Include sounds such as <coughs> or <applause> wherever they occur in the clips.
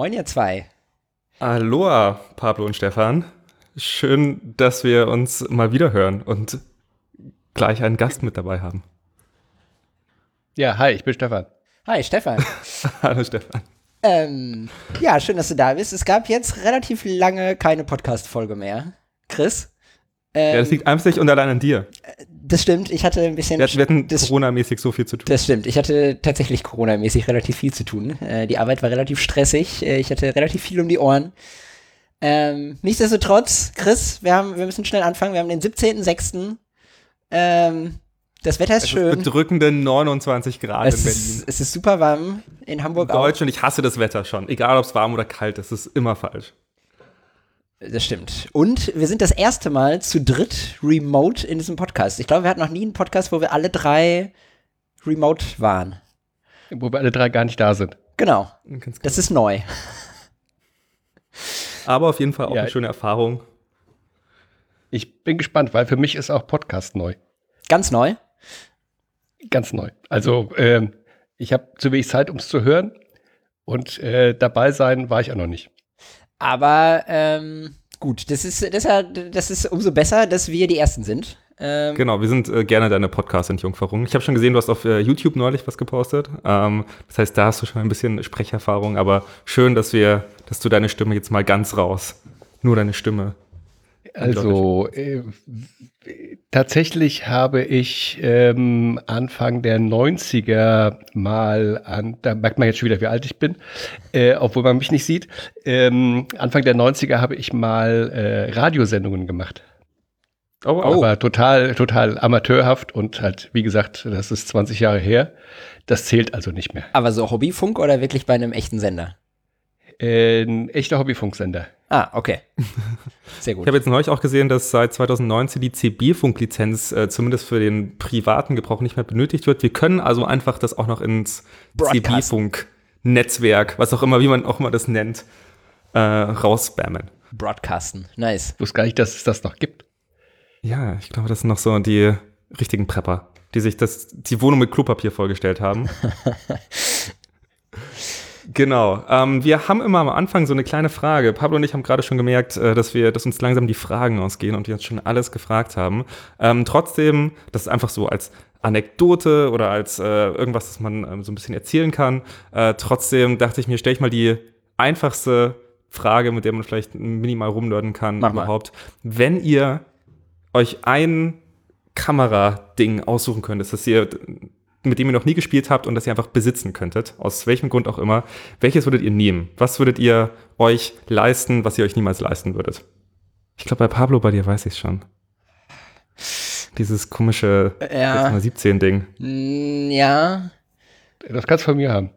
Moin, ihr zwei. Aloha, Pablo und Stefan. Schön, dass wir uns mal wieder hören und gleich einen Gast mit dabei haben. Ja, hi, ich bin Stefan. Hi, Stefan. <laughs> Hallo, Stefan. Ähm, ja, schön, dass du da bist. Es gab jetzt relativ lange keine Podcast-Folge mehr. Chris? Ähm, ja, das liegt einzig und allein an dir. Das stimmt, ich hatte ein bisschen. Wir, wir hatten Corona-mäßig so viel zu tun. Das stimmt, ich hatte tatsächlich Corona-mäßig relativ viel zu tun. Äh, die Arbeit war relativ stressig, äh, ich hatte relativ viel um die Ohren. Ähm, nichtsdestotrotz, Chris, wir, haben, wir müssen schnell anfangen. Wir haben den 17.06. Ähm, das Wetter ist es schön. Ist bedrückende 29 Grad es in Berlin. Ist, es ist super warm. In Hamburg in Deutsch auch. und ich hasse das Wetter schon. Egal, ob es warm oder kalt ist, es ist immer falsch. Das stimmt. Und wir sind das erste Mal zu dritt remote in diesem Podcast. Ich glaube, wir hatten noch nie einen Podcast, wo wir alle drei remote waren. Wo wir alle drei gar nicht da sind. Genau. Das ist neu. Aber auf jeden Fall auch ja, eine schöne Erfahrung. Ich bin gespannt, weil für mich ist auch Podcast neu. Ganz neu? Ganz neu. Also ähm, ich habe zu wenig Zeit, um es zu hören. Und äh, dabei sein war ich auch noch nicht. Aber ähm, gut, das ist, das, das ist umso besser, dass wir die Ersten sind. Ähm, genau, wir sind äh, gerne deine Podcast-Entjungferung. Ich habe schon gesehen, du hast auf äh, YouTube neulich was gepostet. Ähm, das heißt, da hast du schon ein bisschen Sprecherfahrung, aber schön, dass wir, dass du deine Stimme jetzt mal ganz raus, nur deine Stimme. Also äh, tatsächlich habe ich ähm, Anfang der 90er mal an, da merkt man jetzt schon wieder, wie alt ich bin, äh, obwohl man mich nicht sieht. Ähm, Anfang der 90er habe ich mal äh, Radiosendungen gemacht. Oh, oh. Aber total, total amateurhaft und halt, wie gesagt, das ist 20 Jahre her. Das zählt also nicht mehr. Aber so Hobbyfunk oder wirklich bei einem echten Sender? Äh, ein echter Hobbyfunksender. Ah, okay. Sehr gut. Ich habe jetzt neulich auch gesehen, dass seit 2019 die CB-Funklizenz äh, zumindest für den privaten Gebrauch nicht mehr benötigt wird. Wir können also einfach das auch noch ins CB-Funk-Netzwerk, was auch immer, wie man auch immer das nennt, äh, rausspammen. Broadcasten, nice. Ich wusste gar nicht, dass es das noch gibt. Ja, ich glaube, das sind noch so die richtigen Prepper, die sich das, die Wohnung mit Klopapier vorgestellt haben. <laughs> Genau. Ähm, wir haben immer am Anfang so eine kleine Frage. Pablo und ich haben gerade schon gemerkt, äh, dass wir, dass uns langsam die Fragen ausgehen und wir uns schon alles gefragt haben. Ähm, trotzdem, das ist einfach so als Anekdote oder als äh, irgendwas, das man ähm, so ein bisschen erzählen kann. Äh, trotzdem dachte ich mir, stelle ich mal die einfachste Frage, mit der man vielleicht minimal rumnörden kann Mach überhaupt. Mal. Wenn ihr euch ein Kamerading aussuchen könnt, dass ihr mit dem ihr noch nie gespielt habt und das ihr einfach besitzen könntet, aus welchem Grund auch immer, welches würdet ihr nehmen? Was würdet ihr euch leisten, was ihr euch niemals leisten würdet? Ich glaube, bei Pablo, bei dir weiß ich es schon. Dieses komische ja. 17-Ding. Mm, ja. Das kannst du von mir haben.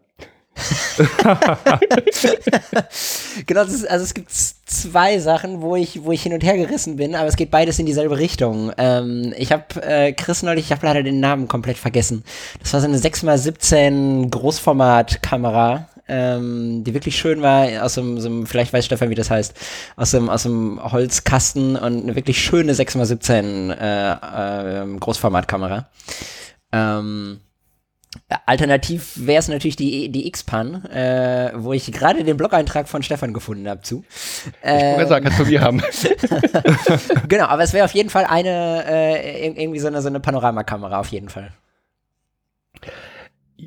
Genau, ist, also es gibt zwei Sachen, wo ich, wo ich hin und her gerissen bin, aber es geht beides in dieselbe Richtung. Ähm, ich habe äh, Chris neulich, ich habe leider den Namen komplett vergessen. Das war so eine 6x17 Großformat-Kamera, ähm, die wirklich schön war, aus so einem, vielleicht weiß Stefan, wie das heißt, aus dem, aus dem Holzkasten und eine wirklich schöne 6x17 äh, äh, Großformatkamera. Ähm, Alternativ wäre es natürlich die, die X-Pan, äh, wo ich gerade den Blog-Eintrag von Stefan gefunden habe zu. Äh, ich wollte sagen, kannst du wir haben. <laughs> genau, aber es wäre auf jeden Fall eine, äh, irgendwie so eine, so eine Panoramakamera, auf jeden Fall.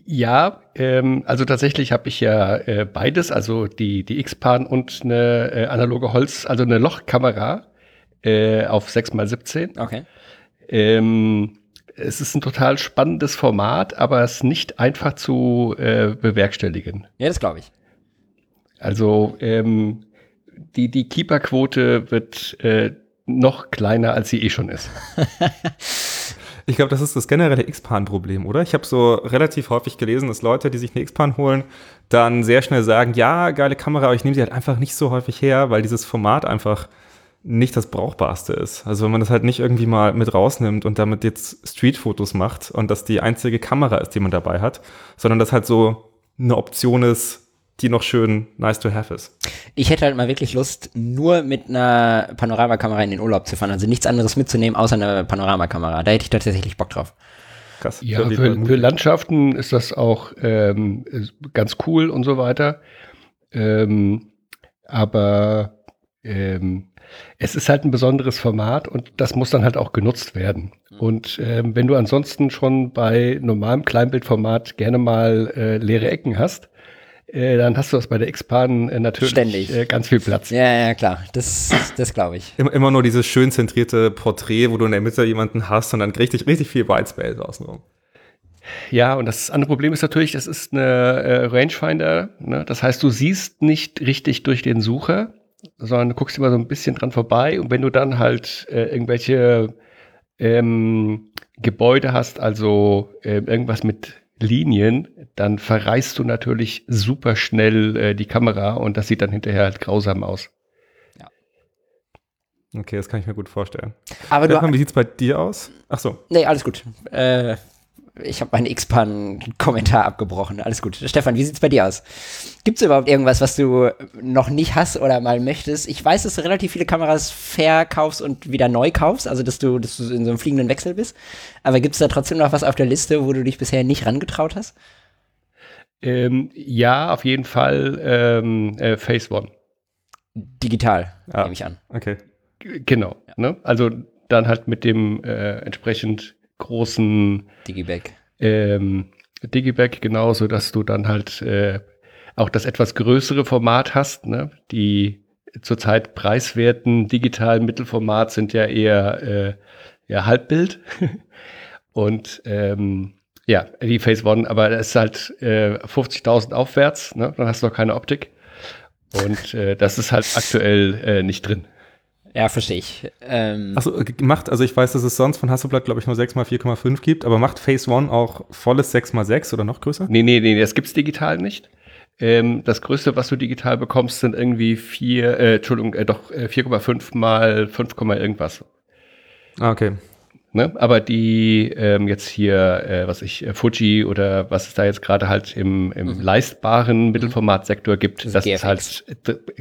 Ja, ähm, also tatsächlich habe ich ja äh, beides, also die, die X-Pan und eine äh, analoge Holz, also eine Lochkamera äh, auf 6x17. Okay. Ähm, es ist ein total spannendes Format, aber es ist nicht einfach zu äh, bewerkstelligen. Ja, das glaube ich. Also ähm, die, die Keeper-Quote wird äh, noch kleiner, als sie eh schon ist. <laughs> ich glaube, das ist das generelle X-Pan-Problem, oder? Ich habe so relativ häufig gelesen, dass Leute, die sich eine X-Pan holen, dann sehr schnell sagen, ja, geile Kamera, aber ich nehme sie halt einfach nicht so häufig her, weil dieses Format einfach nicht das Brauchbarste ist. Also wenn man das halt nicht irgendwie mal mit rausnimmt und damit jetzt Streetfotos macht und das die einzige Kamera ist, die man dabei hat, sondern das halt so eine Option ist, die noch schön nice to have ist. Ich hätte halt mal wirklich Lust, nur mit einer Panoramakamera in den Urlaub zu fahren, also nichts anderes mitzunehmen, außer eine Panoramakamera. Da hätte ich tatsächlich Bock drauf. Krass. Ja, für, für Landschaften ist das auch ähm, ganz cool und so weiter. Ähm, aber ähm, es ist halt ein besonderes Format und das muss dann halt auch genutzt werden. Mhm. Und ähm, wenn du ansonsten schon bei normalem Kleinbildformat gerne mal äh, leere Ecken hast, äh, dann hast du das bei der X-Pan äh, natürlich Ständig. Äh, ganz viel Platz. Ja, ja, klar. Das, das glaube ich. Immer, immer nur dieses schön zentrierte Porträt, wo du in der Mitte jemanden hast und dann richtig, richtig viel Whitespace außenrum. Ja, und das andere Problem ist natürlich, das ist eine äh, Rangefinder. Ne? Das heißt, du siehst nicht richtig durch den Sucher, sondern du guckst immer so ein bisschen dran vorbei. Und wenn du dann halt äh, irgendwelche ähm, Gebäude hast, also äh, irgendwas mit Linien, dann verreißt du natürlich super schnell äh, die Kamera und das sieht dann hinterher halt grausam aus. Ja. Okay, das kann ich mir gut vorstellen. Aber Stefan, wie sieht es bei dir aus? Ach so. Nee, alles gut. Äh, ich habe meinen X-Pan-Kommentar abgebrochen. Alles gut. Stefan, wie sieht's bei dir aus? Gibt es überhaupt irgendwas, was du noch nicht hast oder mal möchtest? Ich weiß, dass du relativ viele Kameras verkaufst und wieder neu kaufst, also dass du, dass du in so einem fliegenden Wechsel bist. Aber gibt es da trotzdem noch was auf der Liste, wo du dich bisher nicht rangetraut hast? Ähm, ja, auf jeden Fall ähm, äh, Phase One. Digital, ja. nehme ich an. Okay. G genau. Ja. Ne? Also dann halt mit dem äh, entsprechend großen Digibag. Ähm, Digibag, genau, so dass du dann halt äh, auch das etwas größere Format hast. Ne? Die zurzeit preiswerten digitalen Mittelformat sind ja eher äh, ja, Halbbild. <laughs> Und ähm, ja, die Phase One, aber es ist halt äh, 50.000 aufwärts, ne? dann hast du noch keine Optik. Und äh, das ist halt aktuell äh, nicht drin. Ja, verstehe ich. Ähm Achso, macht, also ich weiß, dass es sonst von Hasselblatt, glaube ich, nur 6x4,5 gibt, aber macht Phase One auch volles 6x6 oder noch größer? Nee, nee, nee, das gibt es digital nicht. Ähm, das größte, was du digital bekommst, sind irgendwie 4, äh, Entschuldigung, äh, doch äh, 4,5 mal 5, irgendwas. Ah, okay. Ne? Aber die ähm, jetzt hier, äh, was ich, äh, Fuji oder was es da jetzt gerade halt im, im mhm. leistbaren Mittelformatsektor gibt, das, das ist halt,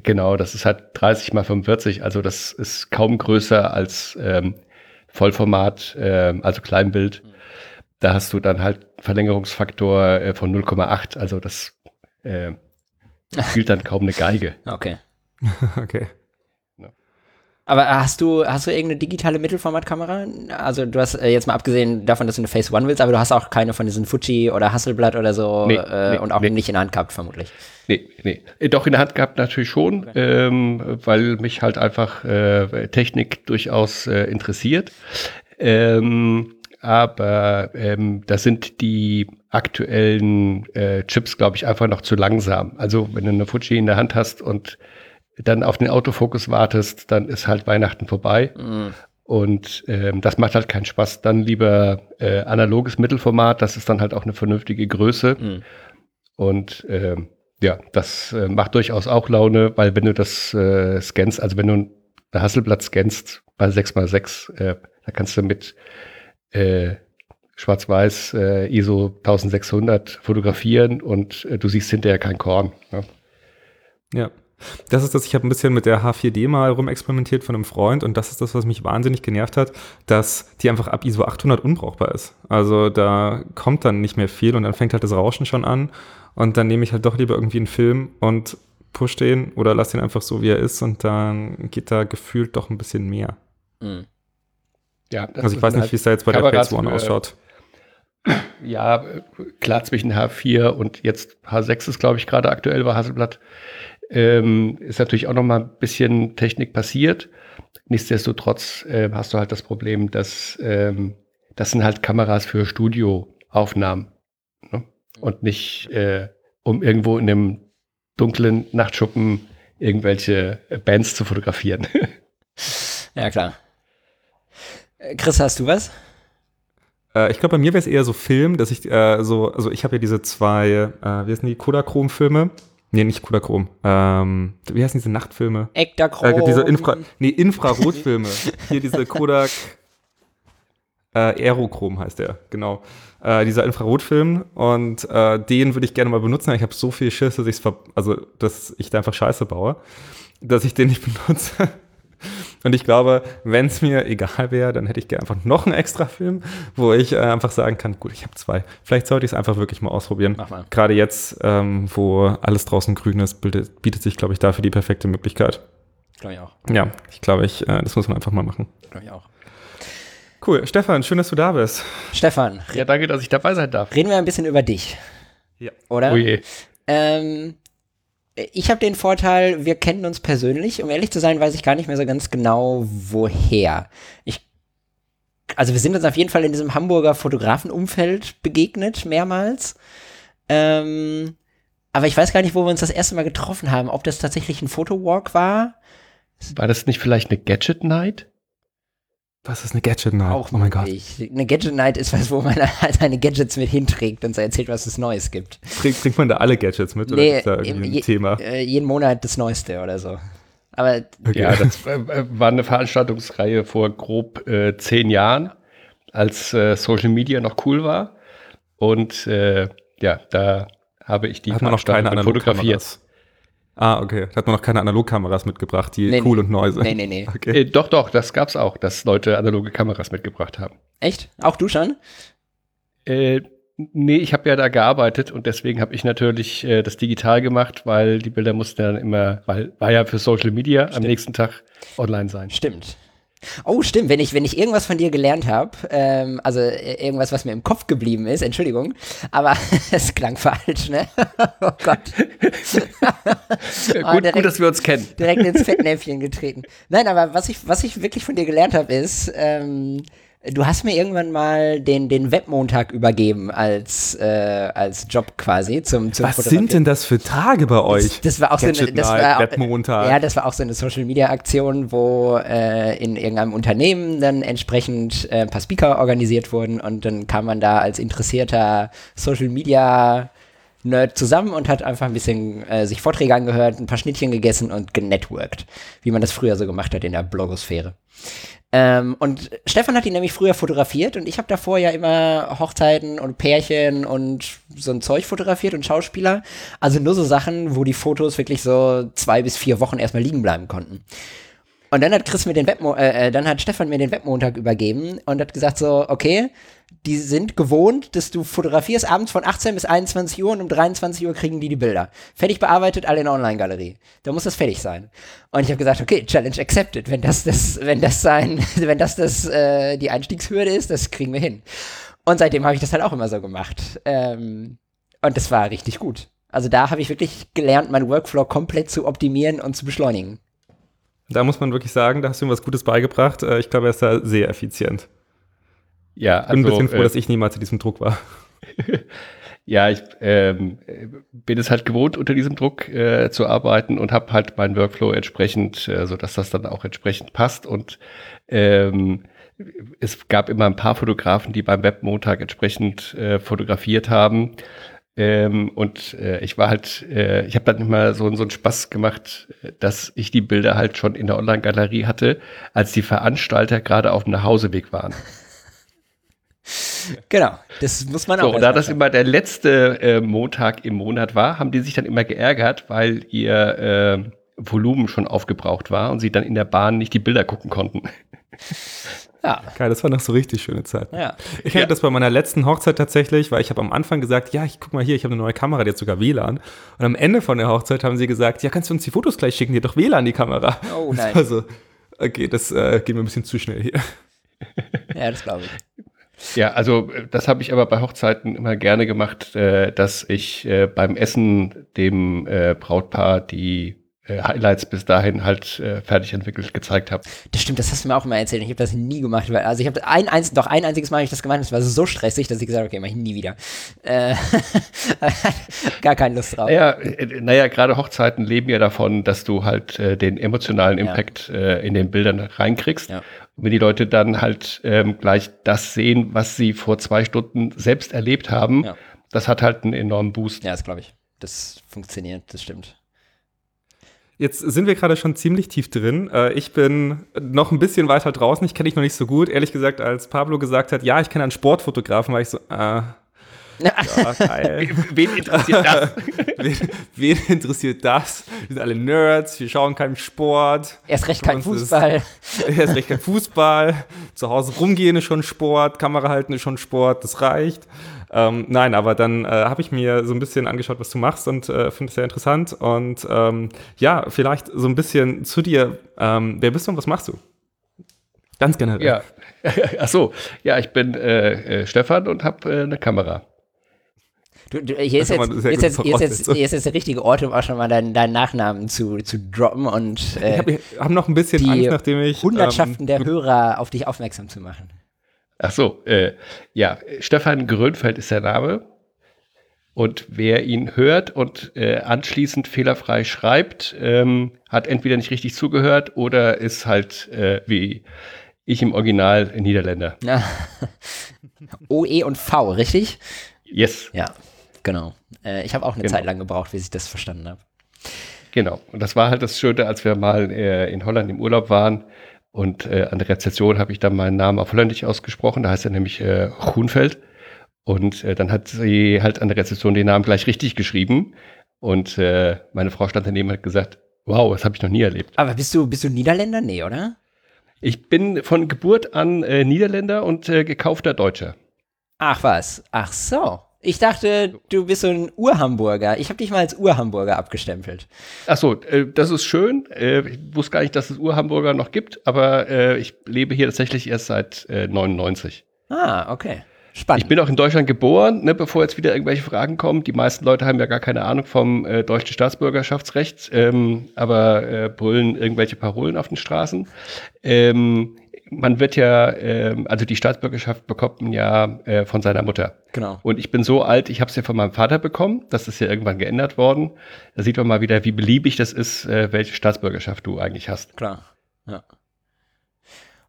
genau, das ist halt 30 mal 45, also das ist kaum größer als ähm, Vollformat, äh, also Kleinbild. Mhm. Da hast du dann halt Verlängerungsfaktor äh, von 0,8, also das äh, spielt dann kaum eine Geige. <laughs> Okay. <laughs> okay. Aber hast du, hast du irgendeine digitale Mittelformatkamera? Also du hast äh, jetzt mal abgesehen davon, dass du eine Phase One willst, aber du hast auch keine von diesen Fuji oder Hasselblatt oder so nee, äh, nee, und auch nee. nicht in der Hand gehabt, vermutlich. Nee, nee. Äh, doch in der Hand gehabt natürlich schon, okay. ähm, weil mich halt einfach äh, Technik durchaus äh, interessiert. Ähm, aber ähm, da sind die aktuellen äh, Chips, glaube ich, einfach noch zu langsam. Also wenn du eine Fuji in der Hand hast und dann auf den Autofokus wartest, dann ist halt Weihnachten vorbei. Mhm. Und ähm, das macht halt keinen Spaß. Dann lieber äh, analoges Mittelformat, das ist dann halt auch eine vernünftige Größe. Mhm. Und ähm, ja, das äh, macht durchaus auch Laune, weil wenn du das äh, scannst, also wenn du ein Hasselblatt scannst bei 6x6, äh, da kannst du mit äh, Schwarz-Weiß äh, ISO 1600 fotografieren und äh, du siehst hinterher kein Korn. Ja. ja. Das ist das, ich habe ein bisschen mit der H4D mal rumexperimentiert von einem Freund und das ist das, was mich wahnsinnig genervt hat, dass die einfach ab ISO 800 unbrauchbar ist. Also da kommt dann nicht mehr viel und dann fängt halt das Rauschen schon an und dann nehme ich halt doch lieber irgendwie einen Film und push den oder lass den einfach so, wie er ist und dann geht da gefühlt doch ein bisschen mehr. Mhm. Ja, also ich weiß nicht, wie es da jetzt bei Kameras der Phase One ausschaut. Ja, klar zwischen H4 und jetzt H6 ist, glaube ich, gerade aktuell bei Hasselblatt ähm, ist natürlich auch noch mal ein bisschen Technik passiert. Nichtsdestotrotz äh, hast du halt das Problem, dass ähm, das sind halt Kameras für Studioaufnahmen ne? und nicht äh, um irgendwo in einem dunklen Nachtschuppen irgendwelche Bands zu fotografieren. <laughs> ja, klar. Äh, Chris, hast du was? Äh, ich glaube, bei mir wäre es eher so Film, dass ich äh, so, also ich habe ja diese zwei, äh, wie heißen die, Kodachrom-Filme Nee, nicht Kodachrom. Ähm, wie heißen diese Nachtfilme? Ektachrom. Äh, diese Infra nee, Infrarotfilme. <laughs> Hier diese Kodak äh, Aerochrom heißt der, genau. Äh, dieser Infrarotfilm und äh, den würde ich gerne mal benutzen. Ich habe so viel Schiss, dass, ich's also, dass ich da einfach Scheiße baue, dass ich den nicht <laughs> benutze. Und ich glaube, wenn es mir <laughs> egal wäre, dann hätte ich gerne einfach noch einen extra Film, wo ich äh, einfach sagen kann, gut, ich habe zwei. Vielleicht sollte ich es einfach wirklich mal ausprobieren. Mach mal. Gerade jetzt, ähm, wo alles draußen grün ist, bietet, bietet sich, glaube ich, dafür die perfekte Möglichkeit. Glaube ich auch. Ja, ich glaube, ich, äh, das muss man einfach mal machen. Glaube ich auch. Cool. Stefan, schön, dass du da bist. Stefan. Ja, danke, dass ich dabei sein darf. Reden wir ein bisschen über dich. Ja. Oder? Oh je. Ähm, ich habe den Vorteil, wir kennen uns persönlich. Um ehrlich zu sein, weiß ich gar nicht mehr so ganz genau, woher. Ich, also wir sind uns auf jeden Fall in diesem Hamburger Fotografenumfeld begegnet, mehrmals. Ähm, aber ich weiß gar nicht, wo wir uns das erste Mal getroffen haben. Ob das tatsächlich ein Fotowalk war? War das nicht vielleicht eine Gadget Night? Was ist eine Gadget Night? Auch oh mein Gott. Eine Gadget Night ist was, wo man <laughs> seine Gadgets mit hinträgt und so erzählt, was es Neues gibt. Bringt, bringt man da alle Gadgets mit nee, oder ist da irgendwie ein je, Thema? Äh, jeden Monat das Neueste oder so. Aber okay. ja, das äh, war eine Veranstaltungsreihe vor grob äh, zehn Jahren, als äh, Social Media noch cool war. Und äh, ja, da habe ich die Hat man noch keine fotografiert. Ah, okay. Da hat man noch keine Analogkameras mitgebracht, die nee, cool nee. und neu sind. Nee, nee, nee. Okay. Äh, doch, doch, das gab's auch, dass Leute analoge Kameras mitgebracht haben. Echt? Auch du schon? Äh, nee, ich habe ja da gearbeitet und deswegen habe ich natürlich äh, das digital gemacht, weil die Bilder mussten dann immer, weil war ja für Social Media Stimmt. am nächsten Tag online sein. Stimmt. Oh, stimmt. Wenn ich, wenn ich irgendwas von dir gelernt habe, ähm, also äh, irgendwas, was mir im Kopf geblieben ist, Entschuldigung, aber <laughs> es klang falsch, ne? <laughs> oh Gott. <laughs> oh, gut, direkt, gut, dass wir uns kennen. Direkt ins Fettnäpfchen getreten. Nein, aber was ich, was ich wirklich von dir gelernt habe, ist, ähm, Du hast mir irgendwann mal den, den Webmontag übergeben als, äh, als Job quasi zum, zum Was sind denn das für Tage bei euch? Das, das war auch Gadget so eine, das war, Webmontag. Ja, das war auch so eine Social Media Aktion, wo äh, in irgendeinem Unternehmen dann entsprechend äh, ein paar Speaker organisiert wurden und dann kam man da als interessierter Social Media Nerd zusammen und hat einfach ein bisschen äh, sich Vorträge angehört, ein paar Schnittchen gegessen und genetworked, wie man das früher so gemacht hat in der Blogosphäre. Ähm, und Stefan hat ihn nämlich früher fotografiert und ich habe davor ja immer Hochzeiten und Pärchen und so ein Zeug fotografiert und Schauspieler. Also nur so Sachen, wo die Fotos wirklich so zwei bis vier Wochen erstmal liegen bleiben konnten. Und dann hat Chris mir den Webmo äh, äh, dann hat Stefan mir den Webmontag übergeben und hat gesagt so, okay, die sind gewohnt, dass du fotografierst abends von 18 bis 21 Uhr und um 23 Uhr kriegen die die Bilder. Fertig bearbeitet, alle in der Online-Galerie. Da muss das fertig sein. Und ich habe gesagt, okay, Challenge accepted. Wenn das das, wenn das sein, <laughs> wenn das das äh, die Einstiegshürde ist, das kriegen wir hin. Und seitdem habe ich das halt auch immer so gemacht. Ähm, und das war richtig gut. Also da habe ich wirklich gelernt, meinen Workflow komplett zu optimieren und zu beschleunigen. Da muss man wirklich sagen, da hast du ihm was Gutes beigebracht. Äh, ich glaube, er ist da sehr effizient. Ja, also, bin ein also, bisschen froh, äh, dass ich niemals in diesem Druck war. <laughs> ja, ich ähm, bin es halt gewohnt, unter diesem Druck äh, zu arbeiten und habe halt meinen Workflow entsprechend, äh, so dass das dann auch entsprechend passt. Und ähm, es gab immer ein paar Fotografen, die beim Webmontag entsprechend äh, fotografiert haben. Ähm, und äh, ich war halt, äh, ich habe dann immer so, so einen Spaß gemacht, dass ich die Bilder halt schon in der Online-Galerie hatte, als die Veranstalter gerade auf dem Nachhauseweg waren. <laughs> Genau, das muss man auch. So, und da das immer der letzte äh, Montag im Monat war, haben die sich dann immer geärgert, weil ihr äh, Volumen schon aufgebraucht war und sie dann in der Bahn nicht die Bilder gucken konnten. <laughs> Ja. Geil, das war noch so richtig schöne Zeit. Ja. Ich hatte ja. das bei meiner letzten Hochzeit tatsächlich, weil ich habe am Anfang gesagt, ja, ich guck mal hier, ich habe eine neue Kamera, die hat sogar WLAN. Und am Ende von der Hochzeit haben sie gesagt, ja, kannst du uns die Fotos gleich schicken, die hat doch WLAN, die Kamera. Oh nein. Also, okay, das äh, geht mir ein bisschen zu schnell hier. <laughs> Ja, das glaube ich. Ja, also das habe ich aber bei Hochzeiten immer gerne gemacht, äh, dass ich äh, beim Essen dem äh, Brautpaar die Highlights bis dahin halt äh, fertig entwickelt gezeigt habe. Das stimmt, das hast du mir auch immer erzählt. Ich habe das nie gemacht, weil also ich habe ein einziges, doch ein einziges Mal habe ich das gemacht. Das war so stressig, dass ich gesagt habe, okay, mache ich nie wieder. Äh, <laughs> gar keine Lust drauf. Ja, äh, naja, gerade Hochzeiten leben ja davon, dass du halt äh, den emotionalen Impact ja. äh, in den Bildern reinkriegst. Ja. Und wenn die Leute dann halt ähm, gleich das sehen, was sie vor zwei Stunden selbst erlebt haben, ja. das hat halt einen enormen Boost. Ja, das glaube ich. Das funktioniert, das stimmt. Jetzt sind wir gerade schon ziemlich tief drin. Äh, ich bin noch ein bisschen weiter draußen. Ich kenne dich noch nicht so gut. Ehrlich gesagt, als Pablo gesagt hat, ja, ich kenne einen Sportfotografen, war ich so, äh, Ja, geil. <laughs> wen interessiert das? <laughs> wen, wen, interessiert das? Wir sind alle Nerds, wir schauen keinen Sport. Erst recht kein Fußball. <laughs> Ist, erst recht kein Fußball. Zu Hause rumgehen ist schon Sport, Kamera halten ist schon Sport, das reicht. Ähm, nein, aber dann äh, habe ich mir so ein bisschen angeschaut, was du machst und äh, finde es sehr interessant. Und ähm, ja, vielleicht so ein bisschen zu dir. Ähm, wer bist du und was machst du? Ganz generell. Ja, <laughs> ach so. Ja, ich bin äh, äh Stefan und habe äh, eine Kamera. Du, du, hier, ist jetzt, hier, ist jetzt, hier, ist jetzt, hier ist jetzt der richtige Ort, um auch schon mal deinen, deinen Nachnamen zu, zu droppen und äh, ich habe hab noch ein bisschen die Angst, nachdem ich Hundertschaften ähm, der Hörer auf dich aufmerksam zu machen. Ach so, äh, ja, Stefan Grönfeld ist der Name. Und wer ihn hört und äh, anschließend fehlerfrei schreibt, ähm, hat entweder nicht richtig zugehört oder ist halt äh, wie ich im Original Niederländer. Ja. <laughs> O, E und V, richtig? Yes. Ja, genau. Äh, ich habe auch eine genau. Zeit lang gebraucht, bis ich das verstanden habe. Genau. Und das war halt das Schöne, als wir mal äh, in Holland im Urlaub waren. Und äh, an der Rezession habe ich dann meinen Namen auf Holländisch ausgesprochen. Da heißt er nämlich äh, Groenfeld. Und äh, dann hat sie halt an der Rezession den Namen gleich richtig geschrieben. Und äh, meine Frau stand daneben und hat gesagt, wow, das habe ich noch nie erlebt. Aber bist du, bist du Niederländer? Nee, oder? Ich bin von Geburt an äh, Niederländer und äh, gekaufter Deutscher. Ach was, ach so. Ich dachte, du bist so ein Urhamburger. Ich habe dich mal als Urhamburger abgestempelt. Ach so, äh, das ist schön. Äh, ich wusste gar nicht, dass es Urhamburger noch gibt, aber äh, ich lebe hier tatsächlich erst seit 99. Äh, ah, okay. Spannend. Ich bin auch in Deutschland geboren, ne, bevor jetzt wieder irgendwelche Fragen kommen. Die meisten Leute haben ja gar keine Ahnung vom deutschen Staatsbürgerschaftsrecht, ähm, aber brüllen irgendwelche Parolen auf den Straßen. Ähm, man wird ja, äh, also die Staatsbürgerschaft bekommt man ja äh, von seiner Mutter. Genau. Und ich bin so alt, ich habe es ja von meinem Vater bekommen. Das ist ja irgendwann geändert worden. Da sieht man mal wieder, wie beliebig das ist, äh, welche Staatsbürgerschaft du eigentlich hast. Klar. Ja.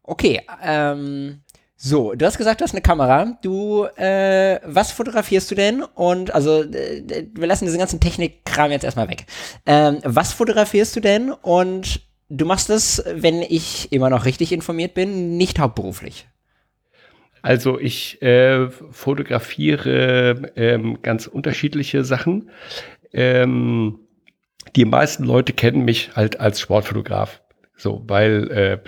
Okay, ähm, so, du hast gesagt, du hast eine Kamera. Du, äh, was fotografierst du denn? Und also, äh, wir lassen diesen ganzen Technikkram jetzt erstmal weg. Ähm, was fotografierst du denn? Und du machst das, wenn ich immer noch richtig informiert bin, nicht hauptberuflich. Also ich äh, fotografiere ähm, ganz unterschiedliche Sachen. Ähm, die meisten Leute kennen mich halt als Sportfotograf. So, weil äh,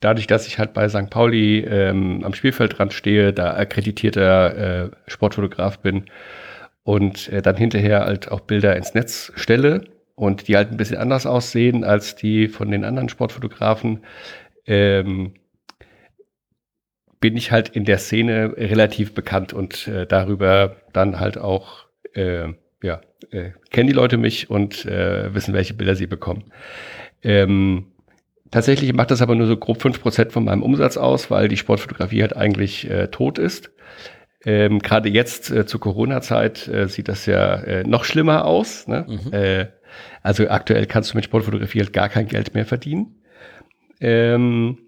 dadurch, dass ich halt bei St. Pauli ähm, am Spielfeldrand stehe, da akkreditierter äh, Sportfotograf bin und äh, dann hinterher halt auch Bilder ins Netz stelle, und die halt ein bisschen anders aussehen als die von den anderen Sportfotografen, ähm, bin ich halt in der Szene relativ bekannt und äh, darüber dann halt auch, äh, ja, äh, kennen die Leute mich und äh, wissen, welche Bilder sie bekommen. Ähm, tatsächlich macht das aber nur so grob fünf Prozent von meinem Umsatz aus, weil die Sportfotografie halt eigentlich äh, tot ist. Ähm, Gerade jetzt äh, zur Corona-Zeit äh, sieht das ja äh, noch schlimmer aus. Ne? Mhm. Äh, also aktuell kannst du mit Sportfotografie halt gar kein Geld mehr verdienen. Ähm,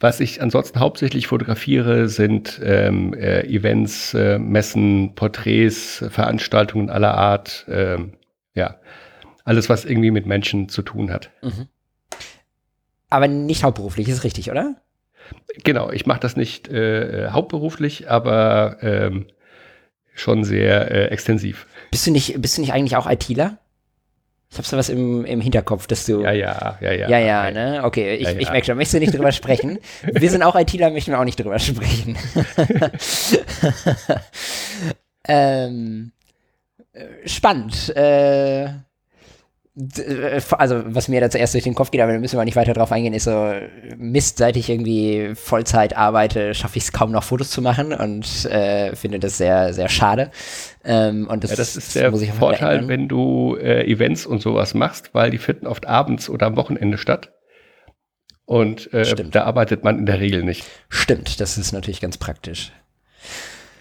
was ich ansonsten hauptsächlich fotografiere, sind ähm, äh, Events, äh, Messen, Porträts, Veranstaltungen aller Art. Ähm, ja, alles, was irgendwie mit Menschen zu tun hat. Mhm. Aber nicht hauptberuflich, ist richtig, oder? Genau, ich mache das nicht äh, hauptberuflich, aber ähm, schon sehr äh, extensiv. Bist du nicht, bist du nicht eigentlich auch ITler? Ich habe so was im, im Hinterkopf, dass du. Ja, ja, ja, ja. Ja, ja, ne? Okay, ich, ja, ja. ich merke schon, möchtest du nicht drüber sprechen? Wir sind auch ITler, möchten wir auch nicht drüber sprechen. <laughs> <laughs> ähm, äh, spannend. Äh, also was mir da zuerst durch den Kopf geht, aber da müssen wir nicht weiter drauf eingehen, ist so, Mist, seit ich irgendwie Vollzeit arbeite, schaffe ich es kaum noch Fotos zu machen und äh, finde das sehr, sehr schade. Ähm, und das, ja, das ist der Vorteil, wenn du äh, Events und sowas machst, weil die finden oft abends oder am Wochenende statt. Und äh, da arbeitet man in der Regel nicht. Stimmt, das ist natürlich ganz praktisch.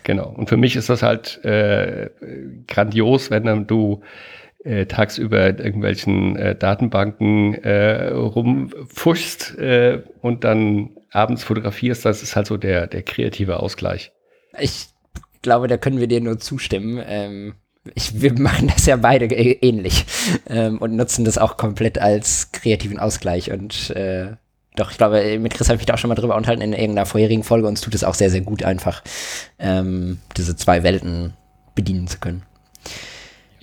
Genau. Und für mich ist das halt äh, grandios, wenn du äh, tagsüber in irgendwelchen äh, Datenbanken äh, rumfuschst äh, und dann abends fotografierst, das ist halt so der, der kreative Ausgleich. Ich glaube, da können wir dir nur zustimmen. Ähm, ich, wir machen das ja beide ähnlich ähm, und nutzen das auch komplett als kreativen Ausgleich und äh, doch, ich glaube, mit Chris habe ich mich da auch schon mal drüber unterhalten in irgendeiner vorherigen Folge. Uns tut es auch sehr, sehr gut, einfach ähm, diese zwei Welten bedienen zu können.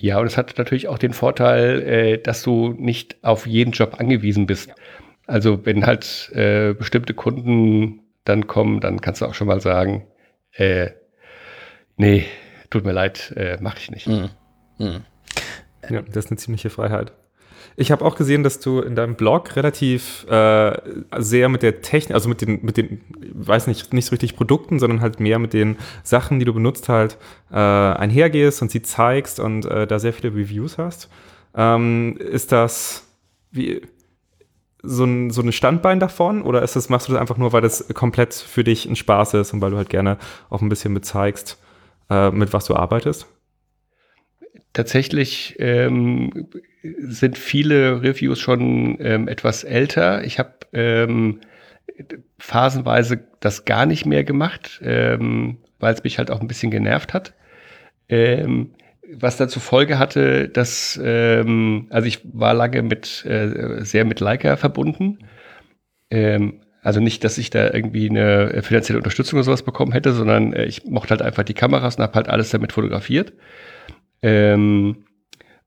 Ja, und es hat natürlich auch den Vorteil, äh, dass du nicht auf jeden Job angewiesen bist. Ja. Also wenn halt äh, bestimmte Kunden dann kommen, dann kannst du auch schon mal sagen, äh, nee, tut mir leid, äh, mache ich nicht. Mhm. Mhm. Ja, das ist eine ziemliche Freiheit. Ich habe auch gesehen, dass du in deinem Blog relativ äh, sehr mit der Technik, also mit den, mit den, weiß nicht, nicht so richtig Produkten, sondern halt mehr mit den Sachen, die du benutzt halt, äh, einhergehst und sie zeigst und äh, da sehr viele Reviews hast. Ähm, ist das wie so ein, so ein Standbein davon oder ist das, machst du das einfach nur, weil das komplett für dich ein Spaß ist und weil du halt gerne auch ein bisschen bezeigst, äh, mit was du arbeitest? Tatsächlich ähm, sind viele Reviews schon ähm, etwas älter. Ich habe ähm, phasenweise das gar nicht mehr gemacht, ähm, weil es mich halt auch ein bisschen genervt hat. Ähm, was dazu Folge hatte, dass, ähm, also ich war lange mit, äh, sehr mit Leica verbunden. Ähm, also nicht, dass ich da irgendwie eine finanzielle Unterstützung oder sowas bekommen hätte, sondern äh, ich mochte halt einfach die Kameras und habe halt alles damit fotografiert. Ähm,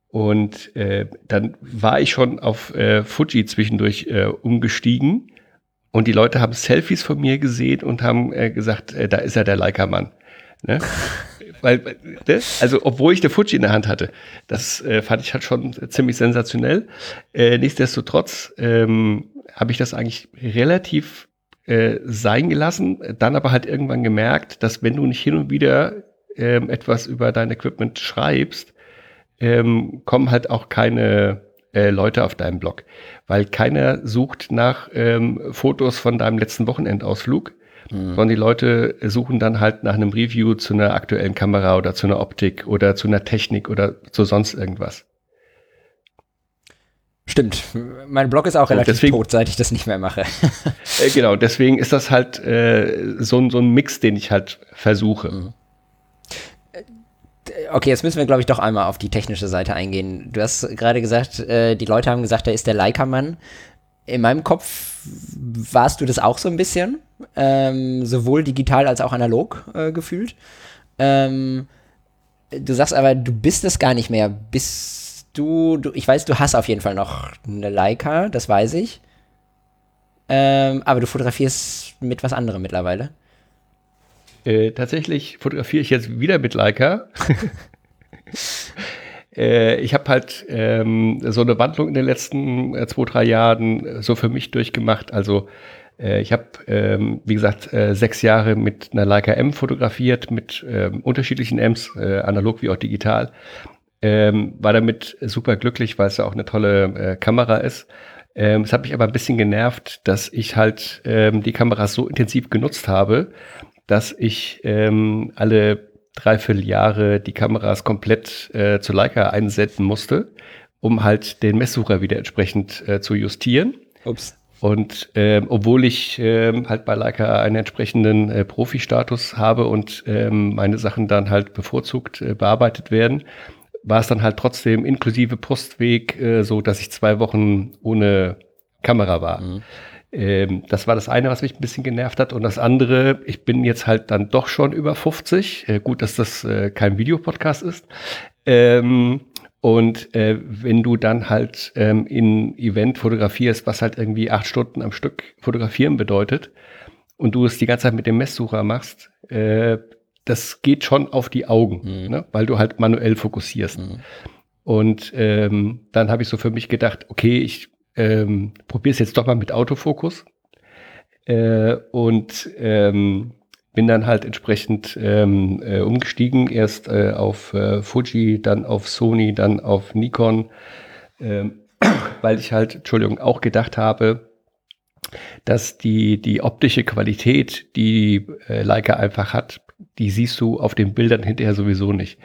und äh, dann war ich schon auf äh, Fuji zwischendurch äh, umgestiegen und die Leute haben Selfies von mir gesehen und haben äh, gesagt, äh, da ist ja der Leica-Mann. Ne? <laughs> Weil, ne? also obwohl ich der Fuji in der Hand hatte, das äh, fand ich halt schon ziemlich sensationell. Äh, nichtsdestotrotz ähm, habe ich das eigentlich relativ äh, sein gelassen, dann aber halt irgendwann gemerkt, dass wenn du nicht hin und wieder ähm, etwas über dein Equipment schreibst, ähm, kommen halt auch keine äh, Leute auf deinem Blog, weil keiner sucht nach ähm, Fotos von deinem letzten Wochenendausflug, mhm. sondern die Leute suchen dann halt nach einem Review zu einer aktuellen Kamera oder zu einer Optik oder zu einer Technik oder zu sonst irgendwas. Stimmt. Mein Blog ist auch relativ deswegen, tot, seit ich das nicht mehr mache. äh, genau, deswegen ist das halt äh, so, so ein Mix, den ich halt versuche. Mhm okay, jetzt müssen wir, glaube ich, doch einmal auf die technische Seite eingehen. Du hast gerade gesagt, äh, die Leute haben gesagt, er ist der Leica-Mann. In meinem Kopf warst du das auch so ein bisschen, ähm, sowohl digital als auch analog äh, gefühlt. Ähm, du sagst aber, du bist es gar nicht mehr. Bist du, du, ich weiß, du hast auf jeden Fall noch eine Leica, das weiß ich. Ähm, aber du fotografierst mit was anderem mittlerweile. Äh, tatsächlich fotografiere ich jetzt wieder mit Leica. <laughs> äh, ich habe halt ähm, so eine Wandlung in den letzten äh, zwei, drei Jahren äh, so für mich durchgemacht. Also äh, ich habe, ähm, wie gesagt, äh, sechs Jahre mit einer Leica M fotografiert, mit ähm, unterschiedlichen Ms, analog wie auch digital. Ähm, war damit super glücklich, weil es ja auch eine tolle Kamera ist. Ähm, es hat mich aber ein bisschen genervt, dass ich halt ähm, die Kameras so intensiv genutzt habe, dass ich ähm, alle dreiviertel Jahre die Kameras komplett äh, zu Leica einsenden musste, um halt den Messsucher wieder entsprechend äh, zu justieren. Ups. Und ähm, obwohl ich ähm, halt bei Leica einen entsprechenden äh, Profi-Status habe und ähm, meine Sachen dann halt bevorzugt äh, bearbeitet werden, war es dann halt trotzdem inklusive Postweg äh, so, dass ich zwei Wochen ohne Kamera war. Mhm. Ähm, das war das eine, was mich ein bisschen genervt hat. Und das andere, ich bin jetzt halt dann doch schon über 50. Äh, gut, dass das äh, kein Videopodcast ist. Ähm, und äh, wenn du dann halt ähm, in Event fotografierst, was halt irgendwie acht Stunden am Stück fotografieren bedeutet, und du es die ganze Zeit mit dem Messsucher machst, äh, das geht schon auf die Augen, mhm. ne? weil du halt manuell fokussierst. Mhm. Und ähm, dann habe ich so für mich gedacht, okay, ich ähm, probiere es jetzt doch mal mit Autofokus. Äh, und ähm, bin dann halt entsprechend ähm, äh, umgestiegen, erst äh, auf äh, Fuji, dann auf Sony, dann auf Nikon, ähm, <clears throat> weil ich halt, Entschuldigung, auch gedacht habe, dass die, die optische Qualität, die äh, Leica einfach hat, die siehst du auf den Bildern hinterher sowieso nicht.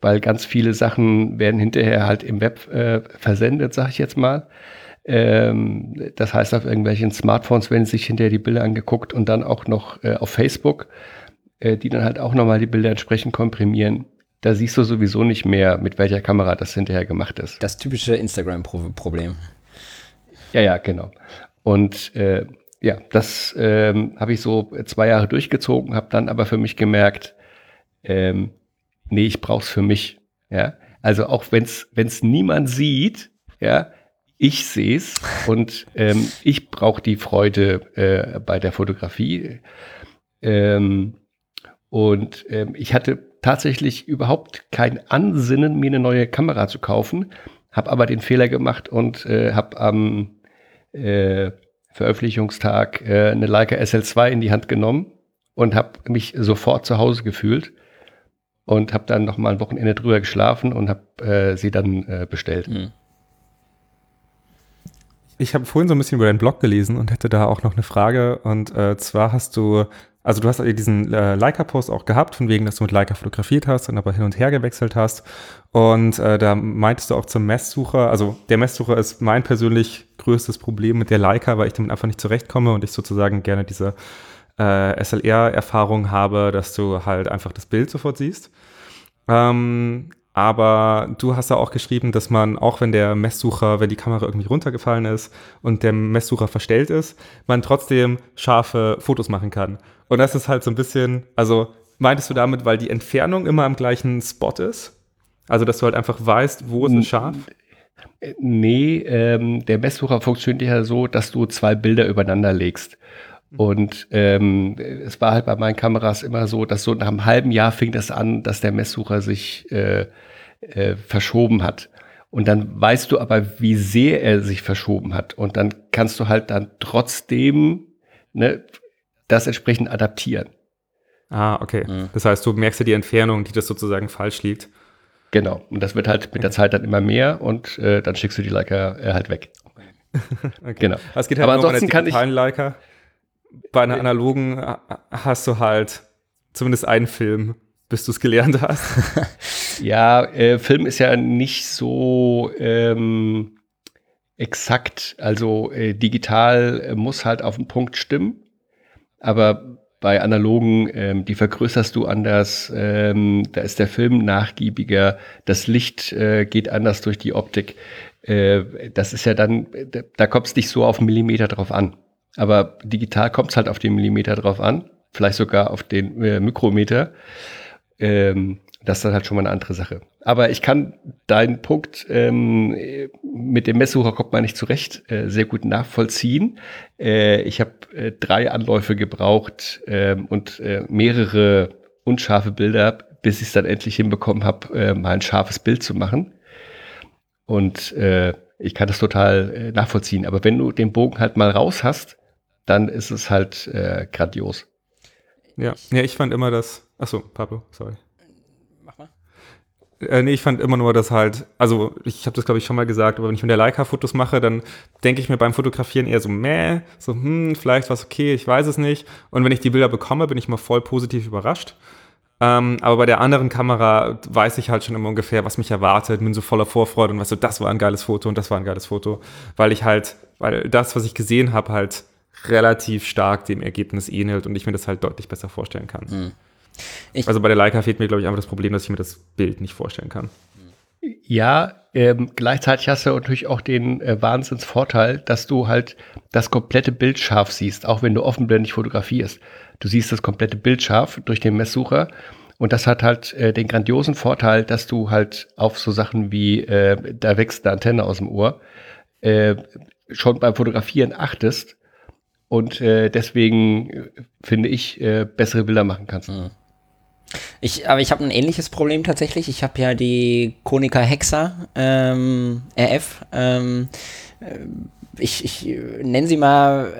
Weil ganz viele Sachen werden hinterher halt im Web äh, versendet, sag ich jetzt mal. Ähm, das heißt, auf irgendwelchen Smartphones werden sich hinterher die Bilder angeguckt und dann auch noch äh, auf Facebook, äh, die dann halt auch nochmal die Bilder entsprechend komprimieren. Da siehst du sowieso nicht mehr, mit welcher Kamera das hinterher gemacht ist. Das typische Instagram-Problem. Ja, ja, genau. Und äh, ja, das ähm, habe ich so zwei Jahre durchgezogen, habe dann aber für mich gemerkt, ähm, nee, ich brauche es für mich. Ja, also auch wenn es niemand sieht, ja, ich sehe es und ähm, ich brauche die Freude äh, bei der Fotografie. Ähm, und ähm, ich hatte tatsächlich überhaupt kein Ansinnen, mir eine neue Kamera zu kaufen, habe aber den Fehler gemacht und äh, habe am äh, Veröffentlichungstag äh, eine Leica SL2 in die Hand genommen und habe mich sofort zu Hause gefühlt und habe dann noch mal ein Wochenende drüber geschlafen und habe äh, sie dann äh, bestellt. Mhm. Ich habe vorhin so ein bisschen über deinen Blog gelesen und hätte da auch noch eine Frage. Und äh, zwar hast du, also du hast diesen äh, Leica-Post auch gehabt, von wegen, dass du mit Leica fotografiert hast und aber hin und her gewechselt hast. Und äh, da meintest du auch zum Messsucher, also der Messsucher ist mein persönlich größtes Problem mit der Leica, weil ich damit einfach nicht zurechtkomme und ich sozusagen gerne diese äh, SLR-Erfahrung habe, dass du halt einfach das Bild sofort siehst. Ähm, aber du hast ja auch geschrieben, dass man, auch wenn der Messsucher, wenn die Kamera irgendwie runtergefallen ist und der Messsucher verstellt ist, man trotzdem scharfe Fotos machen kann. Und das ist halt so ein bisschen, also meintest du damit, weil die Entfernung immer am gleichen Spot ist? Also, dass du halt einfach weißt, wo ist es scharf? Nee, ähm, der Messsucher funktioniert ja so, dass du zwei Bilder übereinander legst. Mhm. Und ähm, es war halt bei meinen Kameras immer so, dass so nach einem halben Jahr fing das an, dass der Messsucher sich äh, äh, verschoben hat. Und dann weißt du aber, wie sehr er sich verschoben hat. Und dann kannst du halt dann trotzdem ne, das entsprechend adaptieren. Ah, okay. Mhm. Das heißt, du merkst ja die Entfernung, die das sozusagen falsch liegt. Genau. Und das wird halt mit der Zeit dann immer mehr und äh, dann schickst du die Leica äh, halt weg. <laughs> okay. Genau. Es geht halt aber ansonsten kann ich Leica. Bei einer analogen äh, hast du halt zumindest einen Film, bis du es gelernt hast. <laughs> ja, äh, Film ist ja nicht so ähm, exakt. Also äh, digital äh, muss halt auf den Punkt stimmen. Aber bei analogen, ähm, die vergrößerst du anders, ähm, da ist der Film nachgiebiger, das Licht äh, geht anders durch die Optik. Äh, das ist ja dann, da, da kommt es nicht so auf einen Millimeter drauf an. Aber digital kommt es halt auf den Millimeter drauf an, vielleicht sogar auf den äh, Mikrometer. Ähm, das ist dann halt schon mal eine andere Sache. Aber ich kann deinen Punkt ähm, mit dem Messsucher kommt man nicht zurecht äh, sehr gut nachvollziehen. Äh, ich habe äh, drei Anläufe gebraucht ähm, und äh, mehrere unscharfe Bilder, bis ich es dann endlich hinbekommen habe, äh, mal ein scharfes Bild zu machen. Und äh, ich kann das total nachvollziehen. Aber wenn du den Bogen halt mal raus hast, dann ist es halt äh, grandios. Ja, ja, ich fand immer das. Achso, Pablo, sorry. Mach mal. Äh, nee, ich fand immer nur, dass halt, also ich habe das glaube ich schon mal gesagt, aber wenn ich mit der Leica Fotos mache, dann denke ich mir beim Fotografieren eher so, meh, so, hm, vielleicht was okay, ich weiß es nicht. Und wenn ich die Bilder bekomme, bin ich mal voll positiv überrascht. Ähm, aber bei der anderen Kamera weiß ich halt schon immer ungefähr, was mich erwartet, bin so voller Vorfreude und weißt du, das war ein geiles Foto und das war ein geiles Foto, weil ich halt, weil das, was ich gesehen habe, halt relativ stark dem Ergebnis ähnelt und ich mir das halt deutlich besser vorstellen kann. Mhm. also bei der Leica fehlt mir, glaube ich, einfach das Problem, dass ich mir das Bild nicht vorstellen kann. Ja, ähm, gleichzeitig hast du natürlich auch den äh, Wahnsinnsvorteil, dass du halt das komplette Bild scharf siehst, auch wenn du offenblendig fotografierst. Du siehst das komplette Bild scharf durch den Messsucher. Und das hat halt äh, den grandiosen Vorteil, dass du halt auf so Sachen wie, äh, da wächst eine Antenne aus dem Ohr, äh, schon beim Fotografieren achtest und äh, deswegen äh, finde ich äh, bessere Bilder machen kannst. Mhm. Ich, aber ich habe ein ähnliches Problem tatsächlich. Ich habe ja die Konica Hexa ähm, RF. Ähm, äh, ich, ich nenne sie mal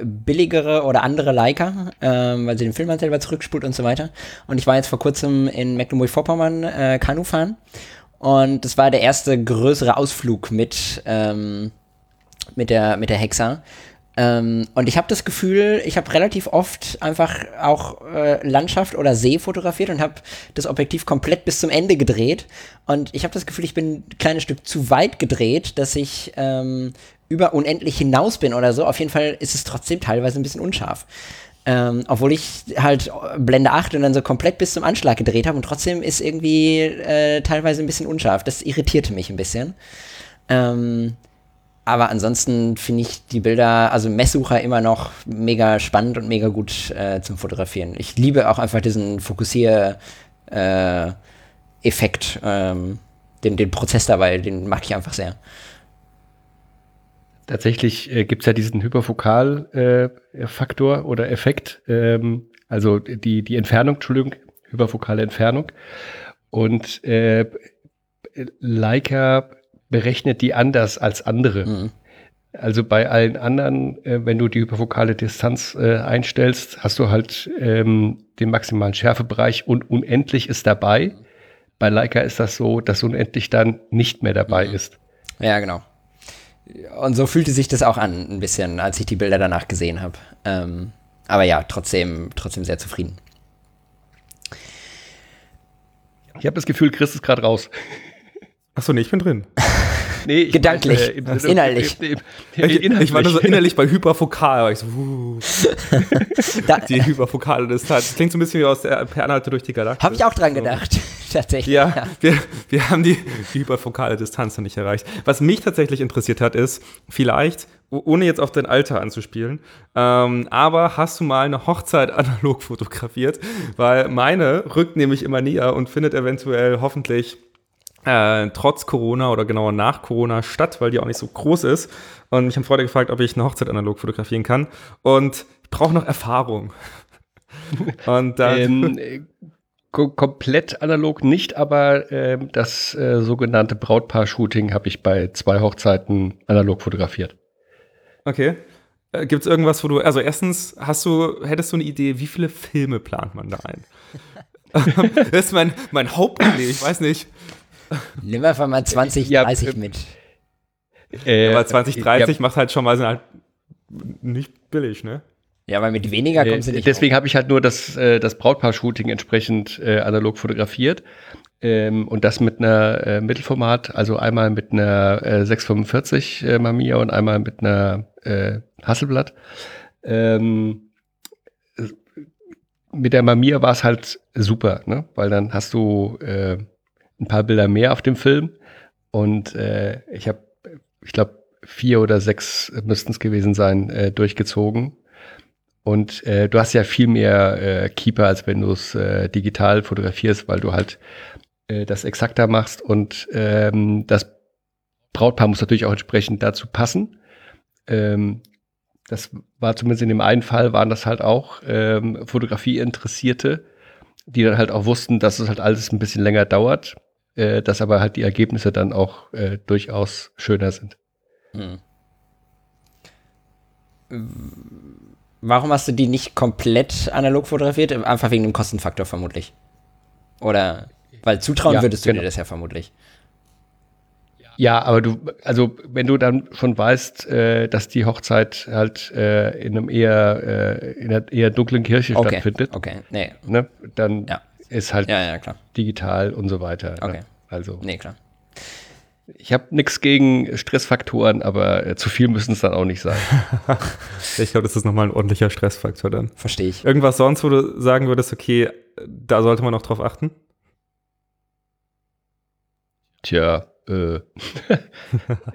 äh, billigere oder andere Leica, ähm, weil sie den Film halt selber zurückspult und so weiter. Und ich war jetzt vor kurzem in Mecklenburg-Vorpommern äh, Kanu fahren. Und das war der erste größere Ausflug mit, ähm, mit, der, mit der Hexa. Ähm, und ich habe das Gefühl, ich habe relativ oft einfach auch äh, Landschaft oder See fotografiert und habe das Objektiv komplett bis zum Ende gedreht. Und ich habe das Gefühl, ich bin ein kleines Stück zu weit gedreht, dass ich ähm, über unendlich hinaus bin oder so. Auf jeden Fall ist es trotzdem teilweise ein bisschen unscharf. Ähm, obwohl ich halt Blende 8 und dann so komplett bis zum Anschlag gedreht habe und trotzdem ist irgendwie äh, teilweise ein bisschen unscharf. Das irritierte mich ein bisschen. Ähm, aber ansonsten finde ich die Bilder, also Messsucher immer noch mega spannend und mega gut äh, zum Fotografieren. Ich liebe auch einfach diesen Fokussier-Effekt, äh, ähm, den, den Prozess dabei, den mag ich einfach sehr. Tatsächlich äh, gibt es ja diesen Hyperfokal-Faktor äh, oder Effekt, ähm, also die, die Entfernung, Entschuldigung, hyperfokale Entfernung. Und äh, Leica berechnet die anders als andere. Mhm. Also bei allen anderen, äh, wenn du die hyperfokale Distanz äh, einstellst, hast du halt ähm, den maximalen Schärfebereich und unendlich ist dabei. Bei Leica ist das so, dass unendlich dann nicht mehr dabei mhm. ist. Ja, genau. Und so fühlte sich das auch an, ein bisschen, als ich die Bilder danach gesehen habe. Ähm, aber ja, trotzdem, trotzdem sehr zufrieden. Ich habe das Gefühl, Chris ist gerade raus. Achso, nee, ich bin drin. <laughs> Nee, Gedanklich, meine, äh, innerlich. Innerlich. Ich war nur so innerlich bei Hyperfokal, weil ich so, uh, <laughs> die hyperfokale Distanz. Das klingt so ein bisschen wie aus der Per Anhalte durch die Galaxie. Habe ich auch dran gedacht, so. <laughs> tatsächlich. Ja, ja. Wir, wir haben die, die hyperfokale Distanz noch nicht erreicht. Was mich tatsächlich interessiert hat, ist, vielleicht, ohne jetzt auf dein Alter anzuspielen, ähm, aber hast du mal eine Hochzeit analog fotografiert? Weil meine rückt nämlich immer näher und findet eventuell hoffentlich äh, trotz Corona oder genauer nach Corona statt, weil die auch nicht so groß ist. Und mich haben Freunde gefragt, ob ich eine Hochzeit analog fotografieren kann. Und ich brauche noch Erfahrung. <laughs> Und dann. Ähm, komplett analog nicht, aber äh, das äh, sogenannte Brautpaar-Shooting habe ich bei zwei Hochzeiten analog fotografiert. Okay. Äh, Gibt es irgendwas, wo du, also erstens, hast du, hättest du eine Idee, wie viele Filme plant man da ein? <laughs> <laughs> das ist mein, mein Hauptproblem, ich weiß nicht. Nimm einfach mal 20, ja, 30 äh, mit. Äh, aber 20, 30 ja. macht halt schon mal sind halt nicht billig, ne? Ja, weil mit weniger kommst du nicht. Deswegen habe ich halt nur das, äh, das Brautpaar-Shooting entsprechend äh, analog fotografiert. Ähm, und das mit einer äh, Mittelformat, also einmal mit einer äh, 645 äh, Mamiya und einmal mit einer äh, Hasselblatt. Ähm, mit der Mamiya war es halt super, ne? weil dann hast du äh, ein paar Bilder mehr auf dem Film. Und äh, ich habe, ich glaube, vier oder sechs müssten es gewesen sein, äh, durchgezogen. Und äh, du hast ja viel mehr äh, Keeper, als wenn du es äh, digital fotografierst, weil du halt äh, das exakter machst und ähm, das Brautpaar muss natürlich auch entsprechend dazu passen. Ähm, das war zumindest in dem einen Fall, waren das halt auch ähm, Fotografie-Interessierte, die dann halt auch wussten, dass es halt alles ein bisschen länger dauert äh, dass aber halt die Ergebnisse dann auch äh, durchaus schöner sind. Hm. Warum hast du die nicht komplett analog fotografiert? Einfach wegen dem Kostenfaktor vermutlich. Oder weil zutrauen ja, würdest du genau. dir das ja vermutlich. Ja, aber du, also wenn du dann schon weißt, äh, dass die Hochzeit halt äh, in einem eher äh, in einer eher dunklen Kirche okay. stattfindet, okay, nee. ne, dann ja ist halt ja, ja, digital und so weiter. Ne? Okay. Ne? Also. Nee, klar. Ich habe nichts gegen Stressfaktoren, aber äh, zu viel müssen es dann auch nicht sein. <laughs> ich glaube, das ist nochmal ein ordentlicher Stressfaktor dann. Verstehe ich. Irgendwas sonst, wo du sagen würdest, okay, da sollte man noch drauf achten? Tja, äh,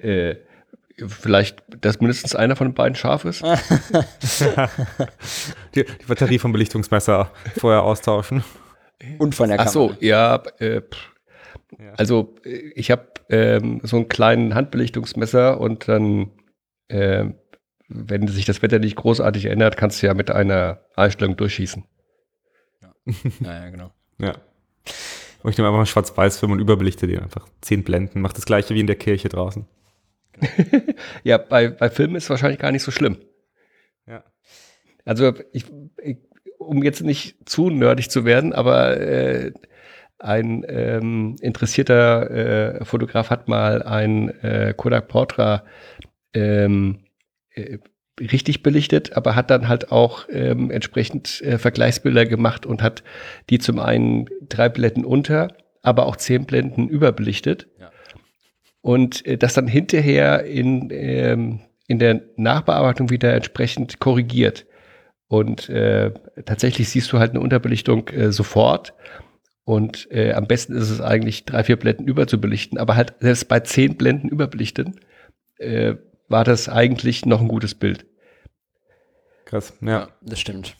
<laughs> äh, vielleicht, dass mindestens einer von den beiden scharf ist. <laughs> die, die Batterie vom Belichtungsmesser vorher austauschen. Und von der Kamera. Ach so, ja, äh, ja. Also äh, ich habe ähm, so einen kleinen Handbelichtungsmesser und dann, äh, wenn sich das Wetter nicht großartig ändert, kannst du ja mit einer Einstellung durchschießen. Ja, <laughs> ja, ja genau. ja. Und ich nehme einfach mal Schwarz-Weiß-Film und überbelichte den einfach. Zehn Blenden, macht das gleiche wie in der Kirche draußen. <laughs> ja, bei, bei Filmen ist es wahrscheinlich gar nicht so schlimm. Ja. Also ich, ich um jetzt nicht zu nerdig zu werden, aber äh, ein ähm, interessierter äh, Fotograf hat mal ein äh, Kodak Portra ähm, äh, richtig belichtet, aber hat dann halt auch ähm, entsprechend äh, Vergleichsbilder gemacht und hat die zum einen drei Blenden unter, aber auch zehn Blenden überbelichtet. Ja. Und äh, das dann hinterher in, ähm, in der Nachbearbeitung wieder entsprechend korrigiert. Und äh, tatsächlich siehst du halt eine Unterbelichtung äh, sofort. Und äh, am besten ist es eigentlich, drei, vier Blenden überzubelichten. Aber halt selbst bei zehn Blenden überbelichten, äh, war das eigentlich noch ein gutes Bild. Krass, ja. Das stimmt.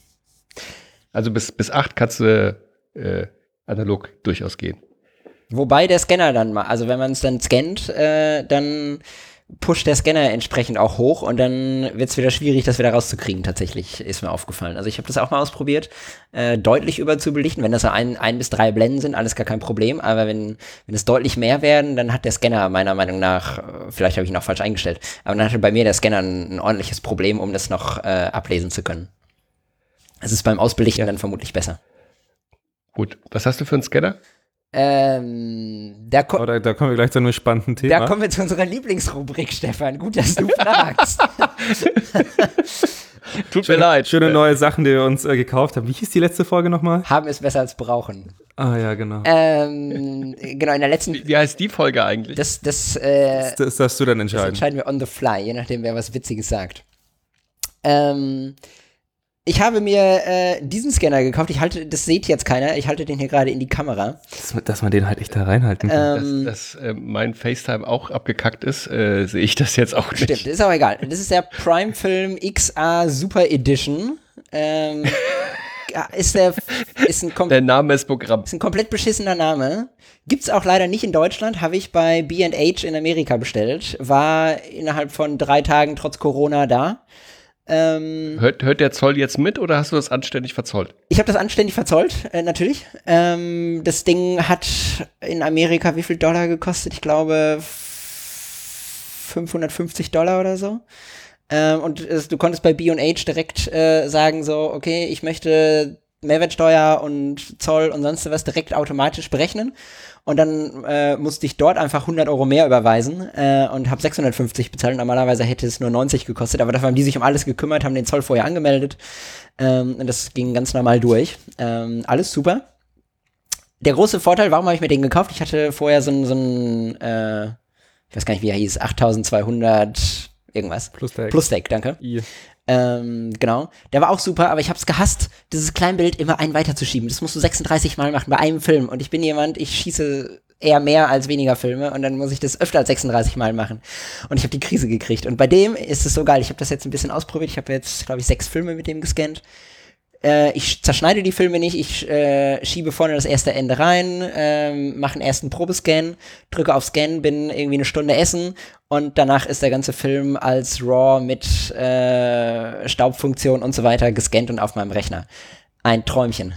Also bis, bis acht kannst du äh, analog durchaus gehen. Wobei der Scanner dann mal, also wenn man es dann scannt, äh, dann pusht der Scanner entsprechend auch hoch und dann wird es wieder schwierig, das wieder rauszukriegen, tatsächlich, ist mir aufgefallen. Also ich habe das auch mal ausprobiert, äh, deutlich überzubelichten. Wenn das so ein, ein bis drei Blenden sind, alles gar kein Problem. Aber wenn, wenn es deutlich mehr werden, dann hat der Scanner meiner Meinung nach, äh, vielleicht habe ich ihn auch falsch eingestellt, aber dann hatte bei mir der Scanner ein, ein ordentliches Problem, um das noch äh, ablesen zu können. Es ist beim Ausbelichten ja. dann vermutlich besser. Gut, was hast du für einen Scanner? Ähm, da, oh, da, da, kommen wir gleich zu einem spannenden Thema. Da kommen wir zu unserer Lieblingsrubrik, Stefan. Gut, dass du fragst. <laughs> Tut mir leid. Schöne neue Sachen, die wir uns äh, gekauft haben. Wie hieß die letzte Folge nochmal? Haben es besser als brauchen. Ah ja, genau. Ähm, genau, in der letzten. Wie, wie heißt die Folge eigentlich? Das, das, äh, das, das darfst du dann entscheiden. Das entscheiden wir on the fly, je nachdem, wer was Witziges sagt. Ähm, ich habe mir äh, diesen Scanner gekauft. Ich halte, das seht jetzt keiner. Ich halte den hier gerade in die Kamera. Dass, dass, man den halt echt da reinhalten kann. Ähm, dass, dass äh, mein FaceTime auch abgekackt ist, äh, sehe ich das jetzt auch nicht. Stimmt, ist auch egal. Das ist der Prime Film XA Super Edition. Ähm, <laughs> ist der, ist ein der Name ist Programm. Ist ein komplett beschissener Name. Gibt's auch leider nicht in Deutschland. Habe ich bei B&H in Amerika bestellt. War innerhalb von drei Tagen trotz Corona da. Ähm, hört, hört der Zoll jetzt mit oder hast du das anständig verzollt? Ich habe das anständig verzollt, äh, natürlich. Ähm, das Ding hat in Amerika wie viel Dollar gekostet? Ich glaube 550 Dollar oder so. Ähm, und äh, du konntest bei B&H direkt äh, sagen so, okay, ich möchte Mehrwertsteuer und Zoll und sonst was direkt automatisch berechnen. Und dann äh, musste ich dort einfach 100 Euro mehr überweisen äh, und habe 650 bezahlt. Normalerweise hätte es nur 90 gekostet, aber dafür haben die sich um alles gekümmert, haben den Zoll vorher angemeldet. Ähm, und das ging ganz normal durch. Ähm, alles super. Der große Vorteil, warum habe ich mir den gekauft? Ich hatte vorher so ein, so äh, ich weiß gar nicht, wie er hieß, 8200 irgendwas. Plus Deck. Plus Deck, danke. I. Ähm, genau. Der war auch super, aber ich habe es gehasst, dieses Kleinbild immer einen weiterzuschieben. Das musst du 36 Mal machen bei einem Film. Und ich bin jemand, ich schieße eher mehr als weniger Filme und dann muss ich das öfter als 36 Mal machen. Und ich habe die Krise gekriegt. Und bei dem ist es so geil. Ich habe das jetzt ein bisschen ausprobiert. Ich habe jetzt, glaube ich, sechs Filme mit dem gescannt. Äh, ich zerschneide die Filme nicht, ich äh, schiebe vorne das erste Ende rein, äh, mache einen ersten Probescan, drücke auf Scan, bin irgendwie eine Stunde essen und danach ist der ganze Film als RAW mit äh, Staubfunktion und so weiter gescannt und auf meinem Rechner. Ein Träumchen.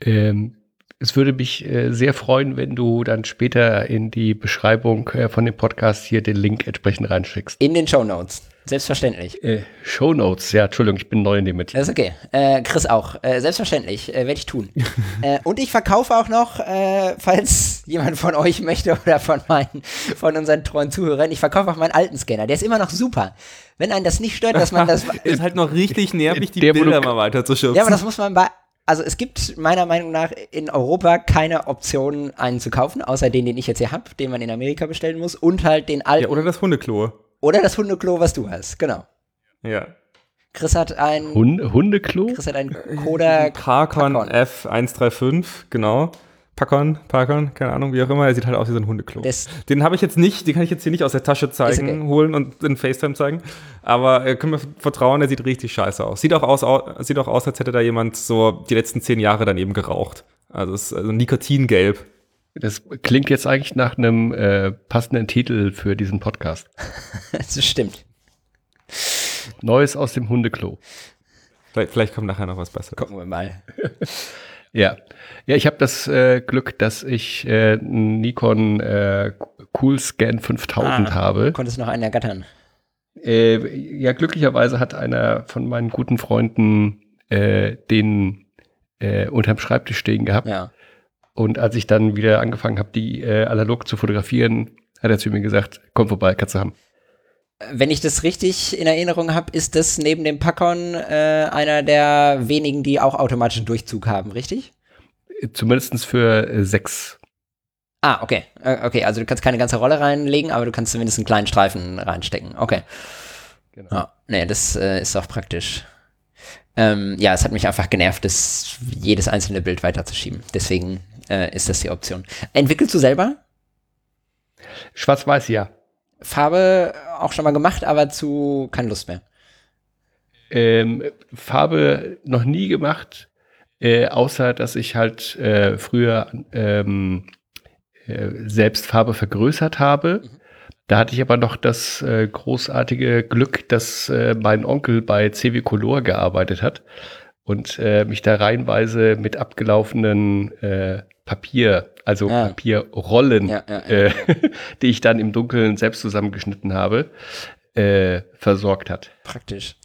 Ähm, es würde mich äh, sehr freuen, wenn du dann später in die Beschreibung äh, von dem Podcast hier den Link entsprechend reinschickst. In den Show Notes. Selbstverständlich. Äh, Show Notes, ja, Entschuldigung, ich bin neu in dem mit. Das ist okay. Äh, Chris auch. Äh, selbstverständlich, äh, werde ich tun. <laughs> äh, und ich verkaufe auch noch, äh, falls jemand von euch möchte oder von meinen, von unseren treuen Zuhörern, ich verkaufe auch meinen alten Scanner. Der ist immer noch super. Wenn einen das nicht stört, dass man das. <laughs> ist halt noch richtig nervig, die Bilder mal weiter zu schubsen. Ja, aber das muss man bei also es gibt meiner Meinung nach in Europa keine Option, einen zu kaufen, außer den, den ich jetzt hier habe, den man in Amerika bestellen muss und halt den alten. Ja, oder das Hundeklo. Oder das Hundeklo, was du hast, genau. Ja. Chris hat ein Hund Hundeklo? Chris hat ein Kodak Parkon F135, genau. Packon, Packon, keine Ahnung, wie auch immer. Er sieht halt aus wie so ein Hundeklo. Das den habe ich jetzt nicht, den kann ich jetzt hier nicht aus der Tasche zeigen, okay. holen und in FaceTime zeigen. Aber äh, können wir vertrauen, der sieht richtig scheiße aus. Sieht auch aus, au, sieht auch aus, als hätte da jemand so die letzten zehn Jahre daneben geraucht. Also es ist also Nikotingelb. Das klingt jetzt eigentlich nach einem äh, passenden Titel für diesen Podcast. <laughs> das stimmt. Neues aus dem Hundeklo. Vielleicht, vielleicht kommt nachher noch was Besseres. Gucken wir mal. <laughs> Ja, ja, ich habe das äh, Glück, dass ich äh, Nikon äh, Coolscan 5000 ah, habe. Konntest noch einen ergattern? Äh, ja, glücklicherweise hat einer von meinen guten Freunden äh, den äh, unterm Schreibtisch stehen gehabt. Ja. Und als ich dann wieder angefangen habe, die äh, analog zu fotografieren, hat er zu mir gesagt, komm vorbei, kannst du haben. Wenn ich das richtig in Erinnerung habe, ist das neben dem Packon äh, einer der wenigen, die auch automatischen Durchzug haben, richtig? Zumindest für äh, sechs. Ah, okay. Äh, okay, also du kannst keine ganze Rolle reinlegen, aber du kannst zumindest einen kleinen Streifen reinstecken. Okay. Genau. Ja, nee, das äh, ist auch praktisch. Ähm, ja, es hat mich einfach genervt, das jedes einzelne Bild weiterzuschieben. Deswegen äh, ist das die Option. Entwickelst du selber? Schwarz-Weiß, ja. Farbe auch schon mal gemacht, aber zu keine Lust mehr. Ähm, Farbe noch nie gemacht, äh, außer dass ich halt äh, früher ähm, äh, selbst Farbe vergrößert habe. Mhm. Da hatte ich aber noch das äh, großartige Glück, dass äh, mein Onkel bei CW Color gearbeitet hat und äh, mich da reihenweise mit abgelaufenen Papier, also ja. Papierrollen, ja, ja, äh, <laughs> die ich dann im Dunkeln selbst zusammengeschnitten habe, äh, versorgt hat. Praktisch.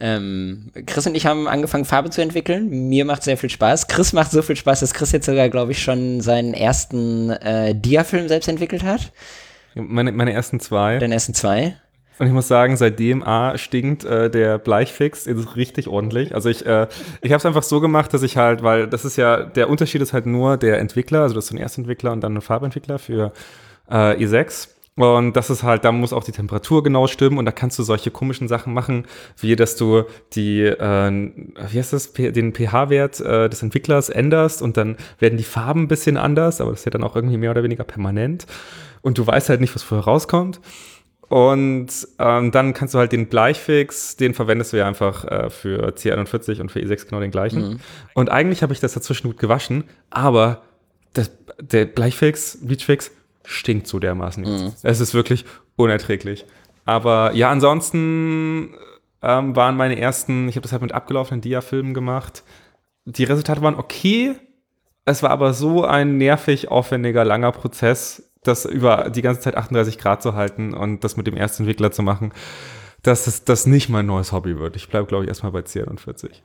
Ähm, Chris und ich haben angefangen, Farbe zu entwickeln. Mir macht sehr viel Spaß. Chris macht so viel Spaß, dass Chris jetzt sogar, glaube ich, schon seinen ersten äh, Dia-Film selbst entwickelt hat. Meine, meine ersten zwei. Deine ersten zwei. Und ich muss sagen, seitdem A stinkt äh, der Bleichfix ist richtig ordentlich. Also ich, äh, ich habe es einfach so gemacht, dass ich halt, weil das ist ja, der Unterschied ist halt nur der Entwickler, also das ist ein Erstentwickler und dann ein Farbentwickler für äh, i6. Und das ist halt, da muss auch die Temperatur genau stimmen und da kannst du solche komischen Sachen machen, wie dass du die, äh, wie heißt das, den pH-Wert äh, des Entwicklers änderst und dann werden die Farben ein bisschen anders, aber das ist ja dann auch irgendwie mehr oder weniger permanent und du weißt halt nicht, was vorher rauskommt. Und ähm, dann kannst du halt den Bleichfix, den verwendest du ja einfach äh, für C41 und für E6 genau den gleichen. Mhm. Und eigentlich habe ich das dazwischen gut gewaschen, aber das, der Bleichfix, Bleachfix, stinkt so dermaßen Mhm. Es ist wirklich unerträglich. Aber ja, ansonsten ähm, waren meine ersten, ich habe das halt mit abgelaufenen Dia-Filmen gemacht. Die Resultate waren okay. Es war aber so ein nervig, aufwendiger, langer Prozess, das über die ganze Zeit 38 Grad zu halten und das mit dem ersten Entwickler zu machen, dass das, das nicht mein neues Hobby wird. Ich bleibe, glaube ich, erstmal bei 10 und 40.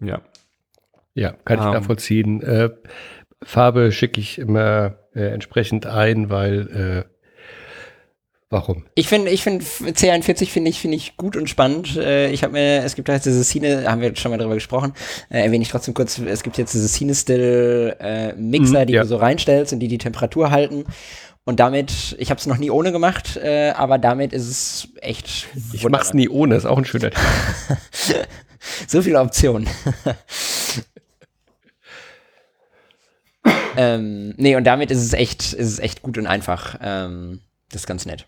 Ja. Ja, kann ich um, ähm. nachvollziehen. Äh, Farbe schicke ich immer äh, entsprechend ein, weil äh, Warum? Ich finde, ich finde C41 finde ich finde ich gut und spannend. Äh, ich habe mir, es gibt halt diese Cine, haben wir schon mal drüber gesprochen. Äh, erwähne ich trotzdem kurz. Es gibt jetzt diese Cine Still äh, Mixer, mhm, die ja. du so reinstellst und die die Temperatur halten. Und damit, ich habe es noch nie ohne gemacht, äh, aber damit ist es echt. Ich mach's nie ohne, ist auch ein schöner Tipp. <laughs> so viele Optionen. <laughs> ähm, nee, und damit ist es echt, ist es echt gut und einfach. Ähm, das ist ganz nett.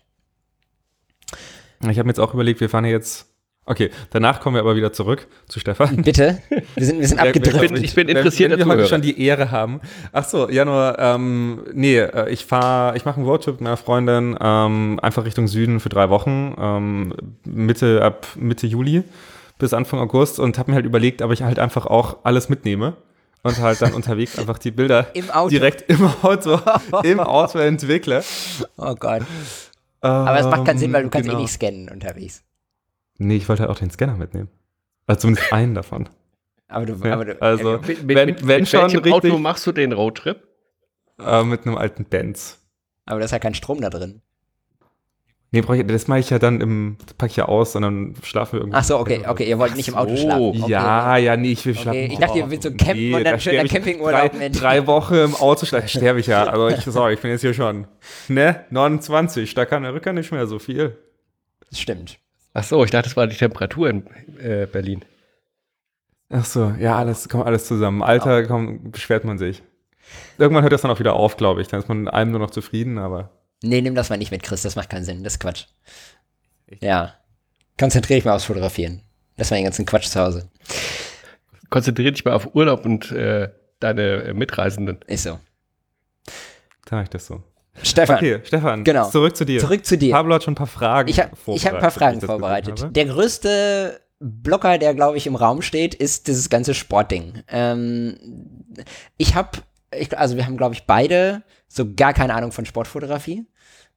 Ich habe mir jetzt auch überlegt, wir fahren jetzt. Okay, danach kommen wir aber wieder zurück zu Stefan. Bitte? Wir sind, wir sind <laughs> abgedriftet. Ich bin interessiert, wenn, wenn wir heute schon die Ehre haben. Ach so, ja nur, ähm, nee, äh, ich fahre, ich mache einen Roadtrip mit meiner Freundin ähm, einfach Richtung Süden für drei Wochen, ähm, Mitte, ab Mitte Juli bis Anfang August und habe mir halt überlegt, ob ich halt einfach auch alles mitnehme und halt dann unterwegs einfach die Bilder direkt im Auto, <laughs> im Auto entwickle. Oh Gott. Aber es macht keinen Sinn, weil du kannst eh genau. eh nicht scannen unterwegs. Nee, ich wollte halt auch den Scanner mitnehmen. Also zumindest <laughs> einen davon. Aber du, ja, aber du also, mit, wenn, mit, wenn mit schon richtig, Auto machst du den Roadtrip? Äh, mit einem alten Benz. Aber da ist ja kein Strom da drin. Nee, ich, das mache ich ja dann im, packe ich ja aus und dann schlafen wir irgendwo. Ach so, okay, okay, ihr wollt nicht im Auto schlafen. Okay. Ja, ja, nee, ich will schlafen. Okay. Ich dachte, ihr wollt so campen nee, und dann schöner Campingurlaub drei, drei Wochen im Auto schlafen, sterbe ich ja. Also ich, sorry, ich bin jetzt hier schon, ne, 29, da kann der Rücker nicht mehr so viel. Das stimmt. Ach so, ich dachte, das war die Temperatur in äh, Berlin. Ach so, ja, alles, kommt alles zusammen. Alter, komm, beschwert man sich. Irgendwann hört das dann auch wieder auf, glaube ich. Dann ist man mit allem nur noch zufrieden, aber. Nee, nimm das mal nicht mit, Chris, das macht keinen Sinn, das ist Quatsch. Ja. Konzentriere dich mal aufs Fotografieren. Lass mal den ganzen Quatsch zu Hause. Konzentriere dich mal auf Urlaub und äh, deine äh, Mitreisenden. Ist so. Da mache ich das so. Stefan. Okay, Stefan, genau. zurück zu dir. Zurück zu dir. Pablo hat schon ein paar Fragen ich hab, Ich habe ein paar Fragen vorbereitet. Der größte Blocker, der, glaube ich, im Raum steht, ist dieses ganze Sportding. Ähm, ich habe, also wir haben, glaube ich, beide so gar keine Ahnung von Sportfotografie.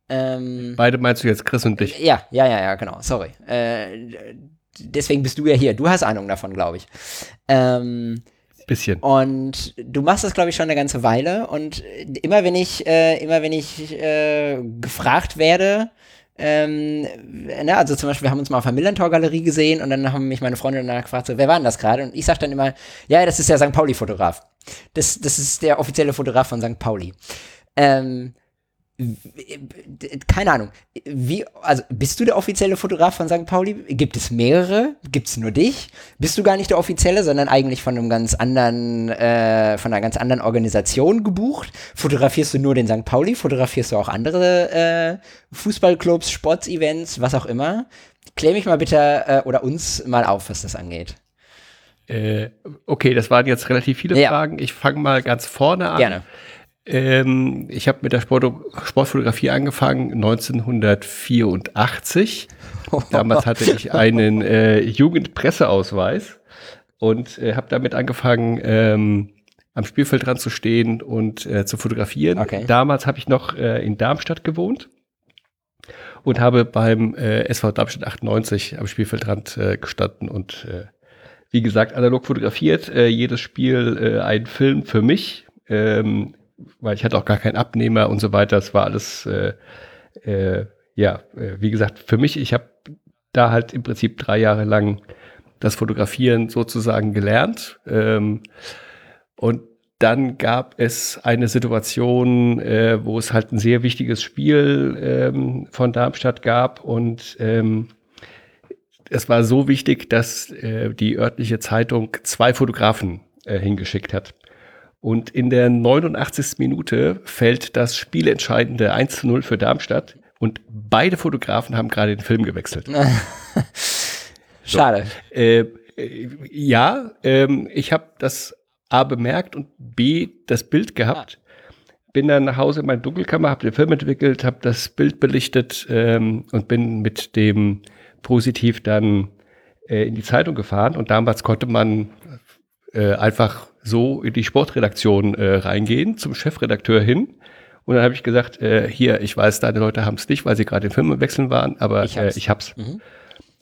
Ähm, Beide meinst du jetzt Chris und dich? Ja, ja, ja, ja, genau. Sorry. Äh, deswegen bist du ja hier. Du hast Ahnung davon, glaube ich. Ähm, Bisschen. Und du machst das, glaube ich, schon eine ganze Weile. Und immer wenn ich, äh, immer wenn ich äh, gefragt werde, ähm, ne, also zum Beispiel, wir haben uns mal auf der Millantor-Galerie gesehen und dann haben mich meine Freunde danach gefragt, so, wer war denn das gerade? Und ich sage dann immer, ja, das ist der St. Pauli-Fotograf. Das, das ist der offizielle Fotograf von St. Pauli. Ähm, keine Ahnung, wie, also bist du der offizielle Fotograf von St. Pauli? Gibt es mehrere? Gibt es nur dich? Bist du gar nicht der offizielle, sondern eigentlich von einem ganz anderen, äh, von einer ganz anderen Organisation gebucht? Fotografierst du nur den St. Pauli? Fotografierst du auch andere äh, Fußballclubs, Sportsevents, was auch immer? Klär mich mal bitte äh, oder uns mal auf, was das angeht. Äh, okay, das waren jetzt relativ viele ja. Fragen. Ich fange mal ganz vorne an. Gerne. Ähm, ich habe mit der Sport Sportfotografie angefangen 1984. <laughs> Damals hatte ich einen äh, Jugendpresseausweis und äh, habe damit angefangen, ähm, am Spielfeld dran zu stehen und äh, zu fotografieren. Okay. Damals habe ich noch äh, in Darmstadt gewohnt und habe beim äh, SV Darmstadt 98 am Spielfeldrand äh, gestanden und äh, wie gesagt analog fotografiert. Äh, jedes Spiel äh, ein Film für mich. Ähm, weil ich hatte auch gar keinen Abnehmer und so weiter. Das war alles, äh, äh, ja, äh, wie gesagt, für mich, ich habe da halt im Prinzip drei Jahre lang das Fotografieren sozusagen gelernt. Ähm, und dann gab es eine Situation, äh, wo es halt ein sehr wichtiges Spiel ähm, von Darmstadt gab und ähm, es war so wichtig, dass äh, die örtliche Zeitung zwei Fotografen äh, hingeschickt hat. Und in der 89. Minute fällt das spielentscheidende 1 zu 0 für Darmstadt. Und beide Fotografen haben gerade den Film gewechselt. <laughs> Schade. So, äh, ja, ähm, ich habe das A bemerkt und B das Bild gehabt. Bin dann nach Hause in meine Dunkelkammer, habe den Film entwickelt, habe das Bild belichtet ähm, und bin mit dem Positiv dann äh, in die Zeitung gefahren. Und damals konnte man äh, einfach so in die Sportredaktion äh, reingehen, zum Chefredakteur hin. Und dann habe ich gesagt, äh, hier, ich weiß, deine Leute haben es nicht, weil sie gerade im Film wechseln waren, aber ich hab's. Äh, ich hab's. Mhm.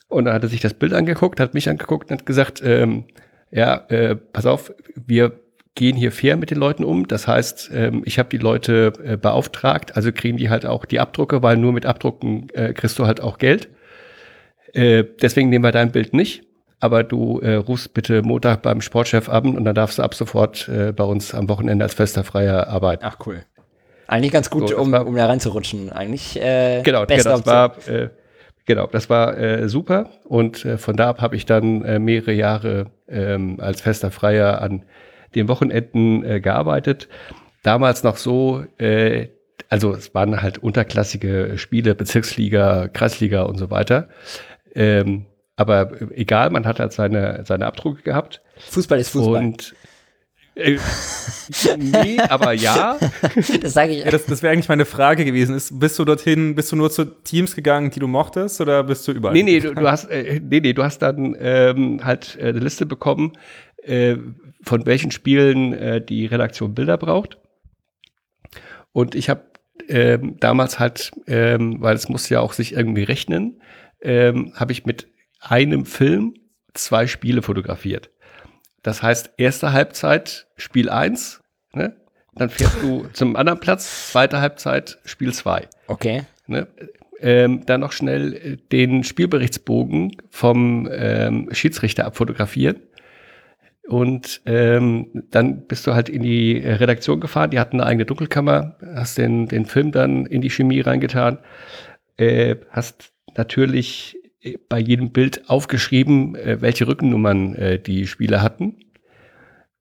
Und dann hat er sich das Bild angeguckt, hat mich angeguckt und hat gesagt, ähm, ja, äh, pass auf, wir gehen hier fair mit den Leuten um. Das heißt, ähm, ich habe die Leute äh, beauftragt, also kriegen die halt auch die Abdrucke, weil nur mit Abdrucken äh, kriegst du halt auch Geld. Äh, deswegen nehmen wir dein Bild nicht aber du äh, rufst bitte Montag beim Sportchef ab und dann darfst du ab sofort äh, bei uns am Wochenende als fester Freier arbeiten. Ach cool. Eigentlich ganz gut, so, um, war, um da reinzurutschen. Eigentlich äh, genau, beste genau, das war äh, genau, das war äh, super und äh, von da ab habe ich dann äh, mehrere Jahre ähm, als fester Freier an den Wochenenden äh, gearbeitet. Damals noch so, äh, also es waren halt unterklassige Spiele, Bezirksliga, Kreisliga und so weiter. Ähm, aber egal, man hat halt seine, seine Abdrücke gehabt. Fußball ist Fußball. Und äh, nee, aber ja. <laughs> Das sage ich. Ja, das, das wäre eigentlich meine Frage gewesen. Ist, bist du dorthin, bist du nur zu Teams gegangen, die du mochtest, oder bist du überall? Nee, nee, du, du hast, äh, nee, nee, du hast dann ähm, halt äh, eine Liste bekommen, äh, von welchen Spielen äh, die Redaktion Bilder braucht. Und ich habe ähm, damals halt, ähm, weil es muss ja auch sich irgendwie rechnen, ähm, habe ich mit einem Film zwei Spiele fotografiert. Das heißt, erste Halbzeit Spiel 1, ne? dann fährst du zum anderen Platz, zweite Halbzeit Spiel 2. Okay. Ne? Ähm, dann noch schnell äh, den Spielberichtsbogen vom ähm, Schiedsrichter abfotografieren. Und ähm, dann bist du halt in die Redaktion gefahren, die hatten eine eigene Dunkelkammer, hast den, den Film dann in die Chemie reingetan, äh, hast natürlich bei jedem Bild aufgeschrieben, äh, welche Rückennummern äh, die Spieler hatten.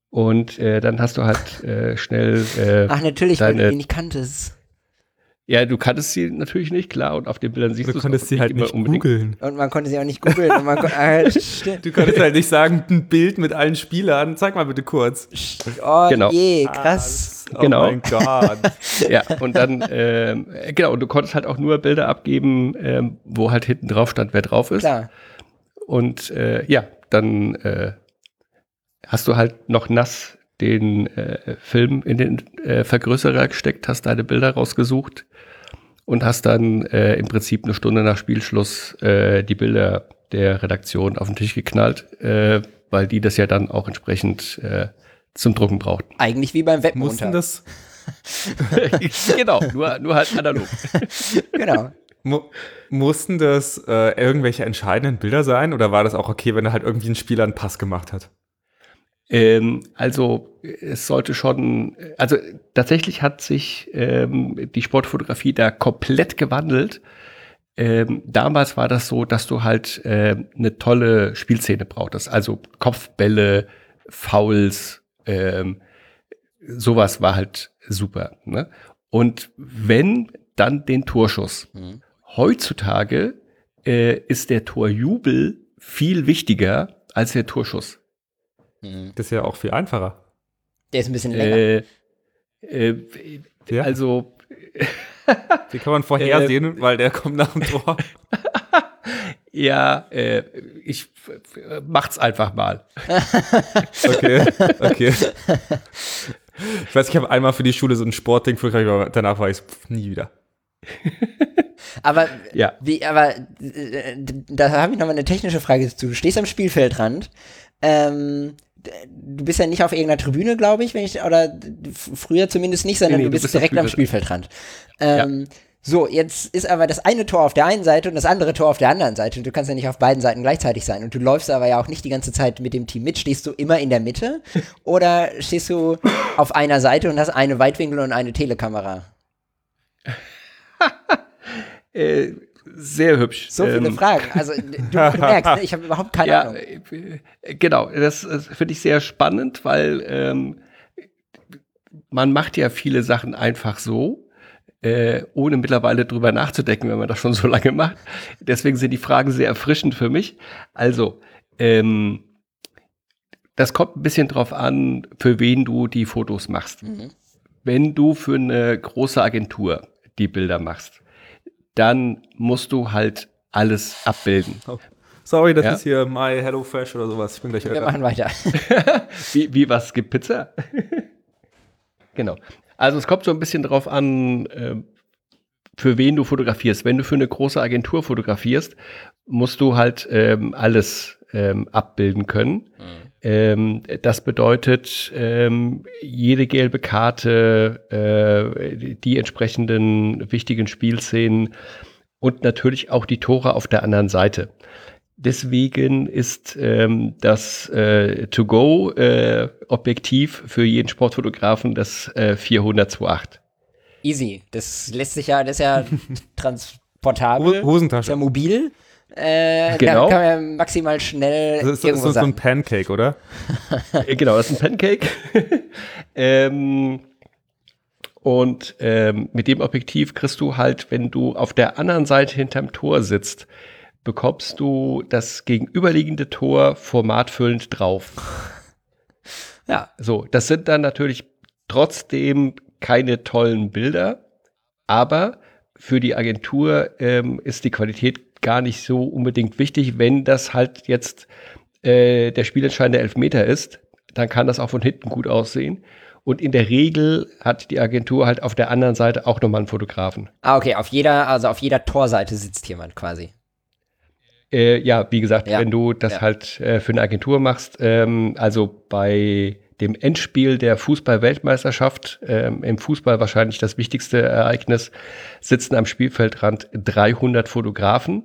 Und äh, dann hast du halt äh, schnell. Äh, Ach, natürlich, weil du die nicht kanntest. Ja, du kanntest sie natürlich nicht, klar, und auf den Bildern siehst du Du konntest sie halt nicht googeln. Und man konnte sie auch nicht googeln. äh, <laughs> du konntest halt nicht sagen, ein Bild mit allen Spielern, zeig mal bitte kurz. Oh genau. je, krass. Ah, oh genau. mein Gott. <laughs> ja, und dann, ähm, genau, und du konntest halt auch nur Bilder abgeben, ähm, wo halt hinten drauf stand, wer drauf ist. Klar. Und äh, ja, dann äh, hast du halt noch nass den äh, Film in den äh, Vergrößerer gesteckt, hast deine Bilder rausgesucht und hast dann äh, im Prinzip eine Stunde nach Spielschluss äh, die Bilder der Redaktion auf den Tisch geknallt, äh, weil die das ja dann auch entsprechend äh, zum Drucken brauchten. Eigentlich wie beim Webmontag. Mussten das <laughs> genau, nur, nur halt analog. <laughs> genau. Mu mussten das äh, irgendwelche entscheidenden Bilder sein oder war das auch okay, wenn da halt irgendwie ein Spieler einen Pass gemacht hat? Ähm, also es sollte schon, also tatsächlich hat sich ähm, die Sportfotografie da komplett gewandelt. Ähm, damals war das so, dass du halt äh, eine tolle Spielszene brauchtest. Also Kopfbälle, Fouls, ähm, sowas war halt super. Ne? Und wenn, dann den Torschuss. Mhm. Heutzutage äh, ist der Torjubel viel wichtiger als der Torschuss. Mhm. Das ist ja auch viel einfacher. Der ist ein bisschen länger. Äh, äh, ja? Also. Den kann man vorhersehen, äh, weil der kommt nach dem Tor. <laughs> ja, äh, ich mach's einfach mal. <laughs> okay, okay. Ich weiß, ich habe einmal für die Schule so ein Sportding fotografiert, danach war ich pff, nie wieder. <laughs> aber, ja. wie, aber äh, da habe ich noch mal eine technische Frage dazu. Du stehst am Spielfeldrand. Ähm, du bist ja nicht auf irgendeiner Tribüne, glaube ich, wenn ich, oder früher zumindest nicht, sondern nee, nee, du, bist du, bist direkt am Spielfeldrand. Ähm, ja. So, jetzt ist aber das eine Tor auf der einen Seite und das andere Tor auf der anderen Seite. Und du kannst ja nicht auf beiden Seiten gleichzeitig sein. Und du läufst aber ja auch nicht die ganze Zeit mit dem Team mit. Stehst du immer in der Mitte <laughs> oder stehst du auf einer Seite und hast eine Weitwinkel und eine Telekamera? <laughs> äh, sehr hübsch. So viele ähm. Fragen. Also du, du merkst, ne? ich habe überhaupt keine ja, Ahnung. Äh, genau, das, das finde ich sehr spannend, weil ähm, man macht ja viele Sachen einfach so äh, ohne mittlerweile drüber nachzudenken, wenn man das schon so lange macht. Deswegen sind die Fragen sehr erfrischend für mich. Also, ähm, das kommt ein bisschen drauf an, für wen du die Fotos machst. Mhm. Wenn du für eine große Agentur die Bilder machst, dann musst du halt alles abbilden. Oh. Sorry, das ja? ist hier My Hello Fresh oder sowas. Ich bin gleich Wir machen weiter. <laughs> wie, wie was? Gibt Pizza? <laughs> genau. Also es kommt so ein bisschen drauf an, äh, für wen du fotografierst. Wenn du für eine große Agentur fotografierst, musst du halt ähm, alles ähm, abbilden können. Mhm. Ähm, das bedeutet, ähm, jede gelbe Karte, äh, die entsprechenden wichtigen Spielszenen und natürlich auch die Tore auf der anderen Seite. Deswegen ist ähm, das äh, To-Go-Objektiv äh, für jeden Sportfotografen das äh, 400-2.8. Easy. Das lässt sich ja, das ist ja <laughs> transportabel. Hosentasche. Ist ja mobil. Äh, genau. kann man maximal schnell. Das ist, das ist so ein Pancake, oder? <laughs> Äh, genau, das ist ein Pancake. <laughs> ähm, und ähm, mit dem Objektiv kriegst du halt, wenn du auf der anderen Seite hinterm Tor sitzt, bekommst du das gegenüberliegende Tor formatfüllend drauf. <laughs> Ja, so, das sind dann natürlich trotzdem keine tollen Bilder, aber für die Agentur ähm, ist die Qualität gar nicht so unbedingt wichtig, wenn das halt jetzt äh, der spielentscheidende Elfmeter ist, dann kann das auch von hinten gut aussehen. Und in der Regel hat die Agentur halt auf der anderen Seite auch nochmal einen Fotografen. Ah, okay, auf jeder, also auf jeder Torseite sitzt jemand quasi. Äh, ja, wie gesagt, ja. wenn du das ja. halt äh, für eine Agentur machst, ähm, also bei dem Endspiel der Fußball-Weltmeisterschaft, ähm, im Fußball wahrscheinlich das wichtigste Ereignis, sitzen am Spielfeldrand 300 Fotografen.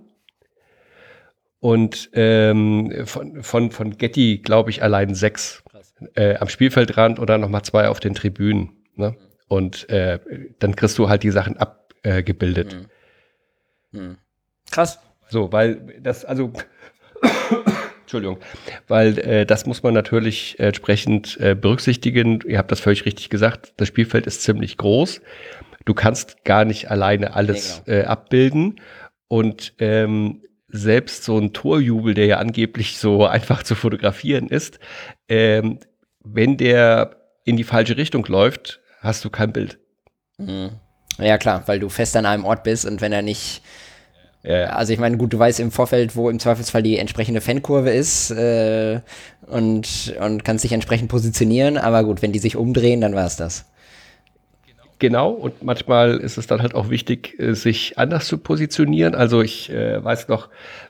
Und ähm, von, von, von Getty, glaube ich, allein sechs äh, am Spielfeldrand oder nochmal zwei auf den Tribünen. Ne? Mhm. Und äh, dann kriegst du halt die Sachen abgebildet. Mhm. Mhm. Krass. So, weil das, also, <coughs> Entschuldigung, weil äh, das muss man natürlich entsprechend äh, berücksichtigen. Ihr habt das völlig richtig gesagt. Das Spielfeld ist ziemlich groß. Du kannst gar nicht alleine alles äh, abbilden. Und ähm, selbst so ein Torjubel, der ja angeblich so <laughs> einfach zu fotografieren ist, ähm, wenn der in die falsche Richtung läuft, hast du kein Bild. Mhm. Ja, klar, weil du fest an einem Ort bist und wenn er nicht ja, also ich meine, gut, du weißt im Vorfeld, wo im Zweifelsfall die entsprechende Fankurve ist äh, und, und kannst dich entsprechend positionieren, aber gut, wenn die sich umdrehen, dann war es das. Genau, und manchmal ist es dann halt auch wichtig, äh, sich anders zu positionieren. Also ich äh, weiß noch,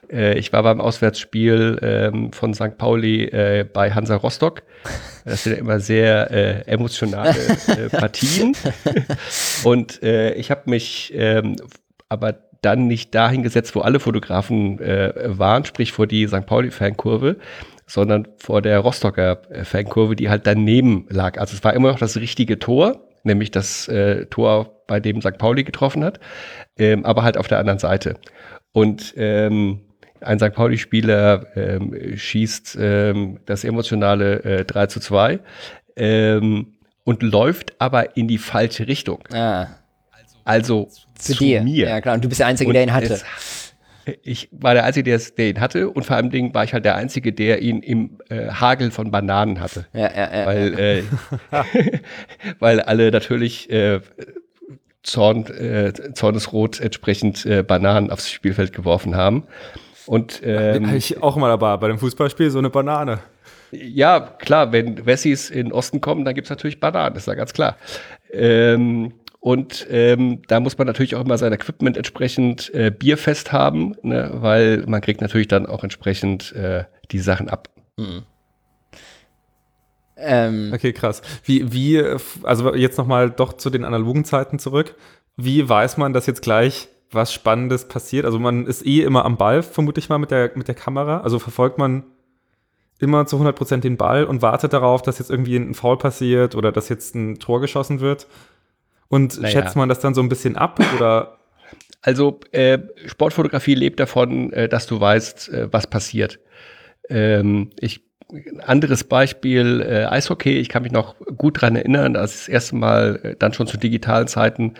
äh, ich war beim Auswärtsspiel ähm, von St. Pauli äh, bei Hansa Rostock. Das sind ja immer sehr äh, emotionale äh, <laughs> Partien. <laughs> und äh, ich habe mich ähm, aber dann nicht dahin gesetzt, wo alle Fotografen äh, waren, sprich vor die St. Pauli-Fankurve, sondern vor der Rostocker äh, Fankurve, die halt daneben lag. Also es war immer noch das richtige Tor, nämlich das äh, Tor, bei dem St. Pauli getroffen hat, ähm, aber halt auf der anderen Seite. Und ähm, ein St. Pauli-Spieler ähm, schießt ähm, das emotionale äh, 3 zu 2 ähm, und läuft aber in die falsche Richtung. Ah. Also zu, zu dir. mir. Ja, klar. Und du bist der Einzige, und der ihn hatte. Es, ich war der Einzige, der, der, ihn hatte und vor allem Dingen war ich halt der Einzige, der ihn im äh, Hagel von Bananen hatte. Ja, ja, ja. Weil, äh, <laughs> weil alle natürlich äh, Zorn, äh, Zornesrot entsprechend äh, Bananen aufs Spielfeld geworfen haben. Und ähm, ich auch mal dabei bei dem Fußballspiel so eine Banane. Ja, klar, wenn Wessis in den Osten kommen, dann gibt es natürlich Bananen, das ist ja ganz klar. Ähm, und ähm, da muss man natürlich auch immer sein Equipment entsprechend äh, bierfest haben, ne? weil man kriegt natürlich dann auch entsprechend äh, die Sachen ab. Mhm. Ähm. Okay, krass. Wie, wie, also jetzt nochmal doch zu den analogen Zeiten zurück. Wie weiß man, dass jetzt gleich was Spannendes passiert? Also man ist eh immer am Ball, vermute ich mal, mit der, mit der Kamera. Also verfolgt man immer zu 100% den Ball und wartet darauf, dass jetzt irgendwie ein Foul passiert oder dass jetzt ein Tor geschossen wird. Und naja. schätzt man das dann so ein bisschen ab oder? Also äh, Sportfotografie lebt davon, äh, dass du weißt, äh, was passiert. Ähm, ich ein anderes Beispiel, äh, Eishockey. Ich kann mich noch gut dran erinnern, als ich das erste Mal äh, dann schon zu digitalen Zeiten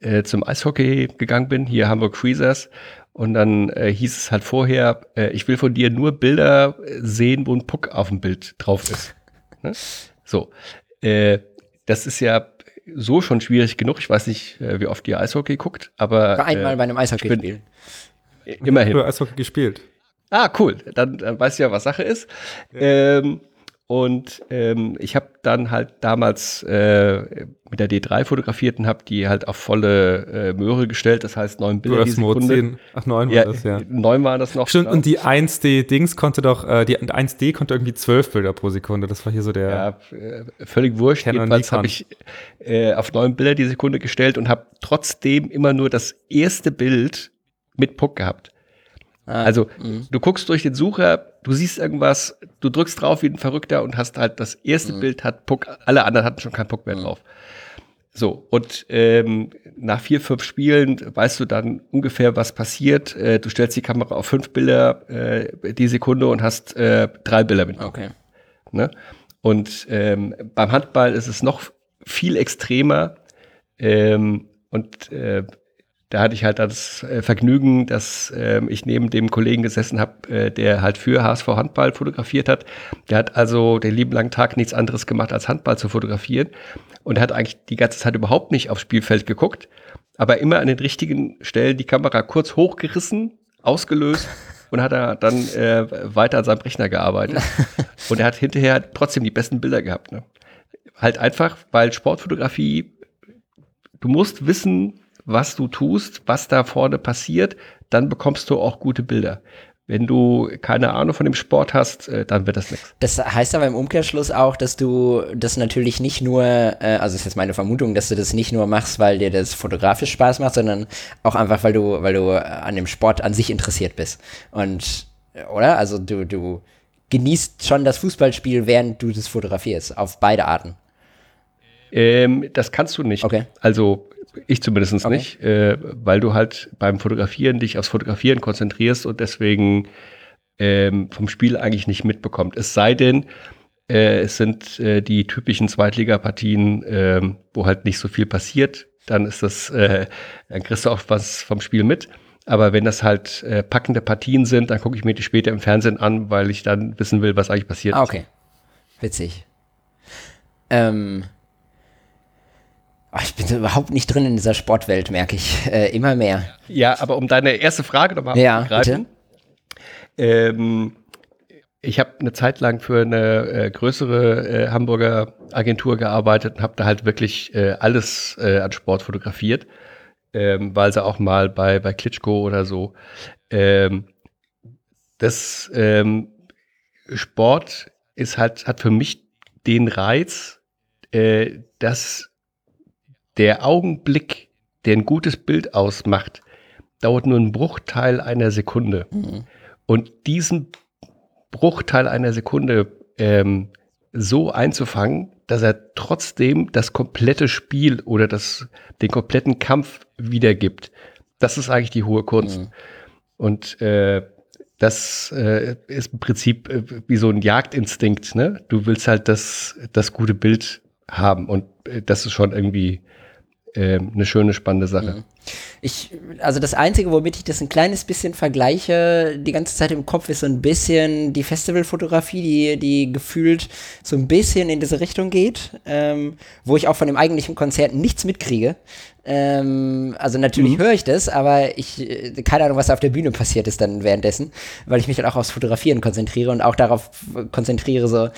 äh, zum Eishockey gegangen bin, hier Hamburg Freezers. Und dann äh, hieß es halt vorher, äh, ich will von dir nur Bilder sehen, wo ein Puck auf dem Bild drauf ist. Ne? So. Äh, das ist ja so schon schwierig genug. Ich weiß nicht, äh, wie oft ihr Eishockey guckt, aber. Einmal äh, bei einem Eishockey-Spiel. Immerhin. Ich habe Eishockey gespielt. Ah, cool. Dann, dann weißt du ja, was Sache ist. Ja. Ähm, und ähm, ich habe dann halt damals äh, mit der D3 fotografiert und habe die halt auf volle äh, Möhre gestellt. Das heißt neun Bilder die Sekunde. 10. Ach, neun war ja, das, ja. Neun waren das noch. Stimmt, genau. und die 1D-Dings konnte doch, äh, die 1D konnte irgendwie zwölf Bilder pro Sekunde. Das war hier so der. Ja, äh, völlig wurscht. Jedenfalls habe ich äh, auf neun Bilder die Sekunde gestellt und habe trotzdem immer nur das erste Bild mit Puck gehabt. Ah, also mh. du guckst durch den Sucher, du siehst irgendwas, du drückst drauf wie ein Verrückter und hast halt das erste mh. Bild hat Puck, alle anderen hatten schon keinen Puck mehr drauf. So, und ähm, nach vier, fünf Spielen weißt du dann ungefähr, was passiert. Äh, du stellst die Kamera auf fünf Bilder äh, die Sekunde und hast äh, drei Bilder mit. Okay. Ne? Und ähm, beim Handball ist es noch viel extremer. Ähm, und äh, da hatte ich halt das äh, Vergnügen, dass äh, ich neben dem Kollegen gesessen habe, äh, der halt für HSV Handball fotografiert hat. Der hat also den lieben langen Tag nichts anderes gemacht, als Handball zu fotografieren und hat eigentlich die ganze Zeit überhaupt nicht aufs Spielfeld geguckt, aber immer an den richtigen Stellen die Kamera kurz hochgerissen, ausgelöst und hat er dann äh, weiter an seinem Rechner gearbeitet. <laughs> und er hat hinterher trotzdem die besten Bilder gehabt. Ne? Halt einfach, weil Sportfotografie, du musst wissen, was du tust, was da vorne passiert, dann bekommst du auch gute Bilder. Wenn du keine Ahnung von dem Sport hast, äh, dann wird das nichts. Das heißt aber im Umkehrschluss auch, dass du das natürlich nicht nur, äh, also ist jetzt meine Vermutung, dass du das nicht nur machst, weil dir das fotografisch Spaß macht, sondern auch einfach, weil du, weil du an dem Sport an sich interessiert bist. Und, oder? Also du, du genießt schon das Fußballspiel, während du das fotografierst, auf beide Arten. Ähm, das kannst du nicht. Okay. Also ich zumindest okay. nicht, äh, weil du halt beim Fotografieren dich aufs Fotografieren konzentrierst und deswegen ähm, vom Spiel eigentlich nicht mitbekommt. Es sei denn, äh, es sind äh, die typischen Zweitligapartien, äh, wo halt nicht so viel passiert, dann ist das, äh, dann kriegst du auch was vom Spiel mit. Aber wenn das halt äh, packende Partien sind, dann gucke ich mir die später im Fernsehen an, weil ich dann wissen will, was eigentlich passiert ah, okay. Witzig. Ähm, ich bin überhaupt nicht drin in dieser Sportwelt, merke ich. Äh, immer mehr. Ja, aber um deine erste Frage nochmal ja, abzugreifen. Ähm, ich habe eine Zeit lang für eine äh, größere äh, Hamburger Agentur gearbeitet und habe da halt wirklich äh, alles äh, an Sport fotografiert, ähm, weil sie auch mal bei, bei Klitschko oder so. Ähm, das ähm, Sport ist halt, hat für mich den Reiz, äh, dass der Augenblick, der ein gutes Bild ausmacht, dauert nur einen Bruchteil einer Sekunde. Mhm. Und diesen Bruchteil einer Sekunde ähm, so einzufangen, dass er trotzdem das komplette Spiel oder das, den kompletten Kampf wiedergibt. Das ist eigentlich die hohe Kunst. Mhm. Und äh, das äh, ist im Prinzip äh, wie so ein Jagdinstinkt. Ne? Du willst halt das, das gute Bild haben und äh, das ist schon irgendwie äh, eine schöne, spannende Sache. Mhm. Ich, also das Einzige, womit ich das ein kleines bisschen vergleiche, die ganze Zeit im Kopf, ist so ein bisschen die Festivalfotografie, die, die gefühlt so ein bisschen in diese Richtung geht, ähm, wo ich auch von dem eigentlichen Konzert nichts mitkriege. Ähm, also natürlich mhm. höre ich das, aber ich, äh, keine Ahnung, was auf der Bühne passiert ist dann währenddessen, weil ich mich dann auch aufs Fotografieren konzentriere und auch darauf konzentriere, so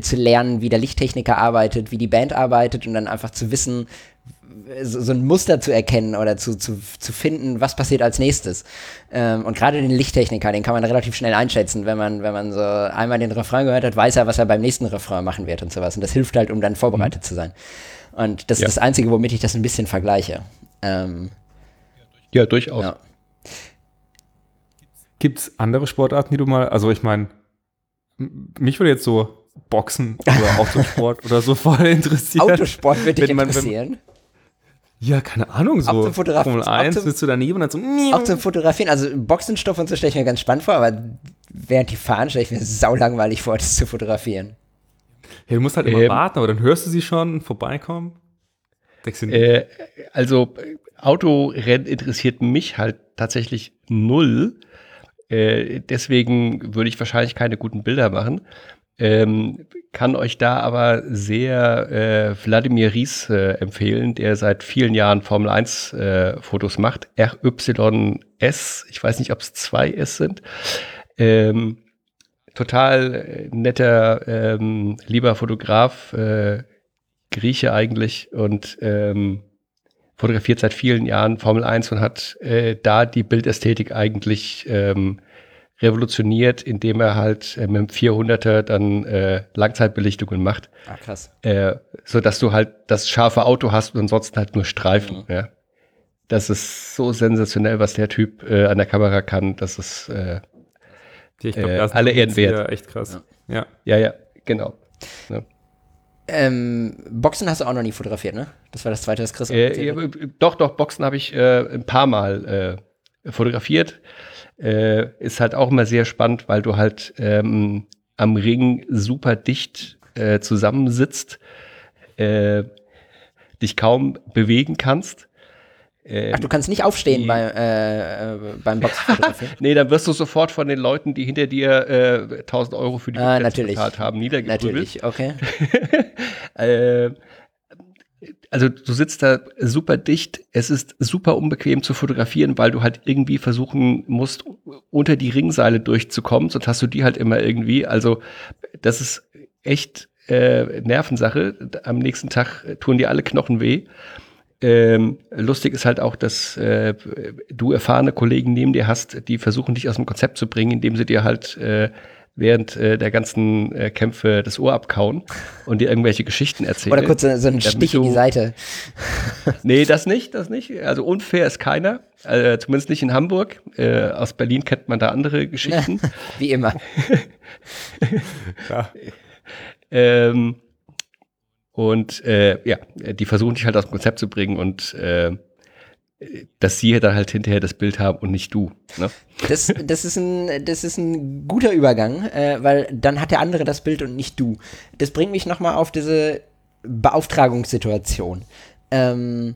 zu lernen, wie der Lichttechniker arbeitet, wie die Band arbeitet und dann einfach zu wissen, so, ein Muster zu erkennen oder zu, zu, zu finden, was passiert als nächstes. Ähm, und gerade den Lichttechniker, den kann man relativ schnell einschätzen, wenn man, wenn man so einmal den Refrain gehört hat, weiß er, was er beim nächsten Refrain machen wird und sowas. Und das hilft halt, um dann vorbereitet mhm. zu sein. Und das ja. ist das Einzige, womit ich das ein bisschen vergleiche. Ähm, ja, durchaus. Ja. Gibt es andere Sportarten, die du mal, also ich meine, mich würde jetzt so Boxen oder <laughs> Autosport oder so voll interessieren. Autosport würde dich interessieren. Wenn, ja, keine Ahnung, so Formel 1 zum, bist du daneben und dann so Auch zum Fotografieren, also Boxenstoff und so stelle ich mir ganz spannend vor, aber während die fahren stelle ich mir sau langweilig vor, das zu fotografieren. Ja, du musst halt immer ähm, warten, aber dann hörst du sie schon vorbeikommen. Äh, also Autorennen interessiert mich halt tatsächlich null. Äh, deswegen würde ich wahrscheinlich keine guten Bilder machen. Ähm, kann euch da aber sehr äh, Wladimir Ries äh, empfehlen, der seit vielen Jahren Formel 1 äh, Fotos macht. RYS, ich weiß nicht, ob es zwei S sind. Ähm, total äh, netter, ähm, lieber Fotograf, äh, Grieche eigentlich und ähm, fotografiert seit vielen Jahren Formel 1 und hat äh, da die Bildästhetik eigentlich ähm, revolutioniert, indem er halt äh, mit dem 400er dann äh, Langzeitbelichtungen macht. Ah, krass. Äh, so dass du halt das scharfe Auto hast und ansonsten halt nur Streifen. Mhm. Ja. Das ist so sensationell, was der Typ äh, an der Kamera kann. Das ist äh, ich glaub, äh, alle Ehren wert. Echt krass. Ja, ja, ja, ja genau. Ja. Ähm, Boxen hast du auch noch nie fotografiert, ne? Das war das zweite, das Chris äh, ja, Doch, doch, Boxen habe ich äh, ein paar Mal äh, fotografiert äh, ist halt auch immer sehr spannend, weil du halt ähm, am Ring super dicht äh, zusammensitzt, äh, dich kaum bewegen kannst. Ach, du kannst nicht aufstehen bei, äh, äh, beim Boxfotografie? <laughs> nee, dann wirst du sofort von den Leuten, die hinter dir äh, 1000 Euro für die ah, bezahlt haben, niedergeprügelt. Natürlich, okay. <laughs> äh, also du sitzt da super dicht. Es ist super unbequem zu fotografieren, weil du halt irgendwie versuchen musst, unter die Ringseile durchzukommen. Sonst hast du die halt immer irgendwie. Also das ist echt äh, Nervensache. Am nächsten Tag tun dir alle Knochen weh. Ähm, lustig ist halt auch, dass äh, du erfahrene Kollegen neben dir hast, die versuchen, dich aus dem Konzept zu bringen, indem sie dir halt äh, während äh, der ganzen äh, Kämpfe das Ohr abkauen und dir irgendwelche Geschichten erzählen. Oder kurz so, so einen Stich in die Seite. <laughs> nee, das nicht, das nicht. Also unfair ist keiner, äh, zumindest nicht in Hamburg. Äh, aus Berlin kennt man da andere Geschichten. <laughs> Wie immer. ja. <laughs> ähm, und äh, ja, die versuchen dich halt aus dem Konzept zu bringen und äh, dass sie dann halt hinterher das Bild haben und nicht du. Ne? Das, das, ist ein, das ist ein guter Übergang, äh, weil dann hat der andere das Bild und nicht du. Das bringt mich nochmal auf diese Beauftragungssituation. Ähm,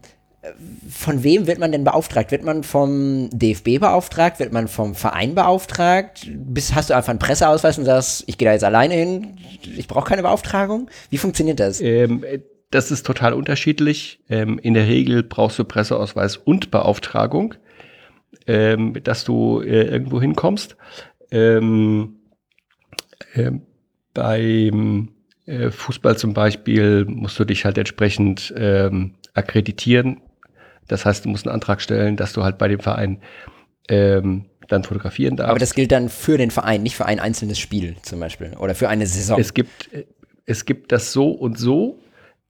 von wem wird man denn beauftragt? Wird man vom DFB beauftragt? Wird man vom Verein beauftragt? Bist, hast du einfach einen Presseausweis und sagst, ich gehe da jetzt alleine hin, ich brauche keine Beauftragung? Wie funktioniert das? Ähm, das ist total unterschiedlich. Ähm, in der Regel brauchst du Presseausweis und Beauftragung, ähm, dass du äh, irgendwo hinkommst. Ähm, äh, beim äh, Fußball zum Beispiel musst du dich halt entsprechend ähm, akkreditieren. Das heißt, du musst einen Antrag stellen, dass du halt bei dem Verein ähm, dann fotografieren darfst. Aber das gilt dann für den Verein, nicht für ein einzelnes Spiel zum Beispiel oder für eine Saison. Es gibt, es gibt das so und so.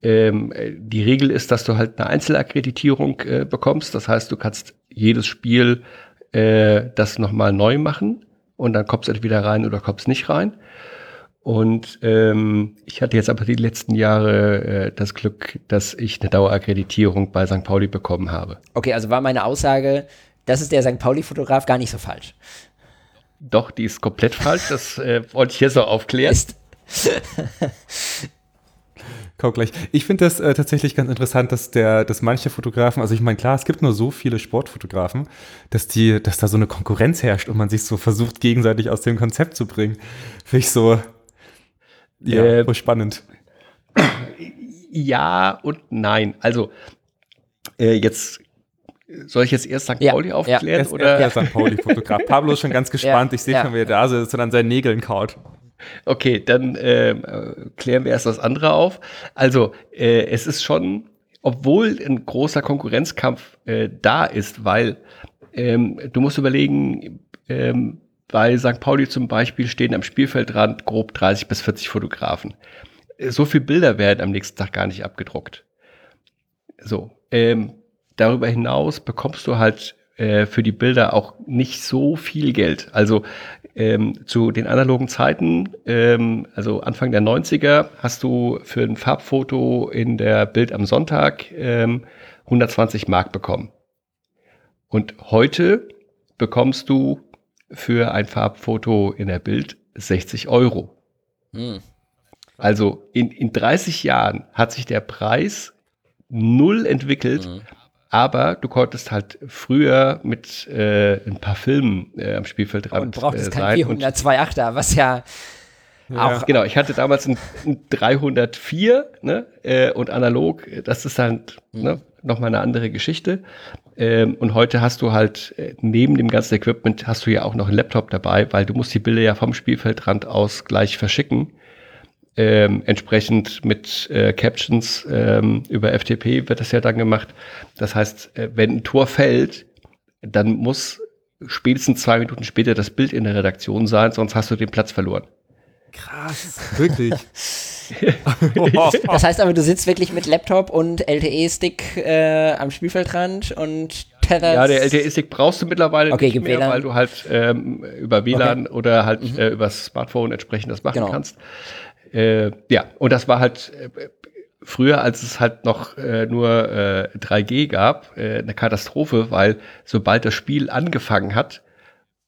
Ähm, die Regel ist, dass du halt eine Einzelakkreditierung äh, bekommst. Das heißt, du kannst jedes Spiel äh, das nochmal neu machen. und dann kommst du entweder rein oder kommst nicht rein. Und ähm, ich hatte jetzt aber die letzten Jahre äh, das Glück, dass ich eine Dauerakkreditierung bei St. Pauli bekommen habe. Okay, also war meine Aussage, das ist der St. Pauli-Fotograf gar nicht so falsch. Doch, die ist komplett falsch. Das äh, wollte ich hier so aufklären. Ist Kaum gleich. Ich finde das äh, tatsächlich ganz interessant, dass der, dass manche Fotografen, also ich meine, klar, es gibt nur so viele Sportfotografen, dass die, dass da so eine Konkurrenz herrscht und man sich so versucht, gegenseitig aus dem Konzept zu bringen. Finde ich so, ja, äh, spannend. Ja und nein. Also, äh, jetzt soll ich jetzt erst St. Ja, Pauli aufklären? Ja, oder? Ja, St. Pauli-Fotograf. Pablo ist schon ganz <laughs> gespannt. ich sehe schon, wie er da sitzt und an seinen Nägeln kaut. Okay, dann äh, klären wir erst das andere auf. Also, äh, es ist schon, obwohl ein großer Konkurrenzkampf äh, da ist, weil ähm, du musst überlegen, ähm, bei St. Pauli zum Beispiel stehen am Spielfeldrand grob 30 bis 40 Fotografen. So viele Bilder werden am nächsten Tag gar nicht abgedruckt. So, ähm, darüber hinaus bekommst du halt äh, für die Bilder auch nicht so viel Geld. Also ähm, zu den analogen Zeiten, ähm, also Anfang der 90er, hast du für ein Farbfoto in der Bild am Sonntag ähm, 120 Mark bekommen. Und heute bekommst du für ein Farbfoto in der Bild 60 Euro. Hm. Also in, in 30 Jahren hat sich der Preis null entwickelt. Hm. Aber du konntest halt früher mit äh, ein paar Filmen äh, am Spielfeld dran. Und brauchtest äh, kein 402,8er, was ja, ja. Auch, genau, ich hatte damals ein, ein 304 ne, äh, und analog, das ist halt mhm. ne, nochmal eine andere Geschichte. Ähm, und heute hast du halt äh, neben dem ganzen Equipment hast du ja auch noch einen Laptop dabei, weil du musst die Bilder ja vom Spielfeldrand aus gleich verschicken ähm, entsprechend mit äh, Captions ähm, über FTP wird das ja dann gemacht. Das heißt, äh, wenn ein Tor fällt, dann muss spätestens zwei Minuten später das Bild in der Redaktion sein, sonst hast du den Platz verloren. Krass, wirklich. <laughs> das heißt aber, du sitzt wirklich mit Laptop und LTE-Stick äh, am Spielfeldrand und tetherst. Ja, der LTE-Stick brauchst du mittlerweile okay, nicht mehr, WLAN. weil du halt ähm, über WLAN okay. oder halt mhm. äh, über Smartphone entsprechend das machen genau. kannst. Äh, ja, und das war halt äh, früher, als es halt noch äh, nur äh, 3G gab, äh, eine Katastrophe, weil sobald das Spiel angefangen hat,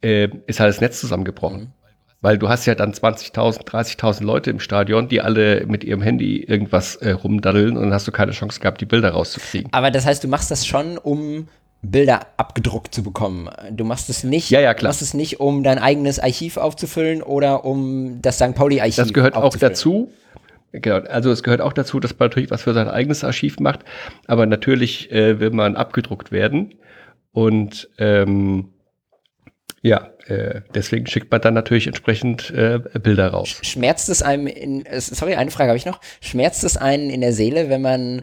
äh, ist halt das Netz zusammengebrochen. Weil du hast ja dann 20.000, 30.000 Leute im Stadion, die alle mit ihrem Handy irgendwas äh, rumdaddeln und dann hast du keine Chance gehabt, die Bilder rauszukriegen. Aber das heißt, du machst das schon, um Bilder abgedruckt zu bekommen. Du machst es nicht, ja, ja, klar. machst es nicht, um dein eigenes Archiv aufzufüllen oder um das St. Pauli-Archiv Das gehört auch dazu. Genau, also es gehört auch dazu, dass man natürlich was für sein eigenes Archiv macht, aber natürlich äh, will man abgedruckt werden. Und ähm, ja, äh, deswegen schickt man dann natürlich entsprechend äh, Bilder raus. Schmerzt es einem in, sorry, eine Frage habe ich noch. Schmerzt es einen in der Seele, wenn man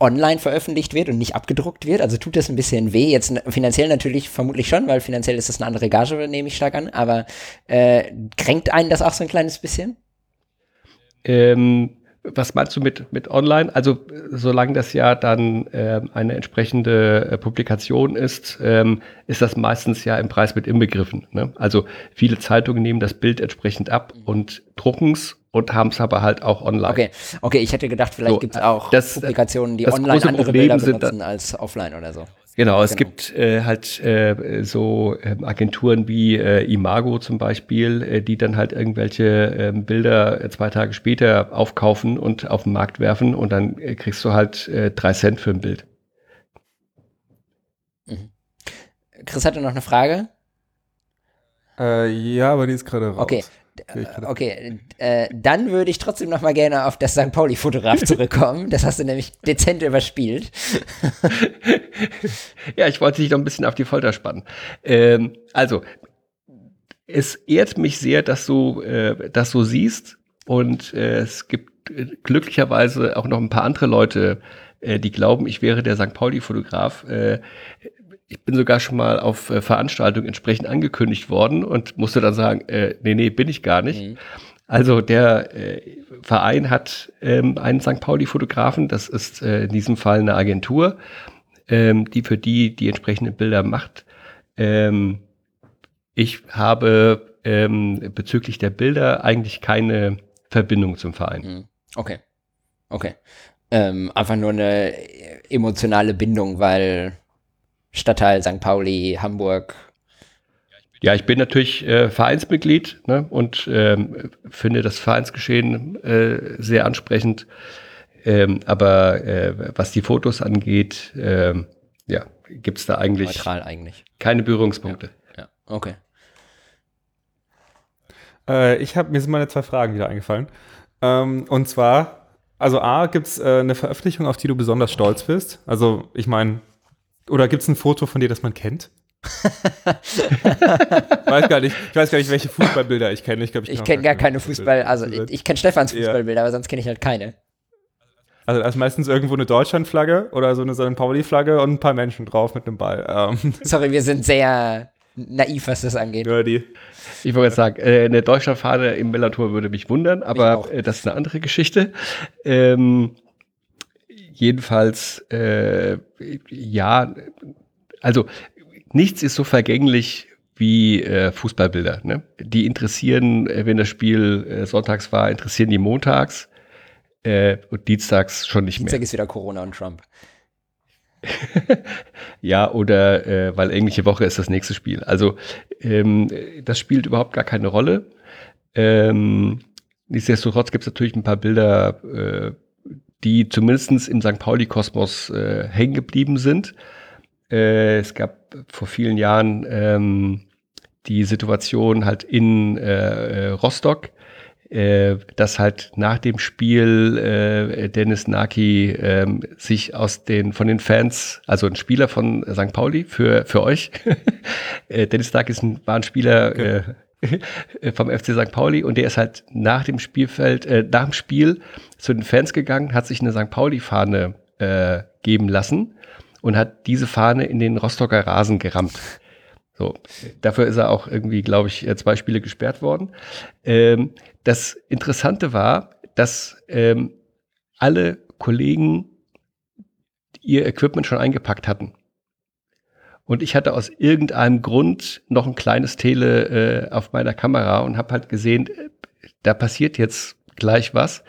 online veröffentlicht wird und nicht abgedruckt wird. Also tut das ein bisschen weh. Jetzt finanziell natürlich vermutlich schon, weil finanziell ist das eine andere Gage, nehme ich stark an. Aber äh, kränkt einen das auch so ein kleines bisschen? Ähm, was meinst du mit, mit online? Also solange das ja dann äh, eine entsprechende äh, Publikation ist, ähm, ist das meistens ja im Preis mit inbegriffen. Ne? Also viele Zeitungen nehmen das Bild entsprechend ab und drucken es und haben es aber halt auch online. Okay, okay, ich hätte gedacht, vielleicht so, gibt es auch das, Publikationen, die online andere Problem Bilder benutzen als offline oder so. Genau, es genau. gibt äh, halt äh, so äh, Agenturen wie äh, Imago zum Beispiel, äh, die dann halt irgendwelche äh, Bilder äh, zwei Tage später aufkaufen und auf den Markt werfen und dann äh, kriegst du halt äh, drei Cent für ein Bild. Mhm. Chris hatte noch eine Frage. Äh, ja, aber die ist gerade raus. Okay, Okay, äh, dann würde ich trotzdem noch mal gerne auf das St. Pauli-Fotograf <laughs> zurückkommen. Das hast du nämlich dezent überspielt. <laughs> ja, ich wollte dich noch ein bisschen auf die Folter spannen. Ähm, also, es ehrt mich sehr, dass du äh, das so siehst. Und äh, es gibt äh, glücklicherweise auch noch ein paar andere Leute, äh, die glauben, ich wäre der St. Pauli-Fotograf. Ich bin sogar schon mal auf äh, Veranstaltungen entsprechend angekündigt worden und musste dann sagen, äh, nee, nee, bin ich gar nicht. Mhm. Also der äh, Verein hat ähm, einen St. Pauli-Fotografen, das ist äh, in diesem Fall eine Agentur, ähm, die für die die entsprechenden Bilder macht. Ähm, ich habe ähm, bezüglich der Bilder eigentlich keine Verbindung zum Verein. Mhm. Okay. Okay. Ähm, einfach nur eine emotionale Bindung, weil Stadtteil St. Pauli, Hamburg. Ja, ich bin natürlich äh, Vereinsmitglied ne, und ähm, finde das Vereinsgeschehen äh, sehr ansprechend. Ähm, aber äh, was die Fotos angeht, ähm, ja, gibt es da eigentlich, Neutral eigentlich keine Berührungspunkte. Ja, okay. Äh, ich habe mir sind meine zwei Fragen wieder eingefallen. Ähm, und zwar, also A, gibt es äh, eine Veröffentlichung, auf die du besonders stolz bist? Also, ich meine, oder gibt es ein Foto von dir, das man kennt? <laughs> weiß gar nicht, ich weiß gar nicht, welche Fußballbilder ich kenne. Ich, glaub, ich, ich kenne gar keine Fußball, also ich, ich kenne Stefans Fußballbilder, ja. aber sonst kenne ich halt keine. Also da ist meistens irgendwo eine Deutschlandflagge oder so eine St. Pauli-Flagge und ein paar Menschen drauf mit einem Ball. Ähm. <laughs> Sorry, wir sind sehr naiv, was das angeht. Die. Ich wollte jetzt sagen, äh, eine Deutschlandfahne im Bellator würde mich wundern, aber äh, das ist eine andere Geschichte. Ähm, jedenfalls, äh, ja, also nichts ist so vergänglich wie äh, Fußballbilder. Ne? Die interessieren, äh, wenn das Spiel äh, sonntags war, interessieren die montags äh, und dienstags schon nicht Dienstag mehr. Dienstag ist wieder Corona und Trump. <laughs> ja, oder äh, weil englische Woche ist das nächste Spiel. Also ähm, das spielt überhaupt gar keine Rolle. Ähm, nichtsdestotrotz gibt es natürlich ein paar Bilder, äh, die zumindest im St. Pauli-Kosmos äh, hängen geblieben sind. Äh, es gab vor vielen Jahren ähm, die Situation halt in äh, Rostock, äh, dass halt nach dem Spiel äh, Dennis Naki äh, sich aus den von den Fans, also ein Spieler von St. Pauli für für euch, <laughs> äh, Dennis Naki ist ein, war ein Spieler okay. Äh, <laughs> vom FC St. Pauli und der ist halt nach dem Spielfeld, äh, nach dem Spiel zu den Fans gegangen, hat sich eine St. Pauli-Fahne äh, geben lassen und hat diese Fahne in den Rostocker Rasen gerammt. So, dafür ist er auch irgendwie, glaube ich, zwei Spiele gesperrt worden. Ähm, das Interessante war, dass ähm, alle Kollegen ihr Equipment schon eingepackt hatten. Und ich hatte aus irgendeinem Grund noch ein kleines Tele äh, auf meiner Kamera und habe halt gesehen, äh, da passiert jetzt gleich was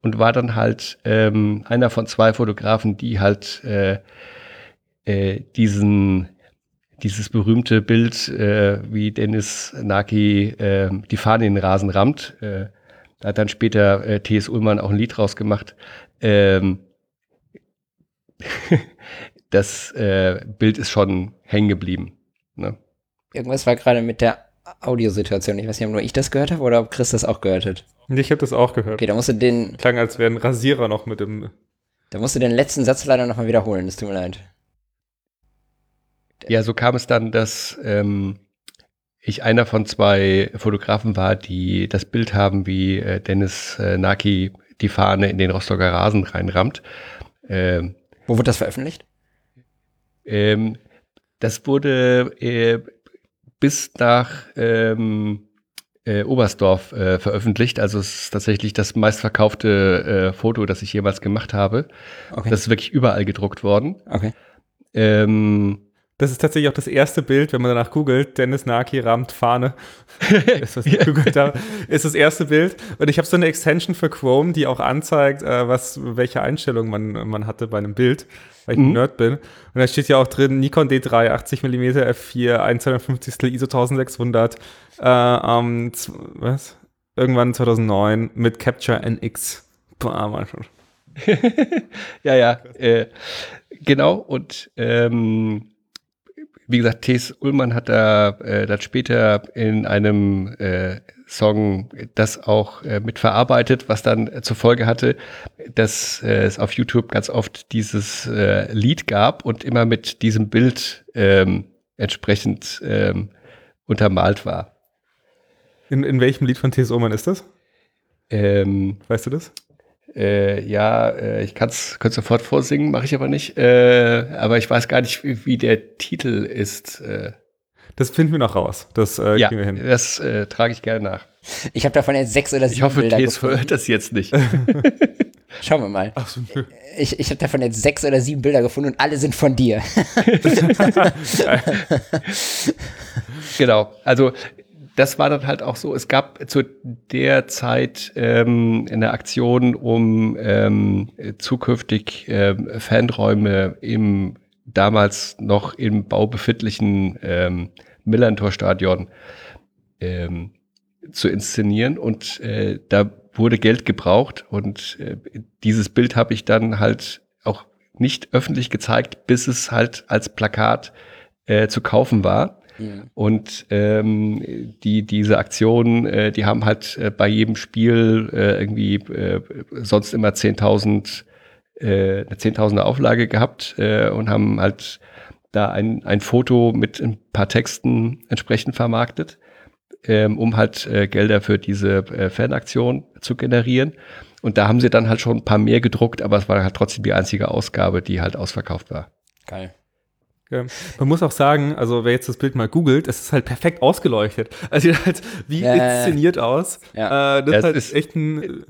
und war dann halt ähm, einer von zwei Fotografen, die halt äh, äh, diesen dieses berühmte Bild, äh, wie Dennis Naki äh, die Fahne in den Rasen rammt. Äh, da hat dann später äh, T.S. Ullmann auch ein Lied rausgemacht. Ähm, <laughs> das äh, Bild ist schon hängen geblieben. Ne? Irgendwas war gerade mit der Audiosituation. Ich weiß nicht, ob nur ich das gehört habe oder ob Chris das auch gehört hat. Ich habe das auch gehört. Okay, da musst du den. Klang, als wäre ein Rasierer noch mit dem. Da musst du den letzten Satz leider nochmal wiederholen. Das tut mir leid. Ja, so kam es dann, dass ähm, ich einer von zwei Fotografen war, die das Bild haben, wie äh, Dennis äh, Naki die Fahne in den Rostocker Rasen reinrammt. Ähm, Wo wird das veröffentlicht? Ähm, das wurde äh, bis nach ähm, äh, Oberstdorf äh, veröffentlicht. Also es ist tatsächlich das meistverkaufte äh, Foto, das ich jemals gemacht habe. Okay. Das ist wirklich überall gedruckt worden. Okay. Ähm, das ist tatsächlich auch das erste Bild, wenn man danach googelt, Dennis Naki rammt Fahne. <laughs> ist, was ich gegoogelt habe, ist das erste Bild. Und ich habe so eine Extension für Chrome, die auch anzeigt, äh, was, welche Einstellung man, man hatte bei einem Bild, weil ich mhm. ein Nerd bin. Und da steht ja auch drin, Nikon D3, 80 mm f4, 1,52 ISO 1600, äh, um, was? Irgendwann 2009 mit Capture NX. Boah, Mann. <laughs> ja, ja, äh, genau. Und ähm, wie gesagt, Thes Ullmann hat da äh, das später in einem äh, Song das auch äh, mitverarbeitet, was dann äh, zur Folge hatte, dass äh, es auf YouTube ganz oft dieses äh, Lied gab und immer mit diesem Bild ähm, entsprechend ähm, untermalt war. In, in welchem Lied von Thes Ullmann ist das? Ähm, weißt du das? Äh, ja, äh, ich kann es sofort vorsingen, mache ich aber nicht. Äh, aber ich weiß gar nicht, wie, wie der Titel ist. Äh. Das finden wir noch raus. Das äh, ja, wir hin. Das äh, trage ich gerne nach. Ich habe davon jetzt sechs oder sieben Ich hoffe, Bilder TS hört das jetzt nicht. <laughs> Schauen wir mal. Ach so, nö. Ich, ich habe davon jetzt sechs oder sieben Bilder gefunden und alle sind von dir. <laughs> <laughs> genau. Also das war dann halt auch so. Es gab zu der Zeit ähm, eine Aktion, um ähm, zukünftig ähm, Fanräume im damals noch im Bau befindlichen ähm, Millantor-Stadion ähm, zu inszenieren. Und äh, da wurde Geld gebraucht. Und äh, dieses Bild habe ich dann halt auch nicht öffentlich gezeigt, bis es halt als Plakat äh, zu kaufen war. Und ähm, die, diese Aktion, äh, die haben halt äh, bei jedem Spiel äh, irgendwie äh, sonst immer 10.000, äh, eine 10.000er Auflage gehabt äh, und haben halt da ein, ein Foto mit ein paar Texten entsprechend vermarktet, ähm, um halt äh, Gelder für diese äh, Fanaktion zu generieren. Und da haben sie dann halt schon ein paar mehr gedruckt, aber es war halt trotzdem die einzige Ausgabe, die halt ausverkauft war. Geil. Man muss auch sagen, also wer jetzt das Bild mal googelt, es ist halt perfekt ausgeleuchtet. <laughs> Also sieht halt wie Ja, ja, ja. inszeniert aus. Ja. Äh, das Ja, ist halt ist- echt ein.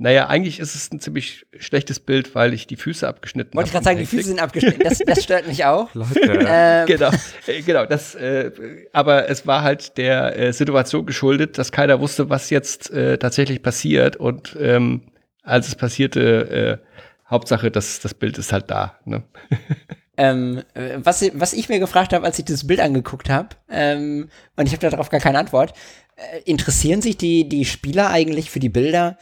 Naja, eigentlich ist es ein ziemlich schlechtes Bild, weil ich die Füße abgeschnitten Wollte ich gerade sagen, die Füße sind abgeschnitten. Das, das stört mich auch. <laughs> Leute, Ähm, <laughs> genau, äh, genau. Das, äh, aber es war halt der äh, Situation geschuldet, dass keiner wusste, was jetzt äh, tatsächlich passiert. Und ähm, als es passierte, äh, Hauptsache, das, das Bild ist halt da. Ne? Ähm, äh, was, was ich mir gefragt habe, als ich das Bild angeguckt habe, ähm, und ich habe darauf gar keine Antwort, äh, interessieren sich die, die Spieler eigentlich für die Bilder,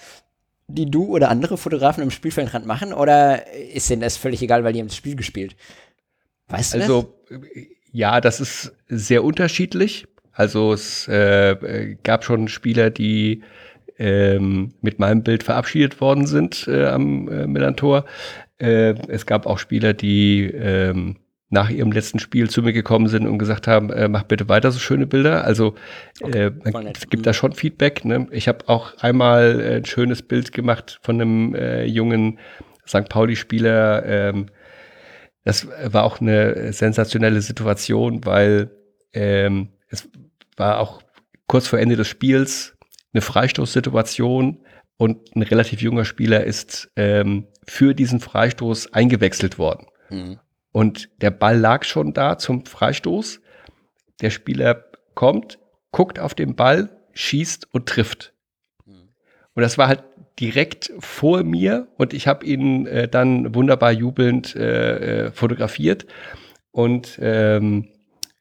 die du oder andere Fotografen im Spielfeldrand machen, oder ist denen das völlig egal, weil die haben das Spiel gespielt? Weißt du das? Also äh, ja, das ist sehr unterschiedlich. Also es äh, gab schon Spieler, die ähm, mit meinem Bild verabschiedet worden sind äh, am äh, Millantor. Äh, es gab auch Spieler, die ähm, nach ihrem letzten Spiel zu mir gekommen sind und gesagt haben, äh, mach bitte weiter so schöne Bilder. Also äh, voll man nett. gibt da schon Feedback. Ne? Ich habe auch einmal äh, ein schönes Bild gemacht von einem äh, jungen St. Pauli-Spieler. Ähm, das war auch eine sensationelle Situation, weil ähm, es war auch kurz vor Ende des Spiels eine Freistoßsituation und ein relativ junger Spieler ist ähm, für diesen Freistoß eingewechselt worden. Mhm. Und der Ball lag schon da zum Freistoß. Der Spieler kommt, guckt auf den Ball, schießt und trifft. Und das war halt direkt vor mir und ich habe ihn äh, dann wunderbar jubelnd äh, äh, fotografiert. Und ähm,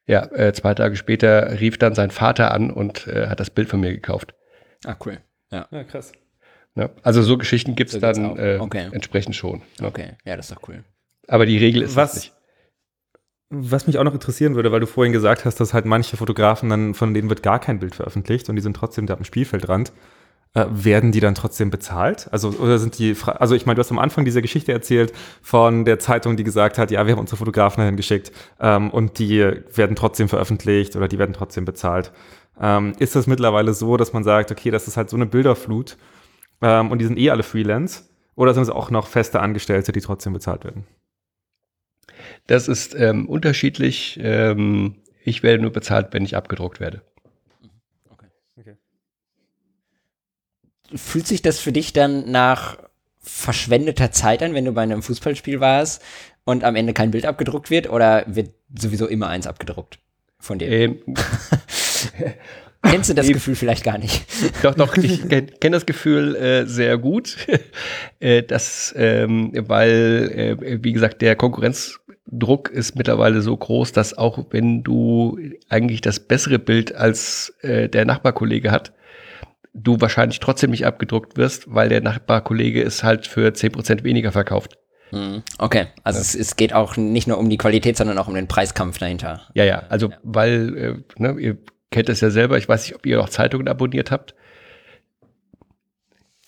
ja, äh, zwei Tage später rief dann sein Vater an und äh, hat das Bild von mir gekauft. Ah, cool. Ja, ja, krass. Ne? Also so Geschichten gibt's So gibt's dann äh, Okay. entsprechend schon. Ne? okay. Ja, das ist doch cool. Aber die Regel ist Was- das nicht. Was mich auch noch interessieren würde, weil du vorhin gesagt hast, dass halt manche Fotografen dann, von denen wird gar kein Bild veröffentlicht und die sind trotzdem da am Spielfeldrand. Äh, werden die dann trotzdem bezahlt? Also, oder sind die, fra- also ich meine, du hast am Anfang diese Geschichte erzählt von der Zeitung, die gesagt hat, ja, wir haben unsere Fotografen dahin geschickt ähm, und die werden trotzdem veröffentlicht oder die werden trotzdem bezahlt. Ähm, ist das mittlerweile so, dass man sagt, okay, das ist halt so eine Bilderflut ähm, und die sind eh alle Freelance? Oder sind es auch noch feste Angestellte, die trotzdem bezahlt werden? Das ist ähm, unterschiedlich. Ähm, ich werde nur bezahlt, wenn ich abgedruckt werde. Fühlt sich das für dich dann nach verschwendeter Zeit an, wenn du bei einem Fußballspiel warst und am Ende kein Bild abgedruckt wird oder wird sowieso immer eins abgedruckt von dir? Ähm, <laughs> Kennst du das. Gefühl vielleicht gar nicht? <laughs> doch, doch, ich kenne kenn das Gefühl äh, sehr gut, <laughs> äh, dass, ähm, weil, äh, wie gesagt, der Konkurrenzdruck ist mittlerweile so groß, dass auch wenn du eigentlich das bessere Bild als äh, der Nachbarkollege hat, du wahrscheinlich trotzdem nicht abgedruckt wirst, weil der Nachbarkollege es halt für 10% weniger verkauft. Hm, Okay, also es, es geht auch nicht nur um die Qualität, sondern auch um den Preiskampf dahinter. Ja, ja, also weil, äh, ne, ihr kennt es ja selber, ich weiß nicht, ob ihr auch Zeitungen abonniert habt.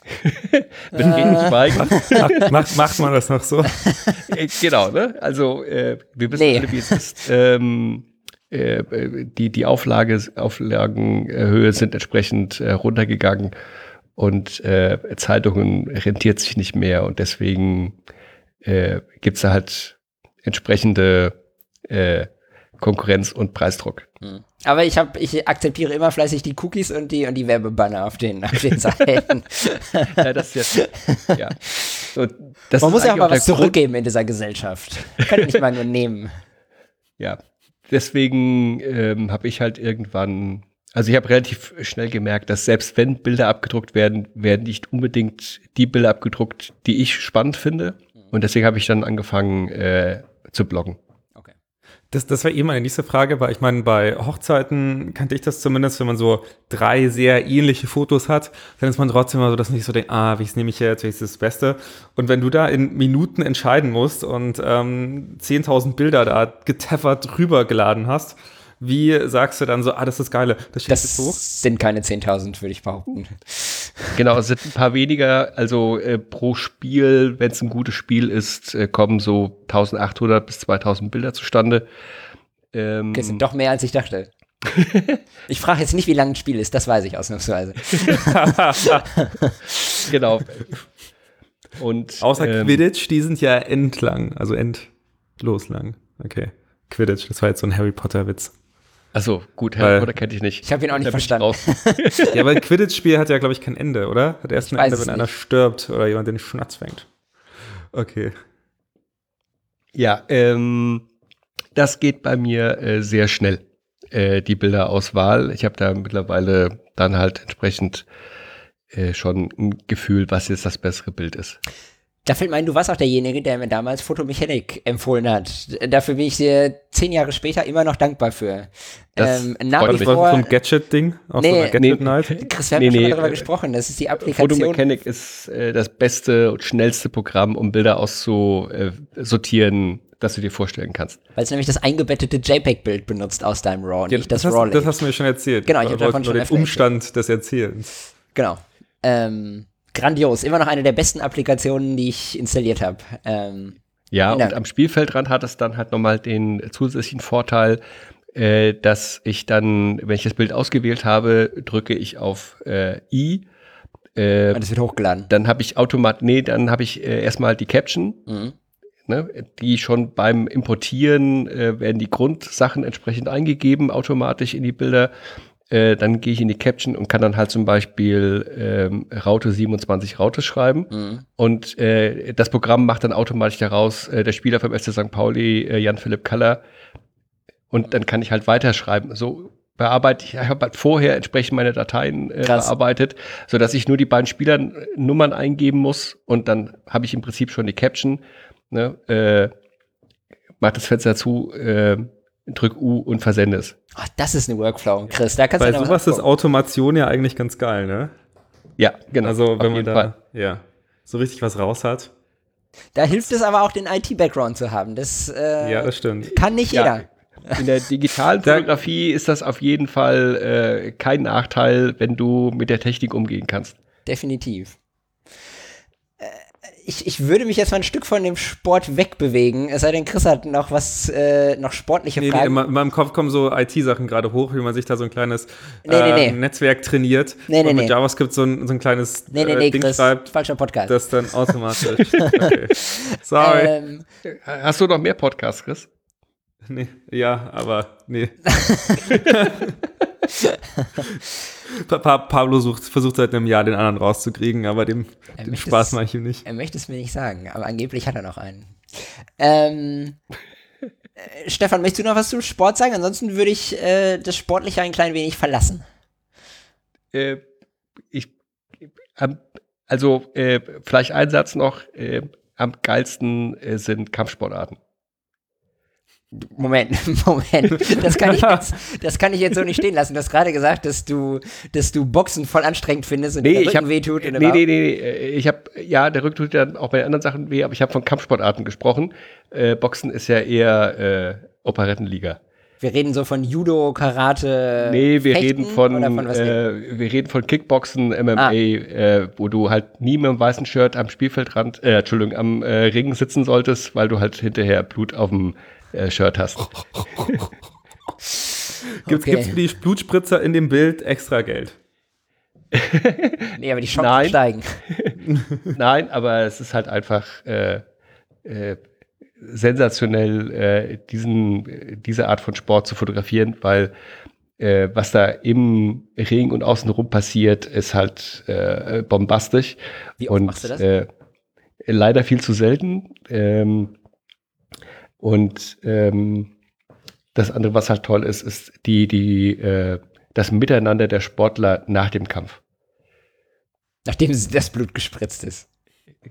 <laughs> Mit wenig Schweigen. macht, macht, macht man das noch so? Äh, genau, ne? Also äh, wir wissen Nee. alle, wie es ist. Ähm, äh, äh, die die Auflage, Auflagenhöhe sind entsprechend äh, runtergegangen und äh, Zeitungen rentiert sich nicht mehr und deswegen äh, gibt's da halt entsprechende äh, Konkurrenz und Preisdruck. Hm. Aber ich habe, ich akzeptiere immer fleißig die Cookies und die und die Werbebanner auf den, auf den Seiten. <laughs> Ja, das jetzt, ja. So, das Man muss ja auch mal was zurückgeben in dieser Gesellschaft. Kann nicht mal nur nehmen. <laughs> Ja, deswegen ähm, habe ich halt irgendwann Also ich habe relativ schnell gemerkt, dass selbst wenn Bilder abgedruckt werden, werden nicht unbedingt die Bilder abgedruckt, die ich spannend finde. Und deswegen habe ich dann angefangen äh, zu bloggen. Das, das war eben eh meine nächste Frage, weil ich meine, bei Hochzeiten kannte ich das zumindest, wenn man so drei sehr ähnliche Fotos hat, dann ist man trotzdem immer so, dass man nicht so denkt, ah, welches nehme ich jetzt, welches ist das Beste. Und wenn du da in Minuten entscheiden musst und ähm, 10.000 Bilder da geteffert rübergeladen hast, wie sagst du dann so, ah, das ist geile, das, das hoch? sind keine 10.000, würde ich behaupten. Genau, es sind ein paar weniger, also äh, pro Spiel, wenn es ein gutes Spiel ist, äh, kommen so 1.800 bis 2.000 Bilder zustande. Ähm, okay, sind doch mehr, als ich dachte. <laughs> ich frage jetzt nicht, wie lang ein Spiel ist, das weiß ich ausnahmsweise. <laughs> genau. Und, Außer ähm, Quidditch, die sind ja endlang, also endlos lang. Okay. Quidditch, das war jetzt so ein Harry Potter-Witz. Achso, gut, Harry Potter kenne ich nicht. Ich habe ihn auch nicht verstanden. <laughs> ja, weil Quidditch-Spiel hat ja, glaube ich, kein Ende, oder? Hat erst ein Ende, wenn einer stirbt oder jemand den Schnatz fängt. Okay. Ja, ähm, das geht bei mir äh, sehr schnell, äh, die Bilderauswahl. Ich habe da mittlerweile dann halt entsprechend äh, schon ein Gefühl, was jetzt das bessere Bild ist. Da fällt mir ein, du warst auch derjenige, der mir damals Fotomechanik empfohlen hat. Dafür bin ich dir zehn Jahre später immer noch dankbar für. Das ähm, nach wie vor, so ein Gadget-Ding? Nee, so nee, Chris, wir haben nee, schon nee, darüber äh, gesprochen. Das ist die Applikation. Fotomechanik ist äh, das beste und schnellste Programm, um Bilder auszusortieren, äh, das du dir vorstellen kannst. Weil es nämlich das eingebettete JPEG-Bild benutzt aus deinem RAW, ja, nicht das, das RAW. Das hast du mir schon erzählt. Genau, ich habe davon schon den Umstand des Erzählens. Genau. Ähm, grandios. Immer noch eine der besten Applikationen, die ich installiert habe. Ähm, ja, und am Spielfeldrand hat es dann halt nochmal den zusätzlichen Vorteil, äh, dass ich dann, wenn ich das Bild ausgewählt habe, drücke ich auf äh, I. Äh, und es wird hochgeladen. Dann habe ich automatisch, nee, dann habe ich äh, erstmal die Caption. Mhm. Ne, die schon beim Importieren äh, werden die Grundsachen entsprechend eingegeben, automatisch in die Bilder. Äh, dann gehe ich in die Caption und kann dann halt zum Beispiel ähm, Raute 27 Raute schreiben. Mhm. Und äh, das Programm macht dann automatisch daraus äh, der Spieler vom FC St. Pauli, äh, Jan-Philipp Kaller. Und dann kann ich halt weiterschreiben. So bearbeite ich, ich habe halt vorher entsprechend meine Dateien äh, bearbeitet, so dass ich nur die beiden Spielernummern eingeben muss und dann habe ich im Prinzip schon die Caption. Ne, äh, mach das Fenster zu, äh, drück U und versende es. Oh, das ist eine Workflow, Chris. Da kannst Bei du sowas ist Automation ja eigentlich ganz geil, ne? Ja, genau. Also wenn man da Fall. ja, so richtig was raus hat. Da hilft es aber auch, den IT-Background zu haben. Das, äh, ja, das stimmt. Kann nicht jeder. In der digitalen <laughs> Fotografie ist das auf jeden Fall äh, kein Nachteil, wenn du mit der Technik umgehen kannst. Definitiv ich, ich würde mich jetzt mal ein Stück von dem Sport wegbewegen, es sei denn, Chris hat noch was, äh, noch sportliche nee, Fragen. Nee, in meinem Kopf kommen so IT-Sachen gerade hoch, wie man sich da so ein kleines nee, äh, nee, Netzwerk trainiert nee, nee, und mit JavaScript so ein, so ein kleines nee, nee, nee, Ding Chris, schreibt. Falscher Podcast. Das dann automatisch. <laughs> okay. Sorry. Ähm, Hast du noch mehr Podcasts, Chris? Nee, ja, aber nee. <laughs> pa Pablo sucht, versucht seit einem Jahr den anderen rauszukriegen, aber dem, dem Spaß mache ich ihm nicht. Er möchte es mir nicht sagen, aber angeblich hat er noch einen. Ähm, äh, Stefan, möchtest du noch was zum Sport sagen? Ansonsten würde ich äh, das Sportliche ein klein wenig verlassen. Äh, ich, also äh, vielleicht ein Satz noch. Äh, am geilsten äh, sind Kampfsportarten. Moment, <laughs> Moment. Das kann, ich jetzt, <laughs> das kann ich jetzt so nicht stehen lassen. Du hast gerade gesagt, dass du, dass du Boxen voll anstrengend findest und nee, der Rücken ich wehtut. Nee, nee, nee, nee. Ich habe, ja, der Rücken tut ja auch bei anderen Sachen weh, aber ich habe von Kampfsportarten gesprochen. Äh, Boxen ist ja eher äh, Operettenliga. Wir reden so von Judo, Karate. Nee, wir Fechten, reden von, von äh, wir reden von Kickboxen, MMA, ah. äh, wo du halt nie mit einem weißen Shirt am Spielfeldrand, äh, Entschuldigung, am äh, Ring sitzen solltest, weil du halt hinterher Blut auf dem äh, Shirt hast. <laughs> Gibt es okay. für die Blutspritzer in dem Bild extra Geld? <laughs> nee, aber die Chancen Nein. steigen. <laughs> Nein, aber es ist halt einfach äh, äh, sensationell, äh, diesen, diese Art von Sport zu fotografieren, weil äh, was da im Ring und außenrum passiert, ist halt äh, bombastisch. Wie oft und, machst du das? Äh, leider viel zu selten. Ähm, und ähm, das andere, was halt toll ist, ist die, die, äh, das Miteinander der Sportler nach dem Kampf. Nachdem das Blut gespritzt ist.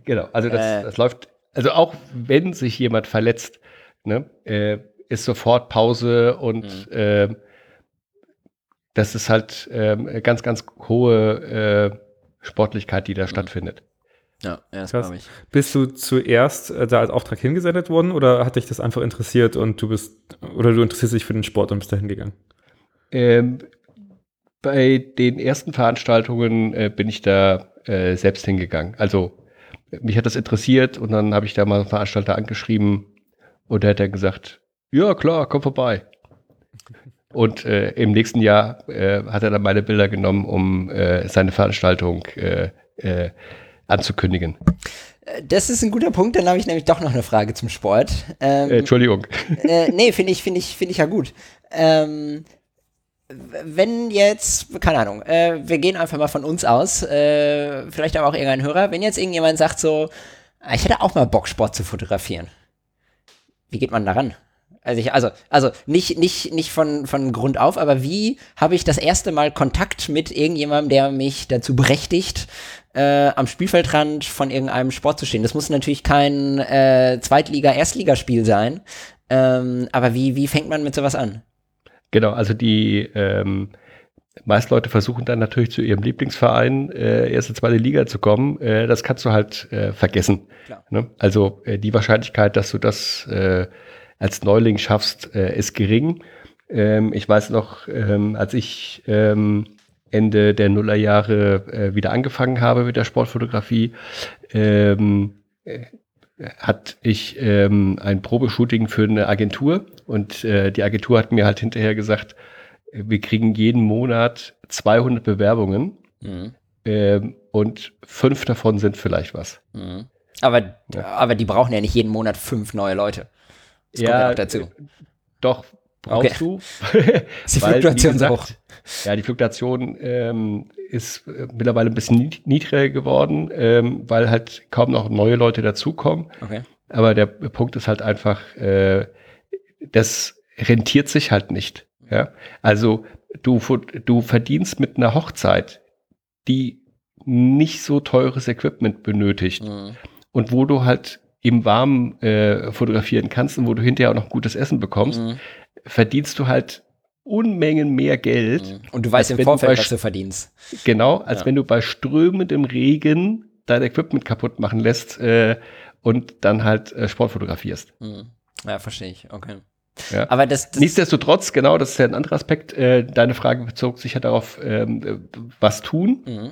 Genau, also das, äh. das läuft, also auch wenn sich jemand verletzt, ne, äh, ist sofort Pause und mhm. äh, das ist halt äh, ganz, ganz hohe äh, Sportlichkeit, die da mhm. stattfindet. Ja, das glaube ich. Bist du zuerst äh, da als Auftrag hingesendet worden oder hat dich das einfach interessiert und du bist, oder du interessierst dich für den Sport und bist da hingegangen? Ähm, bei den ersten Veranstaltungen äh, bin ich da äh, selbst hingegangen. Also mich hat das interessiert und dann habe ich da mal einen Veranstalter angeschrieben und der hat dann gesagt, ja klar, komm vorbei. Und äh, im nächsten Jahr äh, hat er dann meine Bilder genommen, um äh, seine Veranstaltung äh, äh, anzukündigen. Das ist ein guter Punkt, dann habe ich nämlich doch noch eine Frage zum Sport. Ähm, äh, Entschuldigung. Äh, nee, finde ich, finde ich, finde ich ja gut. Ähm, wenn jetzt, keine Ahnung, äh, wir gehen einfach mal von uns aus, äh, vielleicht aber auch irgendein Hörer, wenn jetzt irgendjemand sagt so, ah, ich hätte auch mal Bock, Sport zu fotografieren. Wie geht man daran? Also, ich, also, also nicht, nicht, nicht von, von Grund auf, aber wie habe ich das erste Mal Kontakt mit irgendjemandem, der mich dazu berechtigt, äh, am Spielfeldrand von irgendeinem Sport zu stehen? Das muss natürlich kein äh, Zweitliga-, Erstligaspiel sein. Ähm, aber wie, wie fängt man mit sowas an? Genau, also die ähm, meisten Leute versuchen dann natürlich zu ihrem Lieblingsverein äh, erste, zweite Liga zu kommen. Äh, das kannst du halt äh, vergessen. Ne? Also äh, die Wahrscheinlichkeit, dass du das äh, als Neuling schaffst, äh, ist gering. Ähm, ich weiß noch, ähm, als ich ähm, Ende der Nullerjahre äh, wieder angefangen habe mit der Sportfotografie, ähm, äh, hat ich ähm, ein Probeshooting für eine Agentur und äh, die Agentur hat mir halt hinterher gesagt, wir kriegen jeden Monat 200 Bewerbungen mhm. ähm, und fünf davon sind vielleicht was. Mhm. Aber, ja. aber die brauchen ja nicht jeden Monat fünf neue Leute. Das ja, ja dazu. Doch, brauchst okay. du. <laughs> die Fluktuation gesagt, auch. Ja, die Fluktuation ähm, ist äh, mittlerweile ein bisschen niedriger geworden, ähm, weil halt kaum noch neue Leute dazukommen. Okay. Aber der Punkt ist halt einfach, äh, das rentiert sich halt nicht. Ja? Also du, du verdienst mit einer Hochzeit, die nicht so teures Equipment benötigt mhm. und wo du halt im Warmen äh, fotografieren kannst und wo du hinterher auch noch gutes Essen bekommst, mhm. Verdienst du halt Unmengen mehr Geld. Mhm. Und du weißt im Vorfeld, du was du verdienst. Genau, als ja. wenn du bei strömendem Regen dein Equipment kaputt machen lässt äh, und dann halt äh, Sport fotografierst. Mhm. Ja, verstehe ich. Okay. Ja. Aber das, das Nichtsdestotrotz, genau, das ist ja ein anderer Aspekt. Äh, deine Frage bezog sich ja darauf, ähm, was tun. Mhm.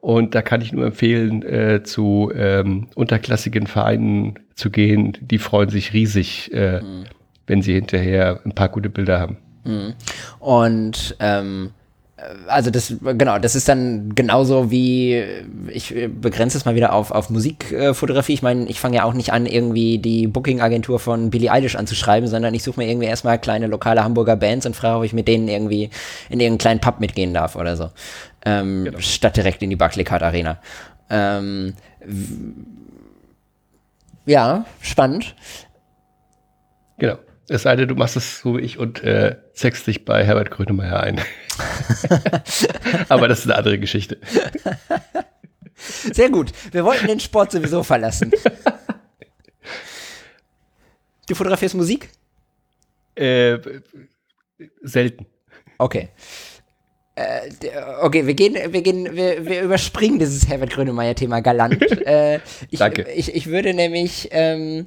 Und da kann ich nur empfehlen, äh, zu ähm, unterklassigen Vereinen zu gehen. Die freuen sich riesig, äh, mhm. Wenn sie hinterher ein paar gute Bilder haben. Mhm. Und ähm, also das, genau, das ist dann genauso wie, ich begrenze es mal wieder auf, auf Musikfotografie. Ich meine, ich fange ja auch nicht an, irgendwie die Booking-Agentur von Billie Eilish anzuschreiben, sondern ich suche mir irgendwie erstmal kleine lokale Hamburger Bands und frage, ob ich mit denen irgendwie in irgendeinen kleinen Pub mitgehen darf oder so. Ähm, genau. Statt direkt in die Barclaycard Arena. Ähm, ja, spannend. Genau. Es sei denn, du machst es so wie ich und äh, sexst dich bei Herbert Grönemeyer ein. <laughs> Aber das ist eine andere Geschichte. Sehr gut. Wir wollten den Sport sowieso verlassen. Du fotografierst Musik? Äh, selten. Okay. Äh, okay, wir gehen, wir gehen, wir, wir überspringen dieses Herbert Grönemeyer-Thema galant. <laughs> äh, ich, Danke. Ich, ich würde nämlich ähm,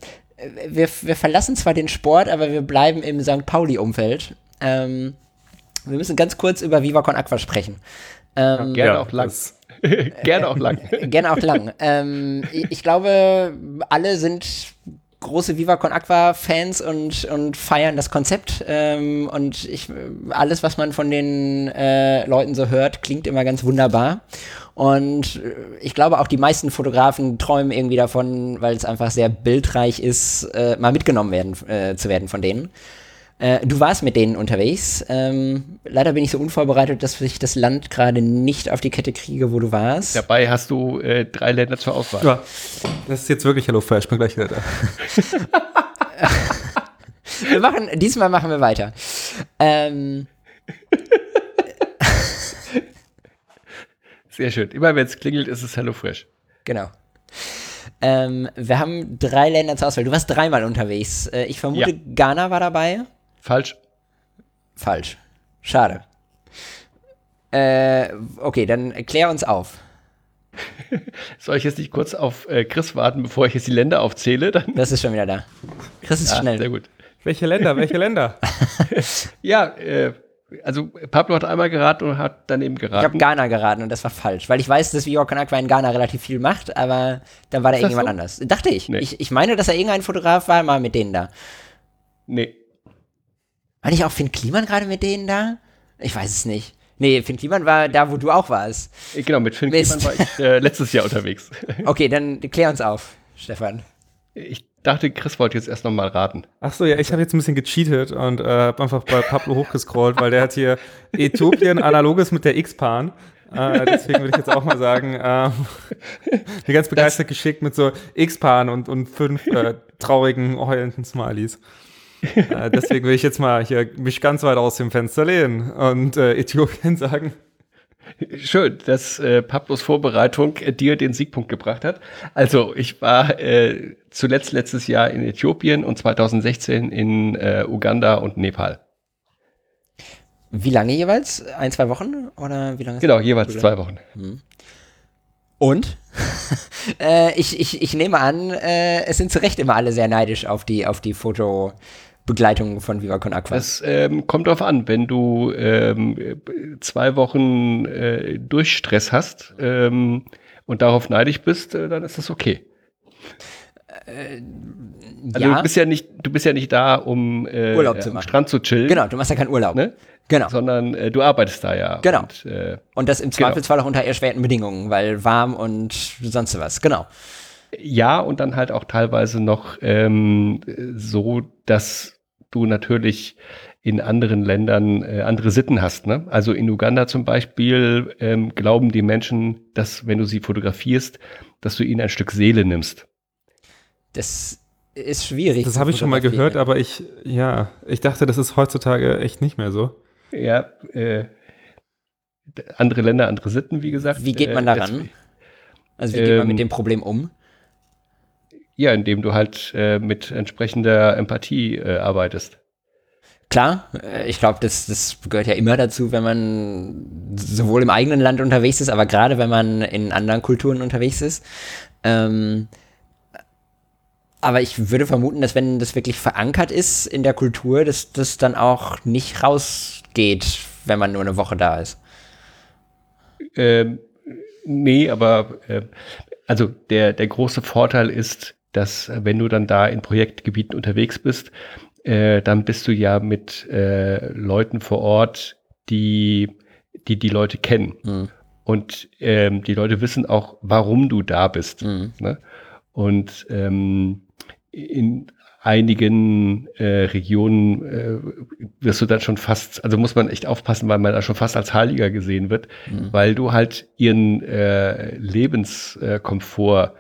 wir, wir verlassen zwar den Sport, aber wir bleiben im St. Pauli-Umfeld. Ähm, wir müssen ganz kurz über Viva Con Aqua sprechen. Ähm, ja, gerne auch lang. <laughs> gerne auch lang. <laughs> gerne auch lang. Ähm, ich, ich, glaube, alle sind große Viva Con Aqua Fans und, und feiern das Konzept. Ähm, und ich, alles, was man von den äh, Leuten so hört, klingt immer ganz wunderbar. Und äh, ich glaube, auch die meisten Fotografen träumen irgendwie davon, weil es einfach sehr bildreich ist, äh, mal mitgenommen werden, äh, zu werden von denen. Äh, du warst mit denen unterwegs. Ähm, leider bin ich so unvorbereitet, dass ich das Land gerade nicht auf die Kette kriege, wo du warst. Dabei hast du äh, drei Länder zur Auswahl. Ja, das ist jetzt wirklich Hello Fresh. Ich bin gleich wieder da. <laughs> wir machen, diesmal machen wir weiter. Ähm, <laughs> Sehr schön. Immer wenn es klingelt, ist es HelloFresh. Genau. Ähm, wir haben drei Länder zur Auswahl. Du warst dreimal unterwegs. Äh, ich vermute, ja. Ghana war dabei. Falsch. Falsch. Schade. Äh, okay, dann klär uns auf. <laughs> Soll ich jetzt nicht kurz auf äh, Chris warten, bevor ich jetzt die Länder aufzähle? Dann? Das ist schon wieder da. Chris ist ja, schnell. Sehr gut. Welche Länder? Welche Länder? <laughs> ja, äh, also Pablo hat einmal geraten und hat daneben geraten. Ich habe Ghana geraten und das war falsch, weil ich weiß, dass Vior Konakwa in Ghana relativ viel macht, aber dann war da irgendjemand so? anders. Dachte ich. Nee. ich. Ich meine, dass er irgendein Fotograf war, mal mit denen da. Nee. War nicht auch Finn Kliman gerade mit denen da? Ich weiß es nicht. Nee, Finn Kliman war da, wo du auch warst. Genau, mit Finn Mist. Kliman war ich äh, letztes Jahr unterwegs. <laughs> Okay, dann klär uns auf, Stefan. Ich dachte, Chris wollte jetzt erst nochmal raten. Ach so, ja, ich habe jetzt ein bisschen gecheatet und äh, habe einfach bei Pablo hochgescrollt, weil der hat hier Äthiopien analoges mit der X-Bahn. Äh, deswegen würde ich jetzt auch mal sagen, <laughs> äh, mir ganz begeistert das geschickt mit so X-Bahn und, und fünf äh, traurigen, heulenden Smileys. Äh, deswegen will ich jetzt mal hier mich ganz weit aus dem Fenster lehnen und äh, Äthiopien <laughs> sagen. Schön, dass äh, Pablos Vorbereitung äh, dir den Siegpunkt gebracht hat. Also ich war äh, zuletzt letztes Jahr in Äthiopien und 2016 in äh, Uganda und Nepal. Wie lange jeweils? Ein, zwei Wochen? Oder wie lange? Genau, jeweils zwei Wochen. Hm. Und? <laughs> äh, ich, ich, ich nehme an, äh, es sind zu Recht immer alle sehr neidisch auf die, auf die Foto, Begleitung von Viva Con Aqua? Das ähm, kommt darauf an. Wenn du ähm, zwei Wochen äh, Durchstress hast ähm, und darauf neidisch bist, äh, dann ist das okay. Äh, also ja. du bist ja nicht, du bist ja nicht da, um äh, Urlaub zu am Strand zu chillen. Genau, du machst ja keinen Urlaub. Ne? Genau. Sondern äh, du arbeitest da ja. Genau. Und, äh, und das im genau. Zweifelsfall genau. auch unter erschwerten Bedingungen, weil warm und sonst was. Genau. Ja, und dann halt auch teilweise noch ähm, so, dass du natürlich in anderen Ländern äh, andere Sitten hast. Ne? Also in Uganda zum Beispiel ähm, glauben die Menschen, dass wenn du sie fotografierst, dass du ihnen ein Stück Seele nimmst. Das ist schwierig. Das habe ich schon mal gehört, aber ich, ja, ich dachte, das ist heutzutage echt nicht mehr so. Ja, äh, andere Länder, andere Sitten, wie gesagt. Wie geht man äh, daran? Also wie geht man mit ähm, dem Problem um? Ja, indem du halt äh, mit entsprechender Empathie äh, arbeitest. Klar, äh, ich glaube, das, das gehört ja immer dazu, wenn man sowohl im eigenen Land unterwegs ist, aber gerade wenn man in anderen Kulturen unterwegs ist. Ähm, aber ich würde vermuten, dass wenn das wirklich verankert ist in der Kultur, dass das dann auch nicht rausgeht, wenn man nur eine Woche da ist. Ähm, nee, aber äh, also der, der große Vorteil ist, dass äh, wenn du dann da in Projektgebieten unterwegs bist, äh, dann bist du ja mit äh, Leuten vor Ort, die die, die Leute kennen. Mhm. Und ähm, die Leute wissen auch, warum du da bist. Mhm. Ne? Und ähm, in einigen äh, Regionen äh, wirst du dann schon fast, also muss man echt aufpassen, weil man da schon fast als Heiliger gesehen wird, mhm. weil du halt ihren äh, Lebenskomfort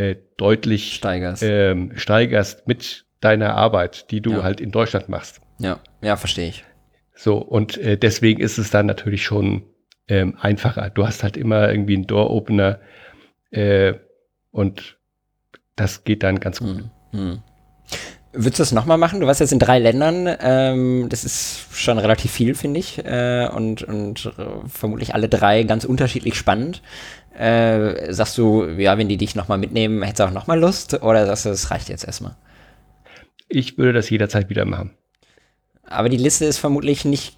äh, deutlich steigerst. Ähm, steigerst mit deiner Arbeit, die du ja. halt in Deutschland machst. Ja, ja, verstehe ich. So, und äh, deswegen ist es dann natürlich schon ähm, einfacher. Du hast halt immer irgendwie einen Door-Opener äh, und das geht dann ganz gut. Hm, hm. Würdest du das nochmal machen? Du warst jetzt in drei Ländern. Ähm, das ist schon relativ viel, finde ich. Äh, und und äh, vermutlich alle drei ganz unterschiedlich spannend. Äh, sagst du, ja, wenn die dich nochmal mitnehmen, hättest du auch nochmal Lust? Oder sagst du, das reicht jetzt erstmal? Ich würde das jederzeit wieder machen. Aber die Liste ist vermutlich nicht,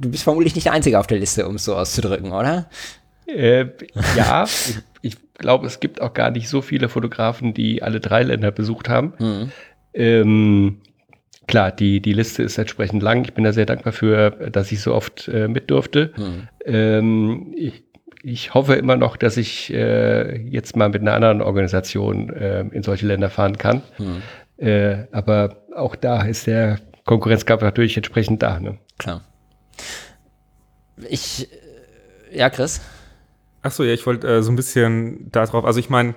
du bist vermutlich nicht der Einzige auf der Liste, um es so auszudrücken, oder? Äh, ja, ich, ich glaube, es gibt auch gar nicht so viele Fotografen, die alle drei Länder besucht haben. Mhm. Ähm, klar, die, die Liste ist entsprechend lang. Ich bin da sehr dankbar für, dass ich so oft äh, mit durfte. Hm. Ähm, ich, ich hoffe immer noch, dass ich äh, jetzt mal mit einer anderen Organisation äh, in solche Länder fahren kann. Hm. Äh, aber auch da ist der Konkurrenzkampf natürlich entsprechend da. Ne? Klar. Ich, äh, ja, Chris? Ach so, ja, ich wollte äh, so ein bisschen darauf, also ich meine,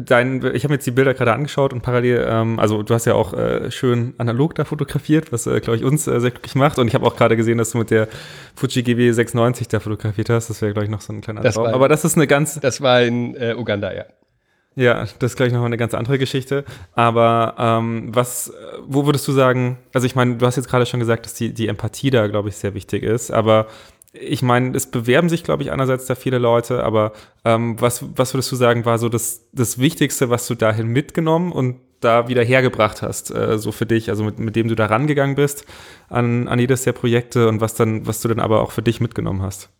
dein, ich habe mir jetzt die Bilder gerade angeschaut und parallel, ähm, also du hast ja auch äh, schön analog da fotografiert, was, äh, glaube ich, uns äh, sehr glücklich macht. Und ich habe auch gerade gesehen, dass du mit der Fuji GW 690 da fotografiert hast. Das wäre, glaube ich, noch so ein kleiner Traum. Aber das ist eine ganz. Das war in äh, Uganda, ja. Ja, das ist gleich noch eine ganz andere Geschichte. Aber ähm, was, wo würdest du sagen, also ich meine, du hast jetzt gerade schon gesagt, dass die, die Empathie da, glaube ich, sehr wichtig ist, aber ich meine, es bewerben sich, glaube ich, einerseits da viele Leute, aber ähm, was, was würdest du sagen, war so das, das Wichtigste, was du dahin mitgenommen und da wieder hergebracht hast, äh, so für dich, also mit, mit dem du da rangegangen bist an, an jedes der Projekte und was dann, was du dann aber auch für dich mitgenommen hast?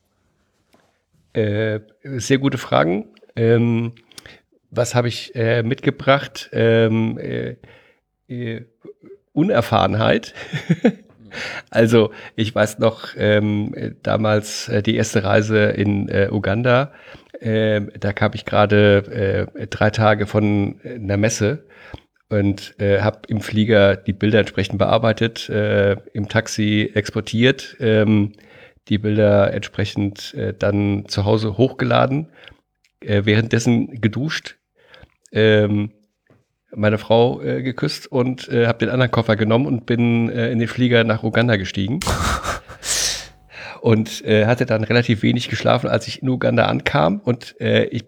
Äh, sehr gute Fragen. Ähm, was habe ich äh, mitgebracht? Ähm, äh, äh, Unerfahrenheit. <laughs> Also ich weiß noch ähm, damals äh, die erste Reise in äh, Uganda. Äh, da kam ich gerade äh, drei Tage von einer Messe und äh, habe im Flieger die Bilder entsprechend bearbeitet, äh, im Taxi exportiert, ähm, die Bilder entsprechend äh, dann zu Hause hochgeladen, äh, währenddessen geduscht. Ähm, meine Frau äh, geküsst und äh, habe den anderen Koffer genommen und bin äh, in den Flieger nach Uganda gestiegen. <laughs> und äh, hatte dann relativ wenig geschlafen, als ich in Uganda ankam. Und äh, ich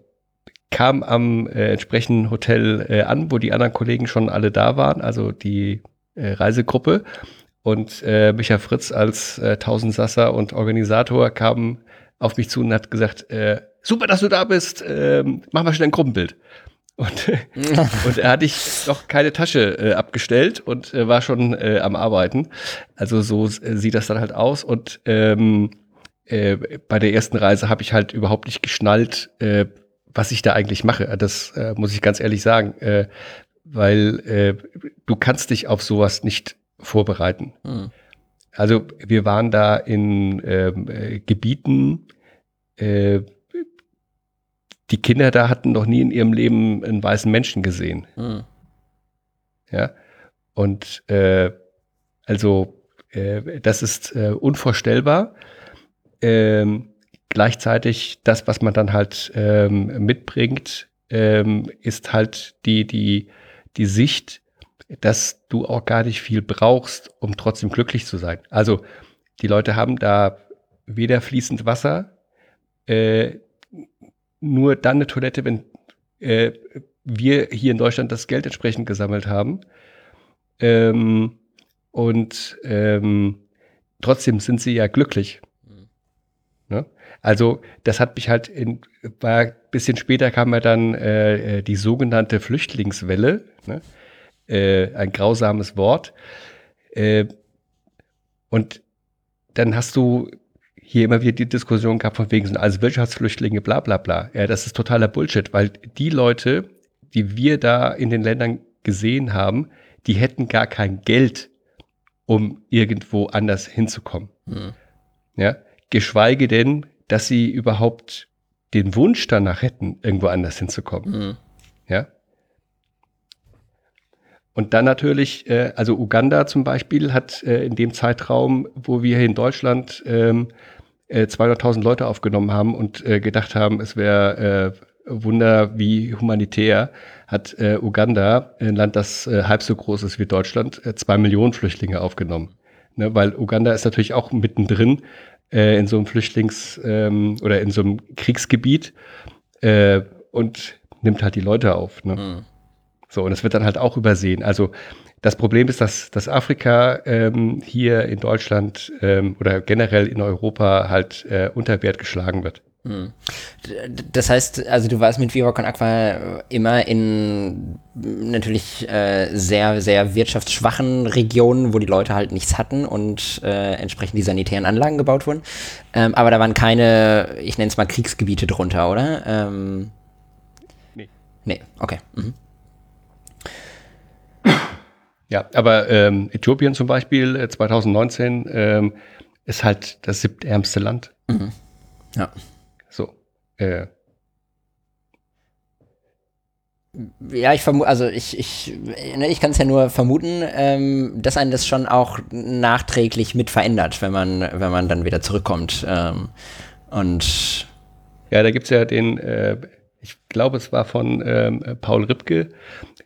kam am äh, entsprechenden Hotel äh, an, wo die anderen Kollegen schon alle da waren, also die äh, Reisegruppe. Und äh, Micha Fritz als äh, Tausendsasser und Organisator kam auf mich zu und hat gesagt, äh, super, dass du da bist, äh, mach mal schnell ein Gruppenbild. Und, <laughs> und er hatte ich noch keine Tasche äh, abgestellt und äh, war schon äh, am Arbeiten. Also so äh, sieht das dann halt aus. Und ähm, äh, bei der ersten Reise habe ich halt überhaupt nicht geschnallt, äh, was ich da eigentlich mache. Das muss ich ganz ehrlich sagen, weil du kannst dich auf sowas nicht vorbereiten. Hm. Also wir waren da in ähm, äh, Gebieten, äh, die Kinder da hatten noch nie in ihrem Leben einen weißen Menschen gesehen. Mhm. Ja. Und äh, also äh, das ist äh, unvorstellbar. Ähm, gleichzeitig das, was man dann halt ähm, mitbringt, ähm, ist halt die, die, die Sicht, dass du auch gar nicht viel brauchst, um trotzdem glücklich zu sein. Also die Leute haben da weder fließend Wasser, äh, nur dann eine Toilette, wenn äh, wir hier in Deutschland das Geld entsprechend gesammelt haben. Ähm, und ähm, trotzdem sind sie ja glücklich. Mhm. Ne? Also das hat mich halt in, war ein bisschen später kam ja dann äh, äh, die sogenannte Flüchtlingswelle, ne? äh, ein grausames Wort. Äh, und dann hast du hier immer wieder die Diskussion gab von wegen sind also Wirtschaftsflüchtlinge, bla bla bla. Ja, das ist totaler Bullshit, weil die Leute, die wir da in den Ländern gesehen haben, die hätten gar kein Geld, um irgendwo anders hinzukommen. Mhm. Ja, geschweige denn, dass sie überhaupt den Wunsch danach hätten, irgendwo anders hinzukommen. Mhm. Ja. Und dann natürlich, äh, also Uganda zum Beispiel hat äh, in dem Zeitraum, wo wir hier in Deutschland ähm, äh, 200.000 Leute aufgenommen haben und äh, gedacht haben, es wäre äh, Wunder wie humanitär, hat äh, Uganda, ein Land, das äh, halb so groß ist wie Deutschland, äh, zwei Millionen Flüchtlinge aufgenommen. Ne, weil Uganda ist natürlich auch mittendrin äh, in so einem Flüchtlings- ähm, oder in so einem Kriegsgebiet äh, und nimmt halt die Leute auf. Ne? Mhm. So, und es wird dann halt auch übersehen. Also das Problem ist, dass, dass Afrika ähm, hier in Deutschland ähm, oder generell in Europa halt äh, unter Wert geschlagen wird. Hm. Das heißt, also du warst mit Viva Con Aqua immer in natürlich äh, sehr, sehr wirtschaftsschwachen Regionen, wo die Leute halt nichts hatten und äh, entsprechend die sanitären Anlagen gebaut wurden. Ähm, aber da waren keine, ich nenne es mal Kriegsgebiete drunter, oder? Ähm, nee. Nee, okay. Mhm. Ja, aber ähm, Äthiopien zum Beispiel 2019 äh, ähm, ist halt das siebtärmste Land. Mhm. Ja. So. Äh. Ja, ich vermute, also ich, ich, ne, ich kann es ja nur vermuten, ähm, dass einen das schon auch nachträglich mit verändert, wenn man, wenn man dann wieder zurückkommt. Ähm, und ja, da gibt es ja den äh, ich glaube, es war von ähm, Paul Ripke,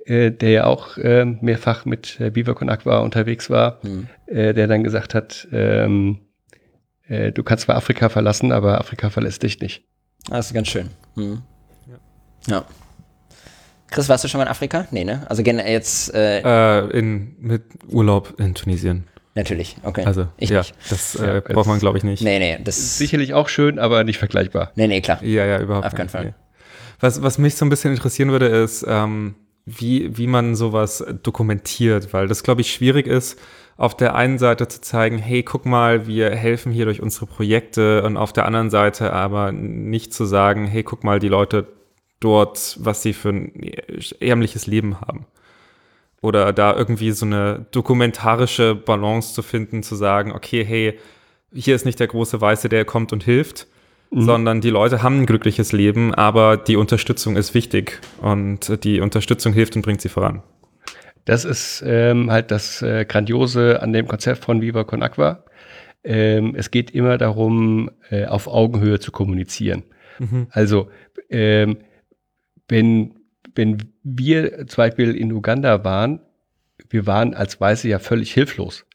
äh, der ja auch äh, mehrfach mit äh, Viva Con Aqua unterwegs war, mhm. äh, der dann gesagt hat, ähm, äh, du kannst zwar Afrika verlassen, aber Afrika verlässt dich nicht. Das ist ganz schön. Mhm. Ja. ja. Chris, warst du schon mal in Afrika? Nee, ne? Also jetzt äh, äh, in, mit Urlaub in Tunesien. Natürlich, okay. Also, ich ja, nicht. das äh, braucht man, glaube ich, nicht. Nee, nee, das ist sicherlich auch schön, aber nicht vergleichbar. Nee, nee, klar. Ja, ja, überhaupt Auf keinen Fall. Nee. Was, was mich so ein bisschen interessieren würde, ist, ähm, wie, wie man sowas dokumentiert, weil das, glaube ich, schwierig ist, auf der einen Seite zu zeigen, hey, guck mal, wir helfen hier durch unsere Projekte und auf der anderen Seite aber nicht zu sagen, hey, guck mal, die Leute dort, was sie für ein ärmliches Leben haben. Oder da irgendwie so eine dokumentarische Balance zu finden, zu sagen, okay, hey, hier ist nicht der große Weiße, der kommt und hilft, mhm. sondern die Leute haben ein glückliches Leben, aber die Unterstützung ist wichtig und die Unterstützung hilft und bringt sie voran. Das ist ähm, halt das äh, Grandiose an dem Konzept von Viva Con Aqua. Ähm, es geht immer darum, äh, auf Augenhöhe zu kommunizieren. Mhm. Also, ähm, wenn wenn wir zum Beispiel in Uganda waren, wir waren als Weiße ja völlig hilflos.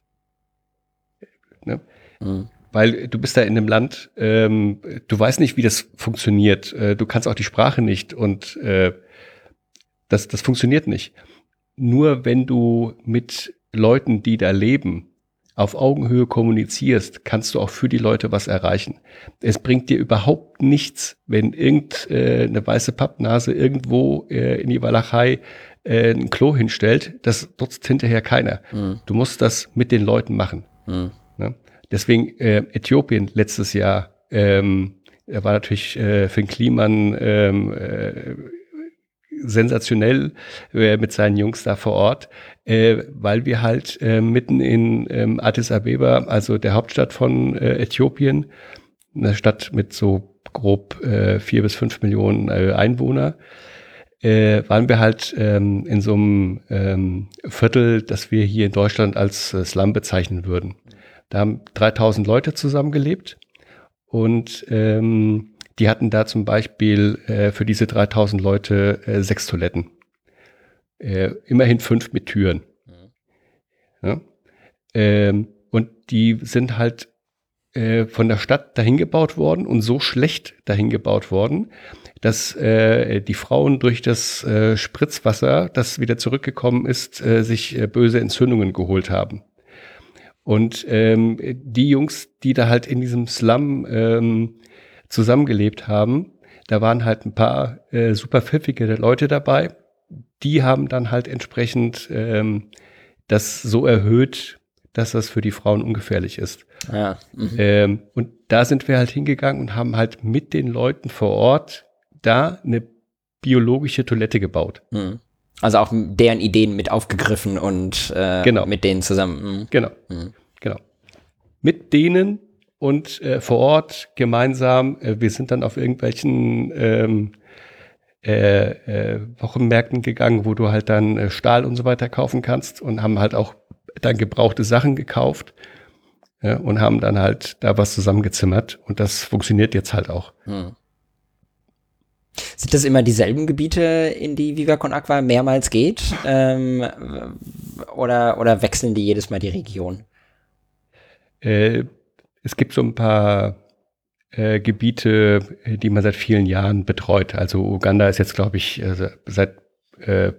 Ne? Mhm. Weil du bist da in einem Land, ähm, du weißt nicht, wie das funktioniert. Äh, du kannst auch die Sprache nicht und äh, das, das funktioniert nicht. Nur wenn du mit Leuten, die da leben, auf Augenhöhe kommunizierst, kannst du auch für die Leute was erreichen. Es bringt dir überhaupt nichts, wenn irgendeine äh, weiße Pappnase irgendwo äh, in die Walachei äh, ein Klo hinstellt. Das nutzt hinterher keiner. Mhm. Du musst das mit den Leuten machen. Mhm. Ne? Deswegen äh, Äthiopien letztes Jahr ähm, war natürlich äh, Finn Kliman ähm, äh, sensationell äh, mit seinen Jungs da vor Ort, äh, weil wir halt äh, mitten in ähm, Addis Abeba, also der Hauptstadt von äh, Äthiopien, eine Stadt mit so grob äh, vier bis fünf Millionen äh, Einwohner, äh, waren wir halt ähm, in so einem ähm, Viertel, das wir hier in Deutschland als äh, Slum bezeichnen würden. Da haben 3000 Leute zusammengelebt und ähm, die hatten da zum Beispiel äh, für diese 3000 Leute äh, sechs Toiletten. Äh, immerhin fünf mit Türen. Ja? Ähm, und die sind halt äh, von der Stadt dahin gebaut worden und so schlecht dahin gebaut worden, dass äh, die Frauen durch das äh, Spritzwasser, das wieder zurückgekommen ist, äh, sich äh, böse Entzündungen geholt haben. Und ähm, die Jungs, die da halt in diesem Slum ähm, zusammengelebt haben. Da waren halt ein paar äh, super pfiffige Leute dabei. Die haben dann halt entsprechend ähm, das so erhöht, dass das für die Frauen ungefährlich ist. Ja. Mhm. Ähm, und da sind wir halt hingegangen und haben halt mit den Leuten vor Ort da eine biologische Toilette gebaut. Mhm. Also auch deren Ideen mit aufgegriffen und äh, genau. mit denen zusammen. Mhm. Genau. Mhm. Genau. Mit denen und äh, vor Ort gemeinsam, äh, wir sind dann auf irgendwelchen ähm, äh, äh, Wochenmärkten gegangen, wo du halt dann äh, Stahl und so weiter kaufen kannst und haben halt auch dann gebrauchte Sachen gekauft ja, und haben dann halt da was zusammengezimmert und das funktioniert jetzt halt auch. Hm. Sind das immer dieselben Gebiete, in die Viva Con Aqua mehrmals geht? Ähm, oder, oder wechseln die jedes Mal die Region? Äh, es gibt so ein paar äh, Gebiete, die man seit vielen Jahren betreut. Also Uganda ist jetzt, glaube ich, äh, seit äh,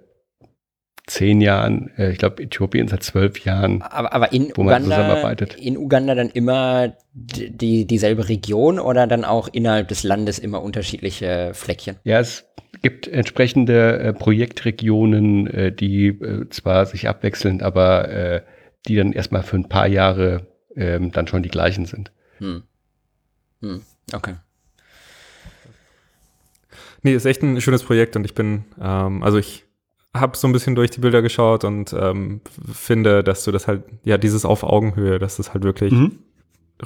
zehn Jahren, äh, ich glaube Äthiopien seit zwölf Jahren, aber, aber in wo Uganda, man zusammenarbeitet. In Uganda dann immer die, dieselbe Region oder dann auch innerhalb des Landes immer unterschiedliche Fleckchen? Ja, es gibt entsprechende äh, Projektregionen, äh, die äh, zwar sich abwechseln, aber äh, die dann erstmal für ein paar Jahre ähm, dann schon die gleichen sind. Hm. Hm. Okay. Nee, ist echt ein schönes Projekt und ich bin, ähm, also ich habe so ein bisschen durch die Bilder geschaut und ähm, finde, dass du das halt, ja, dieses auf Augenhöhe, dass das halt wirklich mhm.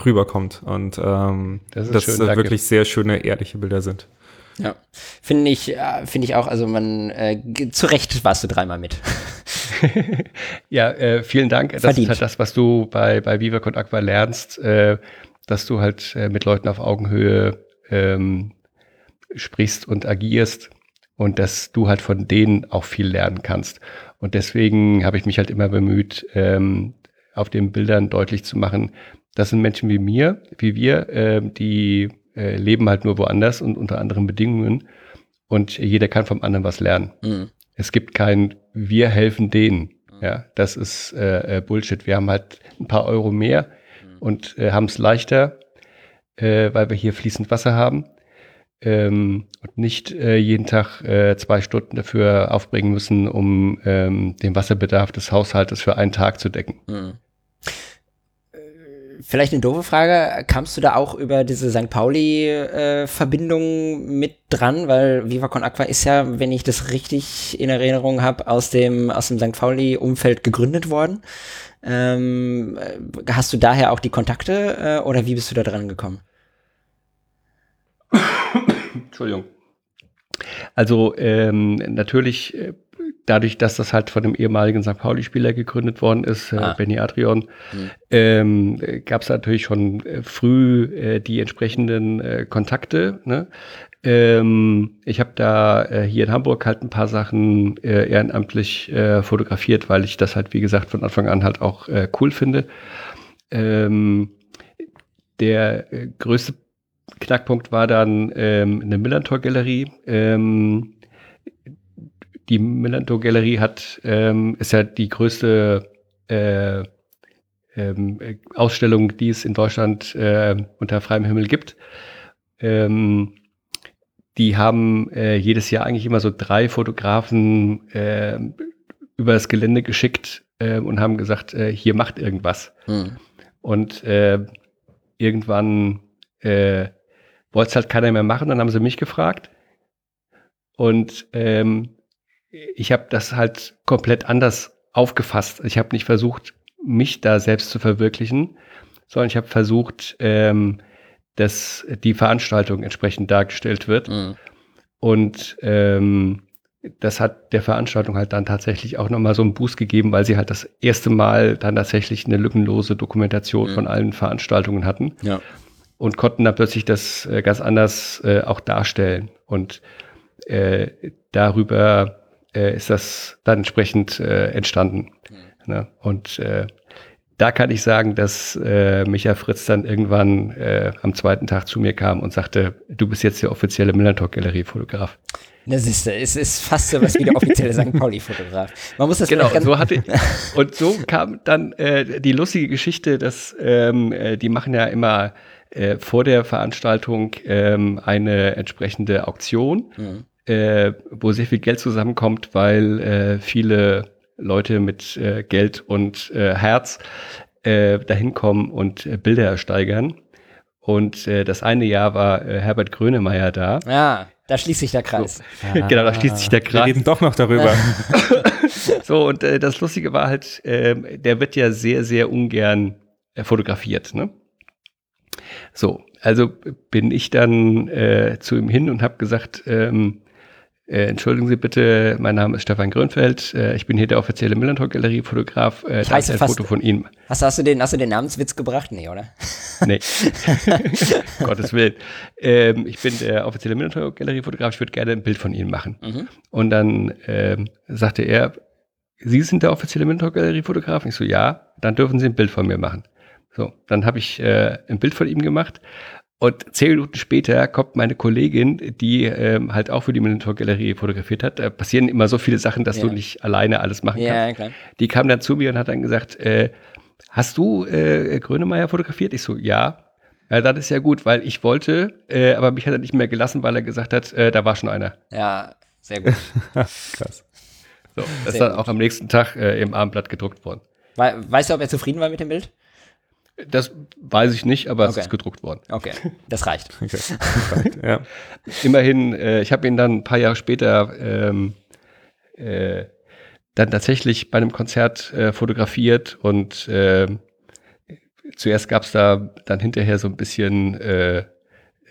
rüberkommt und ähm, das dass schön, das wirklich sehr schöne, ehrliche Bilder sind. Ja, finde ich, äh, finde ich auch, also man, äh, zu Recht warst du dreimal mit. <laughs> ja, äh, vielen Dank. Das Verdient. ist halt das, was du bei, bei Viva Con Aqua lernst, äh, dass du halt äh, mit Leuten auf Augenhöhe ähm, sprichst und agierst und dass du halt von denen auch viel lernen kannst. Und deswegen habe ich mich halt immer bemüht, ähm, auf den Bildern deutlich zu machen, das sind Menschen wie mir, wie wir, äh, die äh, leben halt nur woanders und unter anderen Bedingungen und jeder kann vom anderen was lernen. Mhm. Es gibt kein wir helfen denen. Ja, das ist äh, äh, Bullshit. Wir haben halt ein paar Euro mehr mhm. und äh, haben es leichter, äh, weil wir hier fließend Wasser haben ähm, und nicht äh, jeden Tag äh, zwei Stunden dafür aufbringen müssen, um ähm, den Wasserbedarf des Haushaltes für einen Tag zu decken. Mhm. Vielleicht eine doofe Frage, kamst du da auch über diese St. Pauli-Verbindung äh, mit dran? Weil Viva Con Aqua ist ja, wenn ich das richtig in Erinnerung habe, aus dem, aus dem St. Pauli-Umfeld gegründet worden. Ähm, hast du daher auch die Kontakte äh, oder wie bist du da dran gekommen? <laughs> Entschuldigung. Also ähm, natürlich äh, dadurch, dass das halt von dem ehemaligen St. Pauli-Spieler gegründet worden ist, äh, ah. Benny Adrian, mhm. ähm, gab es natürlich schon äh, früh äh, die entsprechenden äh, Kontakte. Ne? Ähm, ich habe da äh, hier in Hamburg halt ein paar Sachen äh, ehrenamtlich äh, fotografiert, weil ich das halt, wie gesagt, von Anfang an halt auch äh, cool finde. Ähm, der größte Knackpunkt war dann ähm, eine Millantor-Galerie. Ähm, die Millantor Galerie hat, ähm, ist ja die größte äh, ähm, Ausstellung, die es in Deutschland äh, unter freiem Himmel gibt. Ähm, die haben äh, jedes Jahr eigentlich immer so drei Fotografen äh, über das Gelände geschickt äh, und haben gesagt, äh, hier macht irgendwas. Hm. Und äh, irgendwann äh, wollte es halt keiner mehr machen, dann haben sie mich gefragt. Und ähm, ich habe das halt komplett anders aufgefasst. Ich habe nicht versucht, mich da selbst zu verwirklichen, sondern ich habe versucht, ähm, dass die Veranstaltung entsprechend dargestellt wird. Mhm. Und ähm, das hat der Veranstaltung halt dann tatsächlich auch nochmal so einen Boost gegeben, weil sie halt das erste Mal dann tatsächlich eine lückenlose Dokumentation mhm. von allen Veranstaltungen hatten. Ja. Und konnten dann plötzlich das äh, ganz anders äh, auch darstellen. Und äh, darüber äh, ist das dann entsprechend äh, entstanden. Mhm. Ne? Und äh, da kann ich sagen, dass Micha Fritz dann irgendwann am zweiten Tag zu mir kam und sagte, du bist jetzt der offizielle Millantalk-Galerie-Fotograf. Das ist, es ist fast so was wie der offizielle <laughs> St. Pauli-Fotograf. Man muss das genau. So hatte und so kam dann äh, die lustige Geschichte, dass ähm, äh, die machen ja immer äh, vor der Veranstaltung ähm, eine entsprechende Auktion. Mhm äh, wo sehr viel Geld zusammenkommt, weil äh, viele Leute mit äh, Geld und äh, Herz äh, dahin kommen und äh, Bilder ersteigern. Und äh, das eine Jahr war äh, Herbert Grönemeyer da. Ja, da schließt sich der Kreis. So. Ah. <laughs> genau, da schließt sich der Kreis. Wir reden doch noch darüber. <laughs> <laughs> so, und äh, das Lustige war halt, äh, der wird ja sehr, sehr ungern äh, fotografiert. Ne? So, also bin ich dann äh, zu ihm hin und habe gesagt, ähm, äh, entschuldigen Sie bitte, mein Name ist Stefan Grünfeld. Äh, ich bin hier der offizielle Millantor Galerie Fotograf. Äh, da ist ein Foto von Ihnen. Hast, hast, du den, hast du den Namenswitz gebracht? Nee, oder? <laughs> Nee. <laughs> Gottes Willen. Ähm, ich bin der offizielle Millantor Galerie Fotograf. Ich würde gerne ein Bild von Ihnen machen. Mhm. Und dann ähm, sagte er, Sie sind der offizielle Millantor Galerie Fotograf? Ich so, ja. Dann dürfen Sie ein Bild von mir machen. So, dann habe ich äh, ein Bild von ihm gemacht und zehn Minuten später kommt meine Kollegin, die ähm, halt auch für die Monitor Galerie fotografiert hat. Da passieren immer so viele Sachen, dass ja. du nicht alleine alles machen ja, kannst. Klar. Die kam dann zu mir und hat dann gesagt, äh, hast du äh, Grönemeyer fotografiert? Ich so, ja. Ja, das ist ja gut, weil ich wollte, äh, aber mich hat er nicht mehr gelassen, weil er gesagt hat, äh, da war schon einer. Ja, sehr gut. <laughs> Krass. So, das sehr ist dann gut. auch am nächsten Tag äh, im Abendblatt gedruckt worden. weißt du, ob er zufrieden war mit dem Bild? Das weiß ich nicht, aber okay. es ist gedruckt worden. Okay, das reicht. <laughs> Okay. <laughs> ja. Immerhin, äh, ich habe ihn dann ein paar Jahre später ähm, äh, dann tatsächlich bei einem Konzert äh, fotografiert und äh, zuerst gab es da dann hinterher so ein bisschen äh,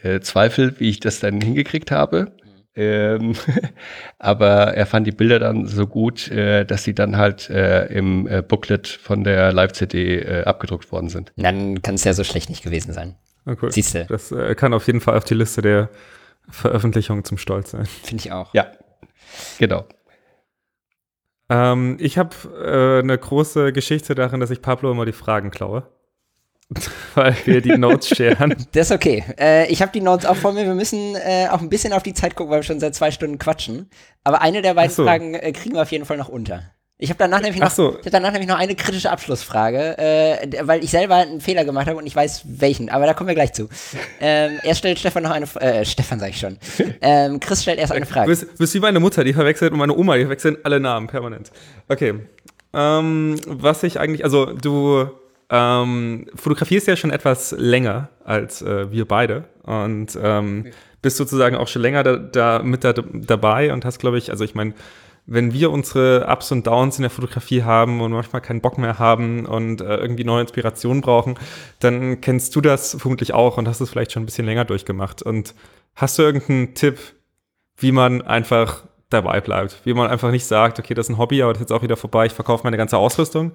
äh, Zweifel, wie ich das dann hingekriegt habe. Ähm, <laughs> aber er fand die Bilder dann so gut, äh, dass sie dann halt äh, im äh, Booklet von der Live-CD äh, abgedruckt worden sind. Dann kann es ja so schlecht nicht gewesen sein. Oh, cool. Siehst du. Das äh, kann auf jeden Fall auf die Liste der Veröffentlichung zum Stolz sein. Finde ich auch. Ja, genau. Ähm, ich habe äh, eine große Geschichte darin, dass ich Pablo immer die Fragen klaue. <laughs> Weil wir die Notes scheren. <laughs> Das ist okay. Äh, ich habe die Notes auch vor mir. Wir müssen äh, auch ein bisschen auf die Zeit gucken, weil wir schon seit zwei Stunden quatschen. Aber eine der beiden so. Fragen äh, kriegen wir auf jeden Fall noch unter. Ich habe danach, nämlich noch, so. hab danach nämlich noch eine kritische Abschlussfrage, äh, weil ich selber einen Fehler gemacht habe und ich weiß welchen, aber da kommen wir gleich zu. Ähm, erst stellt Stefan noch eine äh, Stefan sag ich schon. <laughs> Ähm, Chris stellt erst eine Frage. Du bist, bist wie meine Mutter, die verwechselt und meine Oma, die verwechseln alle Namen permanent. Okay. Ähm, was ich eigentlich, also du ähm, fotografierst ja schon etwas länger als äh, wir beide und ähm, bist sozusagen auch schon länger da, da mit da, dabei und hast, glaube ich, also ich meine, wenn wir unsere Ups und Downs in der Fotografie haben und manchmal keinen Bock mehr haben und äh, irgendwie neue Inspirationen brauchen, dann kennst du das vermutlich auch und hast es vielleicht schon ein bisschen länger durchgemacht. Und hast du irgendeinen Tipp, wie man einfach dabei bleibt? Wie man einfach nicht sagt, okay, das ist ein Hobby, aber das ist jetzt auch wieder vorbei, ich verkaufe meine ganze Ausrüstung,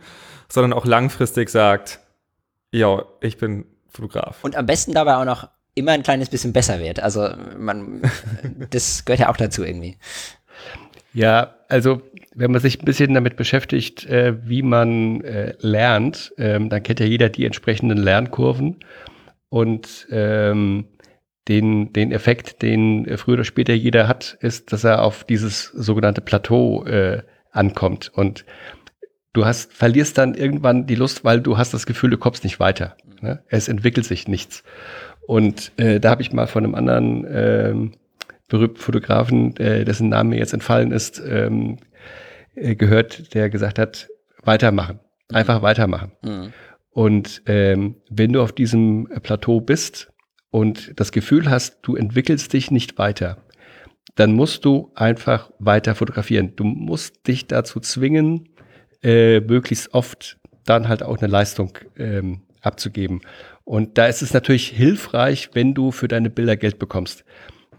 sondern auch langfristig sagt, ja, ich bin Fotograf. Und am besten dabei auch noch immer ein kleines bisschen besser wird. Also man, <laughs> das gehört ja auch dazu irgendwie. Ja, also wenn man sich ein bisschen damit beschäftigt, äh, wie man äh, lernt, ähm, dann kennt ja jeder die entsprechenden Lernkurven und ähm, den, den Effekt, den früher oder später jeder hat, ist, dass er auf dieses sogenannte Plateau äh, ankommt und du hast, verlierst dann irgendwann die Lust, weil du hast das Gefühl, du kommst nicht weiter. Ne? Es entwickelt sich nichts. Und äh, da habe ich mal von einem anderen ähm, berühmten Fotografen, äh, dessen Name mir jetzt entfallen ist, ähm, äh, gehört, der gesagt hat, weitermachen. Einfach weitermachen. Mhm. Und ähm, wenn du auf diesem Plateau bist und das Gefühl hast, du entwickelst dich nicht weiter, dann musst du einfach weiter fotografieren. Du musst dich dazu zwingen, äh, möglichst oft dann halt auch eine Leistung ähm, abzugeben. Und da ist es natürlich hilfreich, wenn du für deine Bilder Geld bekommst.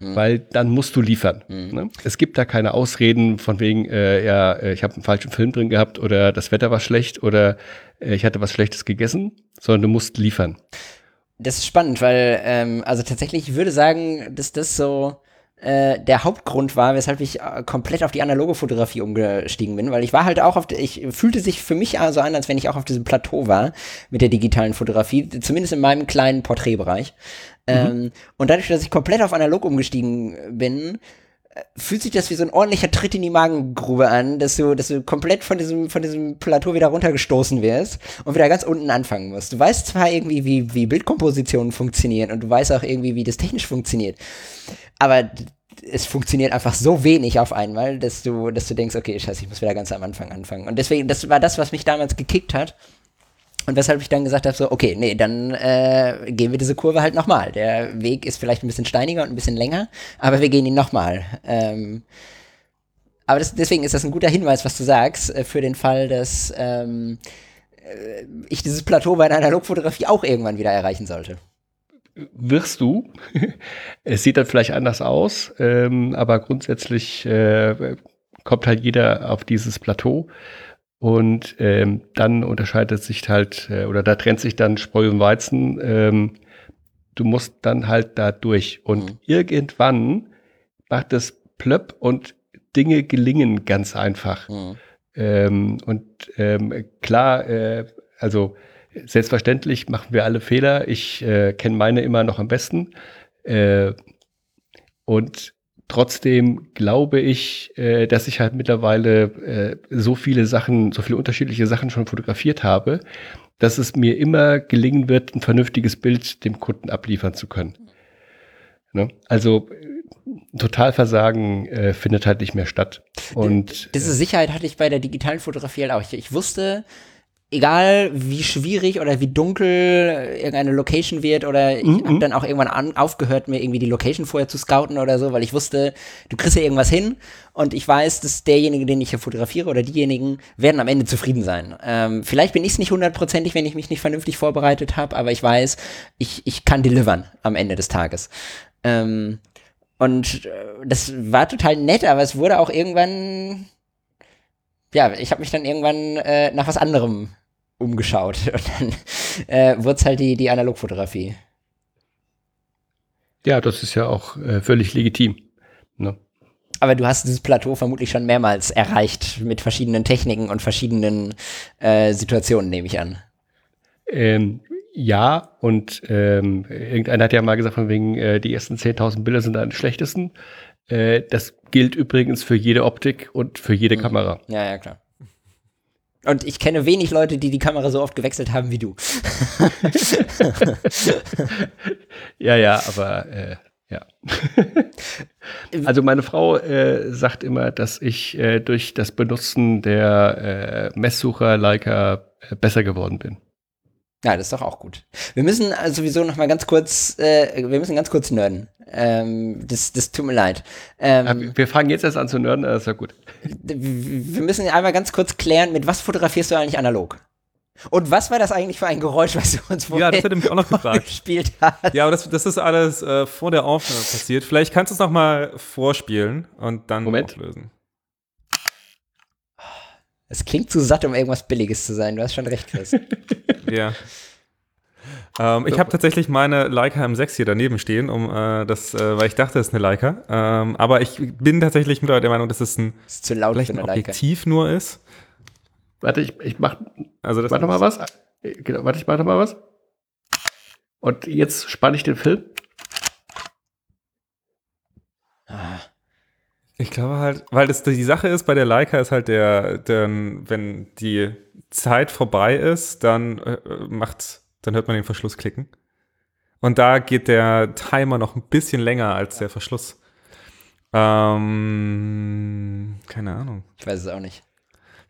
Mhm. Weil dann musst du liefern. Mhm. Ne? Es gibt da keine Ausreden von wegen, äh, ja, äh, ich habe einen falschen Film drin gehabt oder das Wetter war schlecht oder äh, ich hatte was Schlechtes gegessen, sondern du musst liefern. Das ist spannend, weil, ähm, also tatsächlich, ich würde sagen, dass das so äh, der Hauptgrund war, weshalb ich äh, komplett auf die analoge Fotografie umgestiegen bin, weil ich war halt auch auf, ich fühlte sich für mich so an, als wenn ich auch auf diesem Plateau war mit der digitalen Fotografie, zumindest in meinem kleinen Porträtbereich. Mhm. Ähm, und dadurch, dass ich komplett auf analog umgestiegen bin, fühlt sich das wie so ein ordentlicher Tritt in die Magengrube an, dass du, dass du komplett von diesem, von diesem Plateau wieder runtergestoßen wirst und wieder ganz unten anfangen musst. Du weißt zwar irgendwie, wie, wie Bildkompositionen funktionieren und du weißt auch irgendwie, wie das technisch funktioniert, aber es funktioniert einfach so wenig auf einmal, dass du, dass du denkst, okay, scheiße, ich muss wieder ganz am Anfang anfangen. Und deswegen, das war das, was mich damals gekickt hat. Und weshalb ich dann gesagt habe, so, okay, nee, dann äh, gehen wir diese Kurve halt nochmal. Der Weg ist vielleicht ein bisschen steiniger und ein bisschen länger, aber wir gehen ihn nochmal. Ähm, aber das, deswegen ist das ein guter Hinweis, was du sagst, äh, für den Fall, dass ähm, äh, ich dieses Plateau bei der Analogfotografie auch irgendwann wieder erreichen sollte. Wirst du. <laughs> es sieht dann vielleicht anders aus, ähm, aber grundsätzlich äh, kommt halt jeder auf dieses Plateau. Und ähm, dann unterscheidet sich halt, äh, oder da trennt sich dann Spreu und Weizen. Ähm, du musst dann halt da durch. Und mhm. irgendwann macht es plöpp und Dinge gelingen ganz einfach. Mhm. Ähm, und ähm, klar, äh, also selbstverständlich machen wir alle Fehler. Ich äh, kenne meine immer noch am besten. Äh, und Trotzdem glaube ich, äh, dass ich halt mittlerweile äh, so viele Sachen, so viele unterschiedliche Sachen schon fotografiert habe, dass es mir immer gelingen wird, ein vernünftiges Bild dem Kunden abliefern zu können. Ne? Also Totalversagen äh, findet halt nicht mehr statt. Und diese Sicherheit hatte ich bei der digitalen Fotografie halt auch. Ich, ich wusste, egal wie schwierig oder wie dunkel irgendeine Location wird oder ich mm habe dann auch irgendwann an, aufgehört, mir irgendwie die Location vorher zu scouten oder so, weil ich wusste, du kriegst ja irgendwas hin und ich weiß, dass derjenige, den ich hier fotografiere oder diejenigen werden am Ende zufrieden sein. Ähm, vielleicht bin ich es nicht hundertprozentig, wenn ich mich nicht vernünftig vorbereitet habe, aber ich weiß, ich, ich kann delivern am Ende des Tages. Ähm, und äh, das war total nett, aber es wurde auch irgendwann ja, ich habe mich dann irgendwann äh, nach was anderem umgeschaut. <laughs> Und dann äh, wurde es halt die, die Analogfotografie. Ja, das ist ja auch äh, völlig legitim. Ne? Aber du hast dieses Plateau vermutlich schon mehrmals erreicht mit verschiedenen Techniken und verschiedenen äh, Situationen, nehme ich an. Ähm, ja, und ähm, irgendeiner hat ja mal gesagt, von wegen, äh, die ersten 10.000 Bilder sind dann die schlechtesten. Äh, das gilt übrigens für jede Optik und für jede mhm. Kamera. Ja, ja, klar. Und ich kenne wenig Leute, die die Kamera so oft gewechselt haben wie du. <laughs> ja, ja, aber äh, ja. <laughs> also meine Frau äh, sagt immer, dass ich äh, durch das Benutzen der äh, Messsucher Leica äh, besser geworden bin. Ja, das ist doch auch gut. Wir müssen also sowieso noch mal ganz kurz, wir müssen ganz kurz nerden. Ähm, das, das tut mir leid. Ähm, wir fangen jetzt erst an zu nerden, das ist ja gut. Wir müssen einmal ganz kurz klären, mit was fotografierst du eigentlich analog? Und was war das eigentlich für ein Geräusch, was du uns vorher Ja, das hätte mich auch noch gefragt. gespielt hast? Ja, aber das, das ist alles äh, vor der Aufnahme passiert. Vielleicht kannst du es noch mal vorspielen und dann Moment. auflösen. Es klingt zu satt, um irgendwas Billiges zu sein. Du hast schon recht, Chris. <laughs> ja. Ähm, ich habe tatsächlich meine Leica M6 hier daneben stehen, um äh, das, äh, weil ich dachte, es ist eine Leica. Ähm, aber ich bin tatsächlich mittlerweile der Meinung, dass es ein, ist zu laut vielleicht ein Objektiv Leica. nur ist. Warte, ich, ich mach, also das warte mal was. Genau, warte, ich mach mal was. Und jetzt spanne ich den Film. Ah. Ich glaube halt, weil das die Sache ist, bei der Leica ist halt der, der wenn die Zeit vorbei ist, dann äh, macht, dann hört man den Verschluss klicken. Und da geht der Timer noch ein bisschen länger als der Verschluss. Ähm, keine Ahnung. Ich weiß es auch nicht.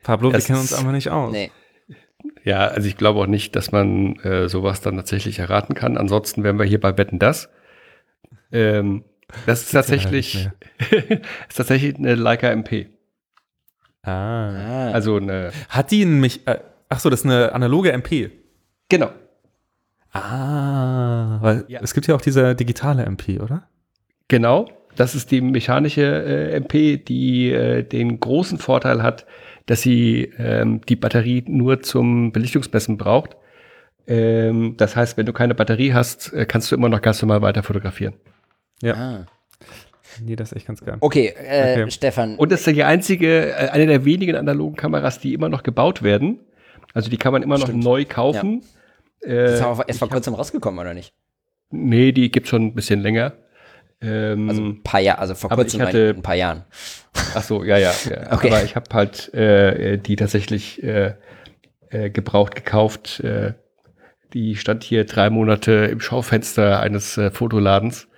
Pablo, das wir kennen uns aber nicht aus. Nee. Ja, also ich glaube auch nicht, dass man äh, sowas dann tatsächlich erraten kann. Ansonsten wären wir hier bei Betten das. Ähm, das ist tatsächlich, <laughs> ist tatsächlich eine Leica MP. Ah. Also eine. Hat die mich. Äh, ach so, das ist eine analoge MP. Genau. Ah, weil ja. es gibt ja auch diese digitale MP, oder? Genau. Das ist die mechanische äh, MP, die äh, den großen Vorteil hat, dass sie ähm, die Batterie nur zum Belichtungsmessen braucht. Ähm, das heißt, wenn du keine Batterie hast, äh, kannst du immer noch ganz normal weiter fotografieren. Ja. Ah. Nee, das ist echt ganz gern. Okay, äh, okay. Stefan. Und das ist die einzige, äh, eine der wenigen analogen Kameras, die immer noch gebaut werden. Also die kann man immer Stimmt. noch neu kaufen. Ja. Äh, ist aber erst vor kurzem rausgekommen, oder nicht? Nee, die gibt schon ein bisschen länger. Ähm, also ein paar Jahre, also vor kurzem hatte, ein paar Jahren. Ach so, ja, ja. ja. <laughs> Okay. Aber ich habe halt äh, die tatsächlich äh, äh, gebraucht gekauft. Äh, die stand hier drei Monate im Schaufenster eines äh, Fotoladens.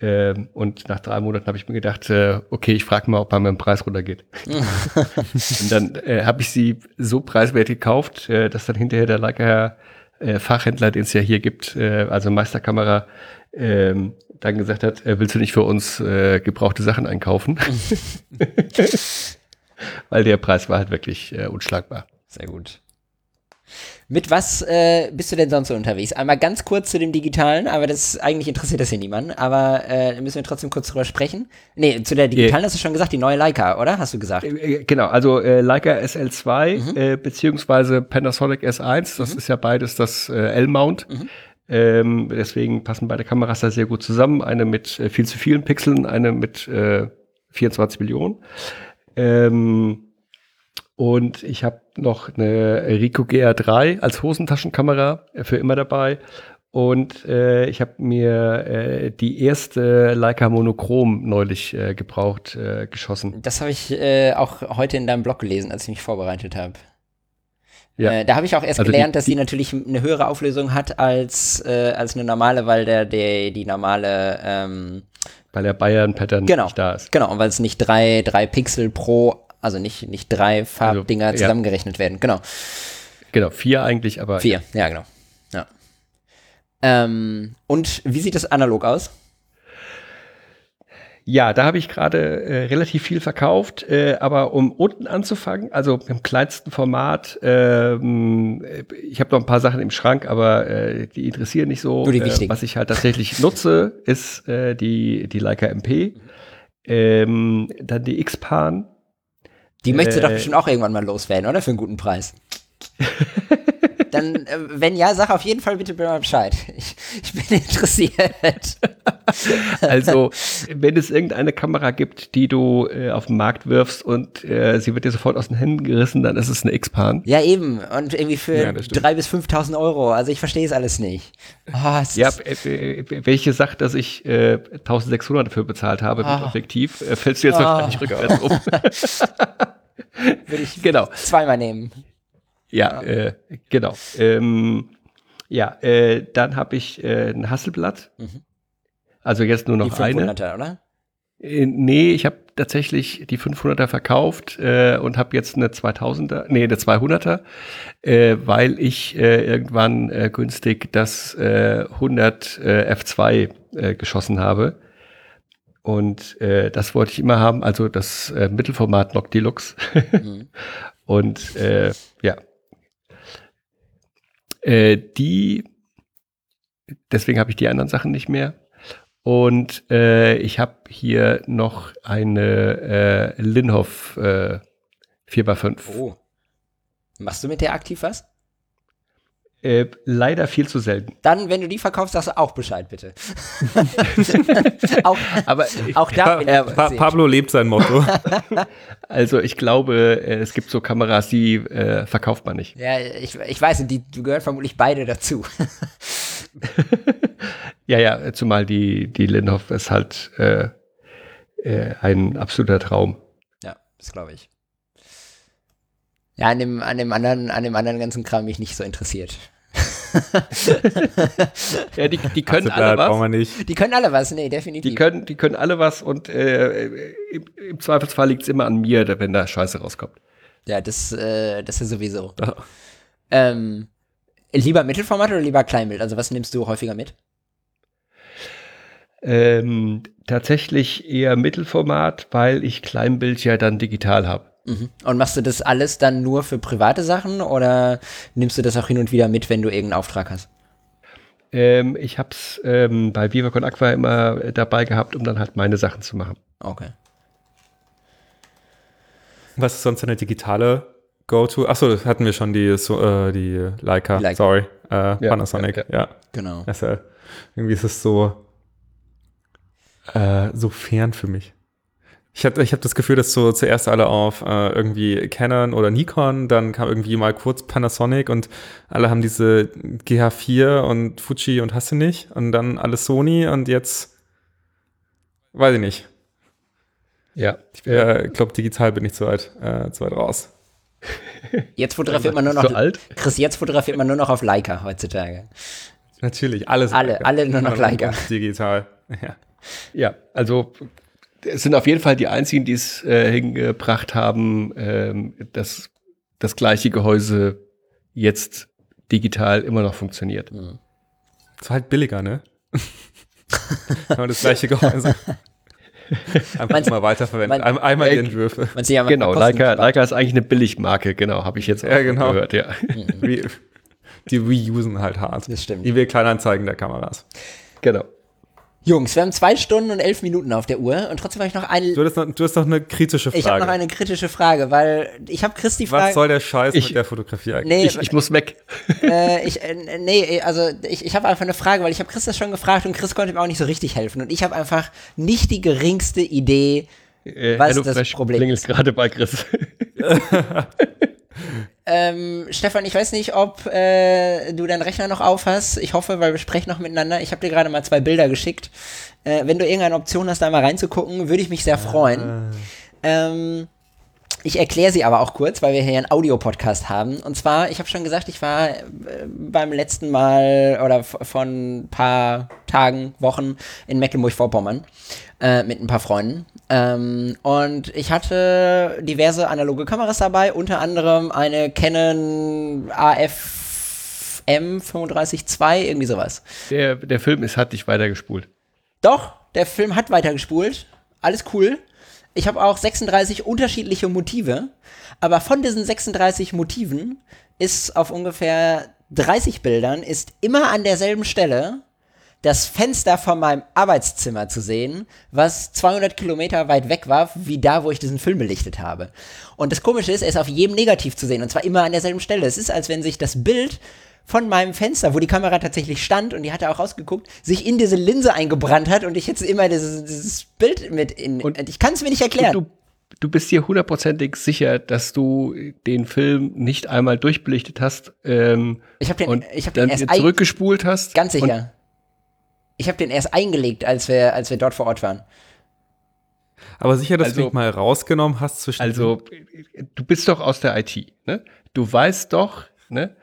Ähm, und nach drei Monaten habe ich mir gedacht, äh, okay, ich frage mal, ob man mit dem Preis runtergeht. <laughs> und dann äh, habe ich sie so preiswert gekauft, äh, dass dann hinterher der Leica äh, Fachhändler, den es ja hier gibt, äh, also Meisterkamera, ähm, dann gesagt hat, äh, willst du nicht für uns äh, gebrauchte Sachen einkaufen? <laughs> <laughs> Weil der Preis war halt wirklich äh, unschlagbar. Sehr gut. Mit was äh, bist du denn sonst so unterwegs? Einmal ganz kurz zu dem Digitalen, aber das eigentlich interessiert das hier niemanden, aber äh, müssen wir trotzdem kurz drüber sprechen. Nee, zu der Digitalen yeah. hast du schon gesagt, die neue Leica, oder? Hast du gesagt? Äh, äh genau, also äh, Leica SL2 mhm. äh, beziehungsweise Panasonic S1, das mhm. ist ja beides das äh, L-Mount. Mhm. Ähm, deswegen passen beide Kameras da sehr gut zusammen. Eine mit äh, viel zu vielen Pixeln, eine mit äh, 24 Millionen. Ähm, und ich habe noch eine Rico GR3 als Hosentaschenkamera für immer dabei. Und äh, ich habe mir äh, die erste Leica Monochrom neulich äh, gebraucht äh, geschossen. Das habe ich äh, auch heute in deinem Blog gelesen, als ich mich vorbereitet habe. Ja. Äh, da habe ich auch erst also gelernt, die, dass sie natürlich eine höhere Auflösung hat als, äh, als eine normale, weil der, der die normale ähm, weil der Bayern-Pattern genau, nicht da ist. Genau, und weil es nicht drei, drei Pixel pro, also nicht, nicht drei Farbdinger also, zusammengerechnet ja. werden. Genau. Genau, vier eigentlich, aber. Vier, ja, ja genau. Ja. Ähm, und wie sieht das analog aus? Ja, da habe ich gerade äh, relativ viel verkauft, äh, aber um unten anzufangen, also im kleinsten Format, ähm, ich habe noch ein paar Sachen im Schrank, aber äh, die interessieren nicht so. Die äh, was ich halt tatsächlich <laughs> nutze, ist äh, die, die Leica MP, ähm, dann die X-Pan. Die möchtest du doch äh, bestimmt auch irgendwann mal loswerden, oder? Für einen guten Preis. <laughs> Dann, äh, wenn ja, sag auf jeden Fall bitte mal Bescheid. Ich, ich bin interessiert. Also, wenn es irgendeine Kamera gibt, die du äh, auf den Markt wirfst und äh, sie wird dir sofort aus den Händen gerissen, dann ist es eine X-Pan. Ja, eben. Und irgendwie für Ja, das stimmt. 3.000 bis 5.000 Euro. Also ich verstehe es alles nicht. Ah, es Ja, ist- äh, äh, welche sagt, dass ich äh, 1600 dafür bezahlt habe mit Ah. Objektiv, äh, fällst du jetzt Ah. wahrscheinlich rückwärts um. <laughs> würde ich genau. zweimal nehmen. Ja, äh, genau. Ähm, ja, äh, dann habe ich äh, ein Hasselblatt. Mhm. Also jetzt nur Die noch eine. 500er, oder? Äh, nee, ich habe tatsächlich die 500er verkauft äh, und habe jetzt eine 2000er, nee, eine 200er, äh, weil ich äh, irgendwann äh, günstig das äh, 100 äh, F2 äh, geschossen habe. Und äh, das wollte ich immer haben, also das äh, Mittelformat Nock Deluxe. Mhm. <laughs> Und äh, ja. Äh, die, deswegen habe ich die anderen Sachen nicht mehr. Und äh, ich habe hier noch eine äh, Linhof äh, 4x5. Oh. Machst du mit der aktiv was? Äh, leider viel zu selten. Dann, wenn du die verkaufst, sagst du auch Bescheid, bitte. <laughs> auch, Aber auch da bin ich Pa pa. Pablo lebt sein Motto. <laughs> also ich glaube, äh, es gibt so Kameras, die äh, verkauft man nicht. Ja, ich, ich weiß, und die die gehören vermutlich beide dazu. <laughs> Ja, ja, zumal die, die Linhof ist halt äh, äh, ein absoluter Traum. ja, das glaube ich. Ja, an dem, an dem anderen, an dem anderen ganzen Kram bin ich nicht so interessiert. <laughs> Ja, die, die können Hasselblatt alle was. brauchen wir nicht. Die können alle was, nee, definitiv. Die können, die können alle was und äh, im, im Zweifelsfall liegt es immer an mir, wenn da Scheiße rauskommt. ja, das, äh, das ist sowieso. Ja. Ähm, lieber Mittelformat oder lieber Kleinbild? Also was nimmst du häufiger mit? Ähm, tatsächlich eher Mittelformat, weil ich Kleinbild ja dann digital habe. Mhm. Und machst du das alles dann nur für private Sachen oder nimmst du das auch hin und wieder mit, wenn du irgendeinen Auftrag hast? Ähm, ich habe es ähm, bei Vivacon Aqua immer dabei gehabt, um dann halt meine Sachen zu machen. Okay. Was ist sonst eine digitale Go-To? Achso, das hatten wir schon, die, so, äh, die Leica, Leica. sorry, äh, Panasonic, ja, ja. Genau. Das ist ja, irgendwie ist es so, äh, so fern für mich. Ich habe ich hab das Gefühl, dass so zuerst alle auf äh, irgendwie Canon oder Nikon, dann kam irgendwie mal kurz Panasonic und alle haben diese GH4 und Fuji und hast du nicht und dann alles Sony und jetzt weiß ich nicht. Ja. Ich äh, glaube, digital bin ich zu weit, äh, zu weit raus. <laughs> Jetzt fotografiert man nur noch. So <laughs> alt? Chris, jetzt fotografiert man nur noch auf Leica heutzutage. Natürlich, alles. Alle, Leica. alle nur noch Leica. Digital. <laughs> Ja. Ja, also es sind auf jeden Fall die einzigen, die es äh, hingebracht haben, ähm, dass das gleiche Gehäuse jetzt digital immer noch funktioniert. Es war halt billiger, ne? Aber das gleiche Gehäuse. <laughs> Einfach mal weiterverwenden. Ein, einmal die Entwürfe. Man ja Genau, Leica. Leica ist eigentlich eine Billigmarke, genau, habe ich jetzt auch Ja, genau. gehört, ja. Wie, die reusen halt hart. Das stimmt. Die wir Kleinanzeigen der Kameras. genau. Jungs, wir haben zwei Stunden und elf Minuten auf der Uhr und trotzdem habe ich noch eine. Du hast noch, du hast noch eine kritische Frage. Ich habe noch eine kritische Frage, weil ich habe Chris die Was Frage. soll der Scheiß Ich- mit der Fotografie eigentlich? nee, Ich, ich muss weg. <laughs> äh, ich, äh, nee, also ich, ich habe einfach eine Frage, weil ich habe Chris das schon gefragt und Chris konnte mir auch nicht so richtig helfen. Und ich habe einfach nicht die geringste Idee, Äh, Was HelloFresh das Problem klingelt ist. gerade bei Chris. <laughs> <laughs> Ähm, Stefan, ich weiß nicht, ob äh, du deinen Rechner noch auf hast. Ich hoffe, weil wir sprechen noch miteinander. Ich habe dir gerade mal zwei Bilder geschickt. Äh, wenn du irgendeine Option hast, da mal reinzugucken, würde ich mich sehr freuen. Ähm, ich erkläre sie aber auch kurz, weil wir hier einen Audiopodcast haben. Und zwar, ich habe schon gesagt, ich war äh, beim letzten Mal oder v- vor ein paar Tagen, Wochen in Mecklenburg-Vorpommern äh, mit ein paar Freunden. Ähm, und ich hatte diverse analoge Kameras dabei, unter anderem eine Canon AFM 35II, irgendwie sowas. Der, der Film ist, hat dich weitergespult. Doch, der Film hat weitergespult. Alles cool. Ich habe auch 36 unterschiedliche Motive. Aber von diesen 36 Motiven ist auf ungefähr 30 Bildern ist immer an derselben Stelle das Fenster von meinem Arbeitszimmer zu sehen, was 200 Kilometer weit weg war, wie da, wo ich diesen Film belichtet habe. Und das Komische ist, er ist auf jedem Negativ zu sehen und zwar immer an derselben Stelle. Es ist, als wenn sich das Bild von meinem Fenster, wo die Kamera tatsächlich stand und die hatte auch rausgeguckt, sich in diese Linse eingebrannt hat und ich jetzt immer dieses, dieses Bild mit in. Und ich kann es mir nicht erklären. Du, bist dir hundertprozentig sicher, dass du den Film nicht einmal durchbelichtet hast ähm, ich hab den, und ich hab den dann erst zurückgespult hast. Ganz sicher. Ich habe den erst eingelegt, als wir, als wir dort vor Ort waren. Aber sicher, dass Also- du dich mal rausgenommen hast zwischen. Also, du bist doch aus der IT, ne? Du weißt doch, ne?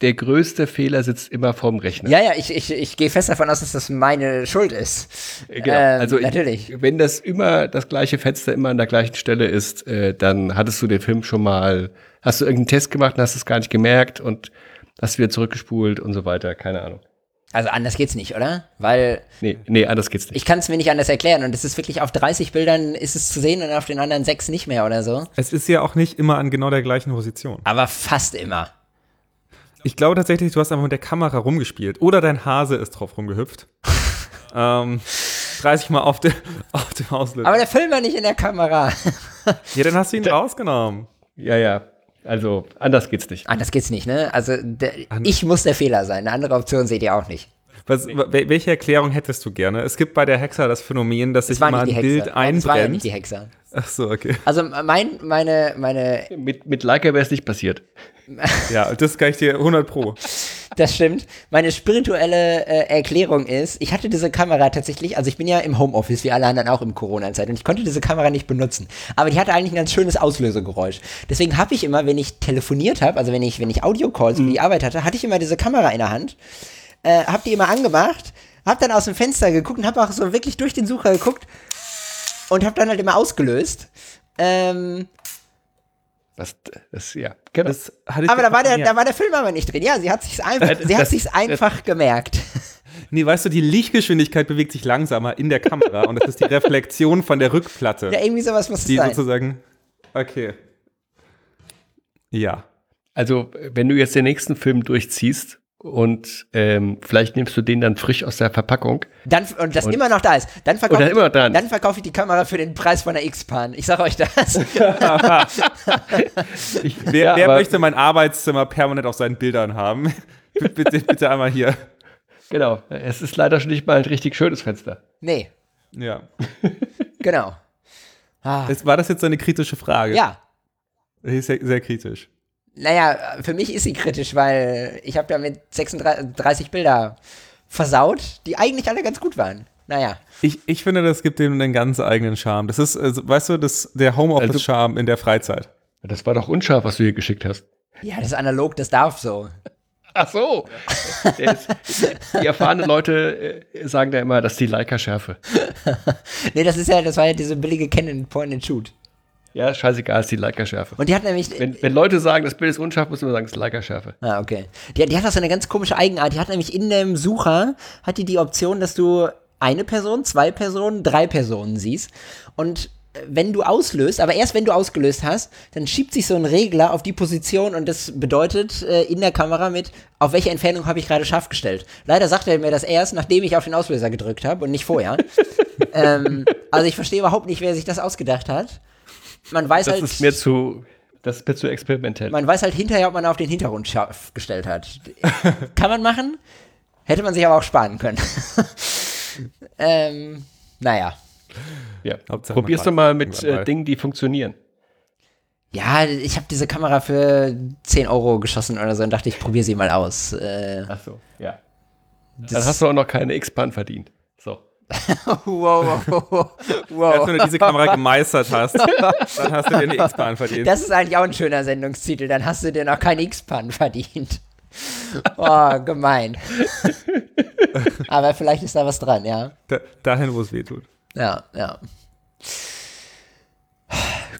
Der größte Fehler sitzt immer vorm Rechner. Ja, ja, ich, ich, ich gehe fest davon aus, dass das meine Schuld ist. Genau. Ähm, also ich- natürlich. wenn das immer das gleiche Fenster immer an der gleichen Stelle ist, äh, dann hattest du den Film schon mal, hast du irgendeinen Test gemacht und hast es gar nicht gemerkt und hast wieder zurückgespult und so weiter, keine Ahnung. Also anders geht's nicht, oder? Weil Nee, nee, anders geht's nicht. ich kann es mir nicht anders erklären und es ist wirklich auf 30 Bildern ist es zu sehen und auf den anderen sechs nicht mehr oder so. es ist ja auch nicht immer an genau der gleichen Position. Aber fast immer. Ich glaube tatsächlich, du hast einfach mit der Kamera rumgespielt. Oder dein Hase ist drauf rumgehüpft. <laughs> ähm, 30 Mal auf, de, auf dem Auslöser. Aber der Film war nicht in der Kamera. ja, dann hast du ihn rausgenommen. Ja, ja. Also anders geht's nicht. Anders geht's nicht, ne? Also der, ich muss der Fehler sein. Eine andere Option seht ihr auch nicht. Was, wel- welche Erklärung hättest du gerne? Es gibt bei der Hexer das Phänomen, dass sich nicht ein. Bild Nein, Es war ja einbrennt. nicht die Hexer. Ach so, okay. Also mein, meine, meine, Mit, mit Leica wäre es nicht passiert. <laughs> Ja, das kann ich dir 100 pro. das stimmt. Meine spirituelle äh, Erklärung ist, ich hatte diese Kamera tatsächlich, also ich bin ja im Homeoffice, wie alle anderen auch im Corona-Zeit, und ich konnte diese Kamera nicht benutzen. Aber die hatte eigentlich ein ganz schönes Auslösegeräusch. Deswegen habe ich immer, wenn ich telefoniert habe, also wenn ich, wenn ich Audio-Calls für die Arbeit hatte, hatte ich immer diese Kamera in der Hand, äh, hab die immer angemacht, hab dann aus dem Fenster geguckt und hab auch so wirklich durch den Sucher geguckt und hab dann halt immer ausgelöst. Ähm, Das, das, ja, genau. Das aber da war, der, da war der Film aber nicht drin. Ja, sie hat sich's einfach, sie hat das- sich's einfach gemerkt. <laughs> Nee, weißt du, die Lichtgeschwindigkeit bewegt sich langsamer in der Kamera und das ist die Reflexion von der Rückplatte. Ja, irgendwie sowas muss es die sein. sozusagen. Okay. Ja. Also, wenn du jetzt den nächsten Film durchziehst und ähm, vielleicht nimmst du den dann frisch aus der Verpackung. Dann, und das Und- immer noch da ist. Dann verkaufe Oder ich, immer dran. dann verkaufe ich die Kamera für den Preis von der X-Pan. Ich sag euch das. <laughs> Ich, Wer, ja, wer aber- möchte mein Arbeitszimmer permanent auf seinen Bildern haben? <laughs> bitte, bitte einmal hier. Genau. Es ist leider schon nicht mal ein richtig schönes Fenster. nee, Ja. <laughs> genau. Ah, Es, war das jetzt eine kritische Frage? ja. Sehr, sehr kritisch. Naja, für mich ist sie kritisch, weil ich habe damit 36 Bilder versaut, die eigentlich alle ganz gut waren. Naja. Ich, ich finde, das gibt dem einen ganz eigenen Charme. Das ist, also, weißt du, das, der Homeoffice-Charme in der Freizeit. Das war doch unscharf, was du hier geschickt hast. Ja, das ist analog, das darf so. Ach so. <laughs> Die erfahrenen Leute äh, sagen da immer, das ist die Leica-Schärfe. <laughs> Nee, das ist ja, das war ja diese billige Canon Point and Shoot. Ja, scheißegal, ist die Leica-Schärfe. Und die hat nämlich. Wenn, wenn Leute sagen, das Bild ist unscharf, muss man sagen, es ist Leica-Schärfe. Ah, okay. Die, die hat auch so eine ganz komische Eigenart. Die hat nämlich in dem Sucher, hat die die Option, dass du eine Person, zwei Personen, drei Personen siehst. Und äh, wenn du auslöst, aber erst wenn du ausgelöst hast, dann schiebt sich so ein Regler auf die Position und das bedeutet äh, in der Kamera mit, auf welche Entfernung habe ich gerade scharf gestellt. Leider sagt er mir das erst, nachdem ich auf den Auslöser gedrückt habe und nicht vorher. <laughs> ähm, also ich verstehe überhaupt nicht, wer sich das ausgedacht hat. Man weiß Das halt. ist mir zu, das ist mir zu experimentell. Man weiß halt hinterher, ob man auf den Hintergrund scharf gestellt hat. <laughs> Kann man machen, hätte man sich aber auch sparen können. <laughs> ähm, naja. ja. Hauptsache, Probier's doch mal mit äh, mal. Dingen, die funktionieren. Ja, ich habe diese Kamera für 10 Euro geschossen oder so und dachte, ich probiere sie mal aus. Äh, Ach so, ja. Dann hast du auch noch keine X-Bahn verdient. <laughs> Wow, wow, wow, wenn du diese Kamera gemeistert hast, <laughs> dann hast du dir eine X-Bahn verdient. Das ist eigentlich auch ein schöner Sendungstitel. Dann hast du dir noch keinen X-Pan verdient. Oh, gemein. <laughs> Aber vielleicht ist da was dran, ja. Da, dahin, wo es weh tut. Ja, ja.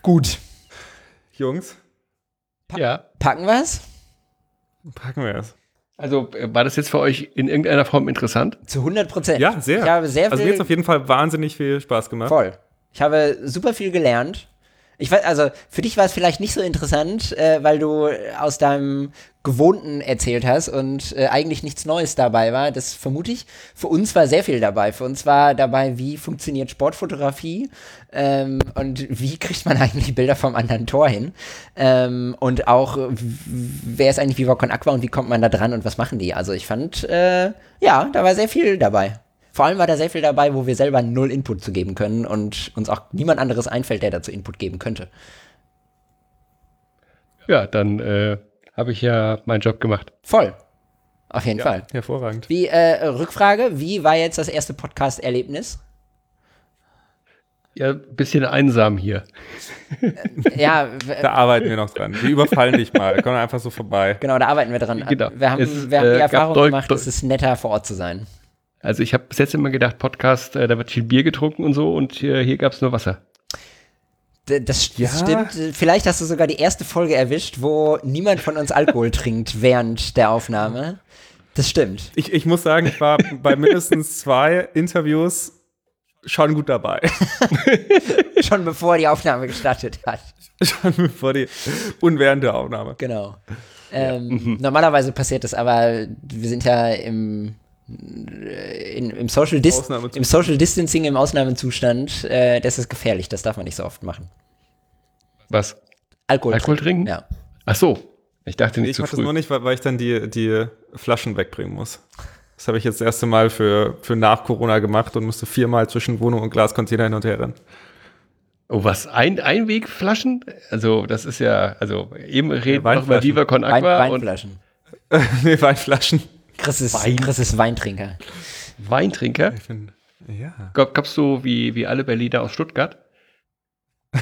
Gut. Jungs, Ja. Packen wir's? packen wir es. Also äh, war das jetzt für euch in irgendeiner Form interessant? Zu 100 Prozent. Ja, sehr. Ich habe sehr also mir hat es auf jeden Fall wahnsinnig viel Spaß gemacht. Voll. Ich habe super viel gelernt. Ich weiß, also für dich war es vielleicht nicht so interessant, äh, weil du aus deinem Gewohnten erzählt hast und äh, eigentlich nichts Neues dabei war. Das vermute ich. Für uns war sehr viel dabei. Für uns war dabei, wie funktioniert Sportfotografie ähm, und wie kriegt man eigentlich Bilder vom anderen Tor hin. Ähm, und auch, wer ist eigentlich Viva Con Aqua und wie kommt man da dran und was machen die? Also ich fand, äh, ja, da war sehr viel dabei. Vor allem war da sehr viel dabei, wo wir selber null Input zu geben können und uns auch niemand anderes einfällt, der dazu Input geben könnte. Ja, dann äh, habe ich ja meinen Job gemacht. Voll. Auf jeden Ja, Fall. Hervorragend. Wie, äh, Rückfrage, wie war jetzt das erste Podcast-Erlebnis? Ja, bisschen einsam hier. ja, w- Da arbeiten wir noch dran. Wir überfallen dich mal. Komm einfach so vorbei. genau, da arbeiten wir dran. Genau. Wir haben, Es, wir haben die äh, Erfahrung Deu- gemacht, Deu- es ist netter, vor Ort zu sein. Also ich habe bis jetzt immer gedacht, Podcast, äh, da wird viel Bier getrunken und so und äh, hier gab es nur Wasser. D- Das, das Ja. stimmt. Vielleicht hast du sogar die erste Folge erwischt, wo niemand von uns Alkohol <laughs> trinkt während der Aufnahme. Das stimmt. Ich, ich muss sagen, ich war bei mindestens zwei Interviews schon gut dabei. <laughs> Schon bevor die Aufnahme gestartet hat. schon bevor die und während der Aufnahme. Genau. Ähm, Mhm. Normalerweise passiert das, aber wir sind ja im, in, im, Social Dis im Social Distancing, im Ausnahmezustand. Äh, das ist gefährlich, das darf man nicht so oft machen. Was? Alkohol, Alkohol trinken? Ja. Ach so. Ich dachte nicht Ich zu mache das früh. nur nicht, weil, weil ich dann die, die Flaschen wegbringen muss. Das habe ich jetzt das erste Mal für, für nach Corona gemacht und musste viermal zwischen Wohnung und Glascontainer hin und her rennen. Oh, was? Ein Einwegflaschen? Also, das ist ja, also eben reden wir noch über. Viva Con Wein, Aqua und Weinflaschen. <laughs> nee, Weinflaschen. Chris ist, Wein. Chris ist Weintrinker. Weintrinker. Ich find, ja. Gab, gab's so wie, wie alle Berliner aus Stuttgart? <laughs>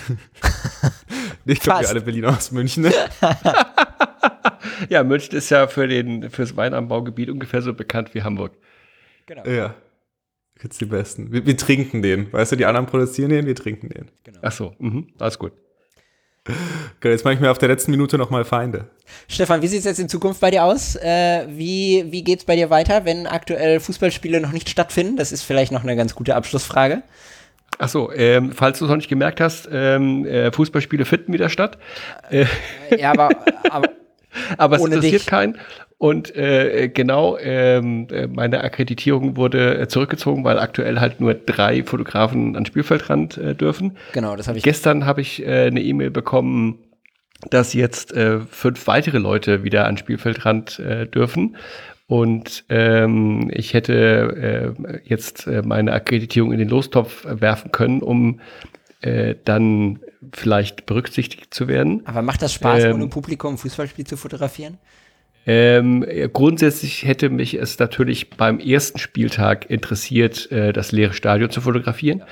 Ich glaube, Fast. alle Berliner aus München. Ne? <laughs> <laughs> Ja, München ist ja für den, fürs Weinanbaugebiet ungefähr so bekannt wie Hamburg. Genau. ja. Jetzt die Besten. Wir, wir trinken den. Weißt du, die anderen produzieren den, wir trinken den. Ach so, mhm, alles gut. <laughs> Okay, jetzt mache ich mir auf der letzten Minute nochmal Feinde. Stefan, wie sieht es jetzt in Zukunft bei dir aus? Äh, wie wie geht es bei dir weiter, wenn aktuell Fußballspiele noch nicht stattfinden? Das ist vielleicht noch eine ganz gute Abschlussfrage. Ach so, ähm, falls du es noch nicht gemerkt hast, ähm, äh, Fußballspiele finden wieder statt. Äh, Ja, aber, aber Aber es Ohne interessiert dich. keinen. Und äh, genau, ähm, äh, meine Akkreditierung wurde äh, zurückgezogen, weil aktuell halt nur drei Fotografen an Spielfeldrand äh, dürfen. genau, das habe ich. Gestern habe ich äh, eine E-Mail bekommen, dass jetzt äh, fünf weitere Leute wieder an Spielfeldrand äh, dürfen. Und ähm, ich hätte äh, jetzt äh, meine Akkreditierung in den Lostopf äh, werfen können, um äh, dann vielleicht berücksichtigt zu werden. Aber macht das Spaß, Ähm, ohne Publikum ein Fußballspiel zu fotografieren? Ähm, äh, grundsätzlich hätte mich es natürlich beim ersten Spieltag interessiert, äh, das leere Stadion zu fotografieren.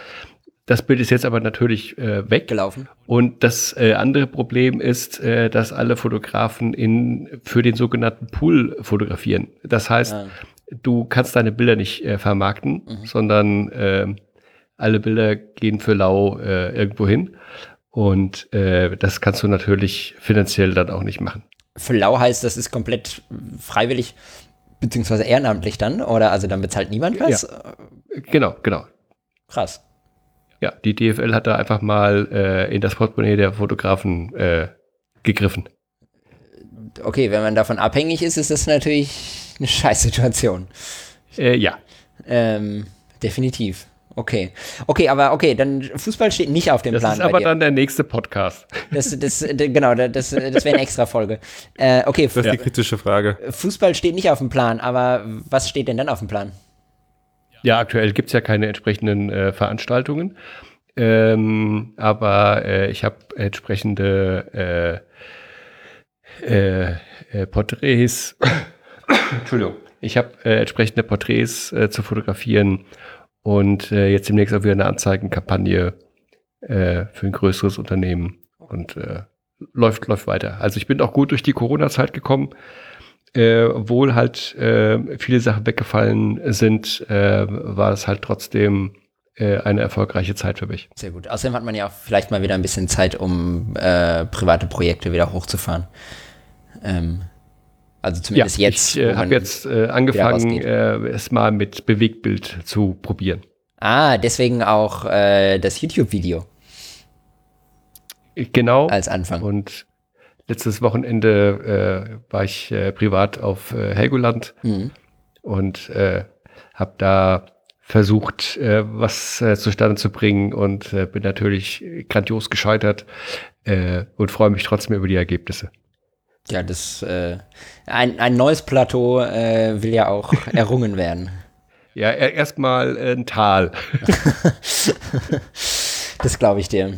Das Bild ist jetzt aber natürlich äh, weg. Gelaufen. Und das äh, andere Problem ist, äh, dass alle Fotografen in, für den sogenannten Pool fotografieren. Das heißt, Ah. du kannst deine Bilder nicht äh, vermarkten, sondern äh, alle Bilder gehen für lau äh, irgendwo hin. Und äh, das kannst du natürlich finanziell dann auch nicht machen. Für lau heißt, das ist komplett freiwillig, beziehungsweise ehrenamtlich dann, oder? Also dann bezahlt niemand was? Genau, genau. Krass. Ja, die DFL hat da einfach mal äh, in das Portemonnaie der Fotografen äh, gegriffen. Okay, wenn man davon abhängig ist, ist das natürlich eine <laughs> Scheißsituation. Äh, ja, Ähm, definitiv. Okay. Okay, aber okay, dann Fußball steht nicht auf dem das Plan ist bei aber dir. dann der nächste Podcast. Das, das, genau, das, das wäre eine extra Folge. Äh, okay, Das ist die kritische Frage. Fußball steht nicht auf dem Plan, aber was steht denn dann auf dem Plan? Ja, aktuell gibt's ja keine entsprechenden äh, Veranstaltungen. Ähm, aber äh, ich habe entsprechende äh, äh, äh, Porträts. <coughs> Entschuldigung. Ich habe äh, entsprechende Porträts äh, zu fotografieren und äh, jetzt demnächst auch wieder eine Anzeigenkampagne äh, für ein größeres Unternehmen und äh, läuft läuft weiter. Also ich bin auch gut durch die Corona-Zeit gekommen äh, obwohl halt äh, viele Sachen weggefallen sind, äh, war es halt trotzdem äh, eine erfolgreiche Zeit für mich. Sehr gut. Außerdem hat man ja auch vielleicht mal wieder ein bisschen Zeit, um äh, private Projekte wieder hochzufahren. Ähm, also zumindest jetzt. ich äh, habe jetzt äh, angefangen, äh, es mal mit Bewegtbild zu probieren. Ah, deswegen auch äh, das YouTube-Video. Genau. Als Anfang. Und letztes Wochenende äh, war ich äh, privat auf äh, Helgoland mhm. und äh, habe da versucht, äh, was äh, zustande zu bringen und äh, bin natürlich grandios gescheitert äh, und freue mich trotzdem über die Ergebnisse. Ja, das äh, ein, ein neues Plateau äh, will ja auch <laughs> errungen werden. Ja, erstmal ein Tal. <laughs> das glaube ich dir.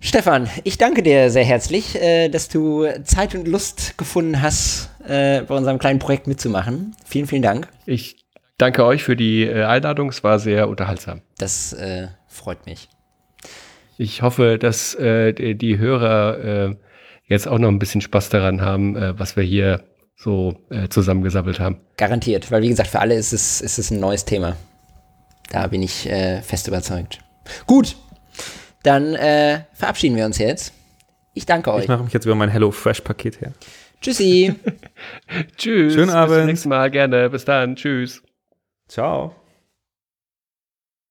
Stefan, ich danke dir sehr herzlich, äh, dass du Zeit und Lust gefunden hast, äh, bei unserem kleinen Projekt mitzumachen. Vielen, vielen Dank. Ich danke euch für die äh, Einladung. Es war sehr unterhaltsam. Das äh, freut mich. Ich hoffe, dass äh, die, die, Hörer äh, jetzt auch noch ein bisschen Spaß daran haben, was wir hier so zusammengesammelt haben. Garantiert, weil wie gesagt, für alle ist es, ist es ein neues Thema. Da bin ich fest überzeugt. Gut, dann äh, verabschieden wir uns jetzt. Ich danke euch. Ich mache mich jetzt über mein Hello Fresh Paket her. Tschüssi. <laughs> Tschüss. Schönen Abend. Bis zum nächsten Mal gerne. Bis dann. Tschüss. Ciao.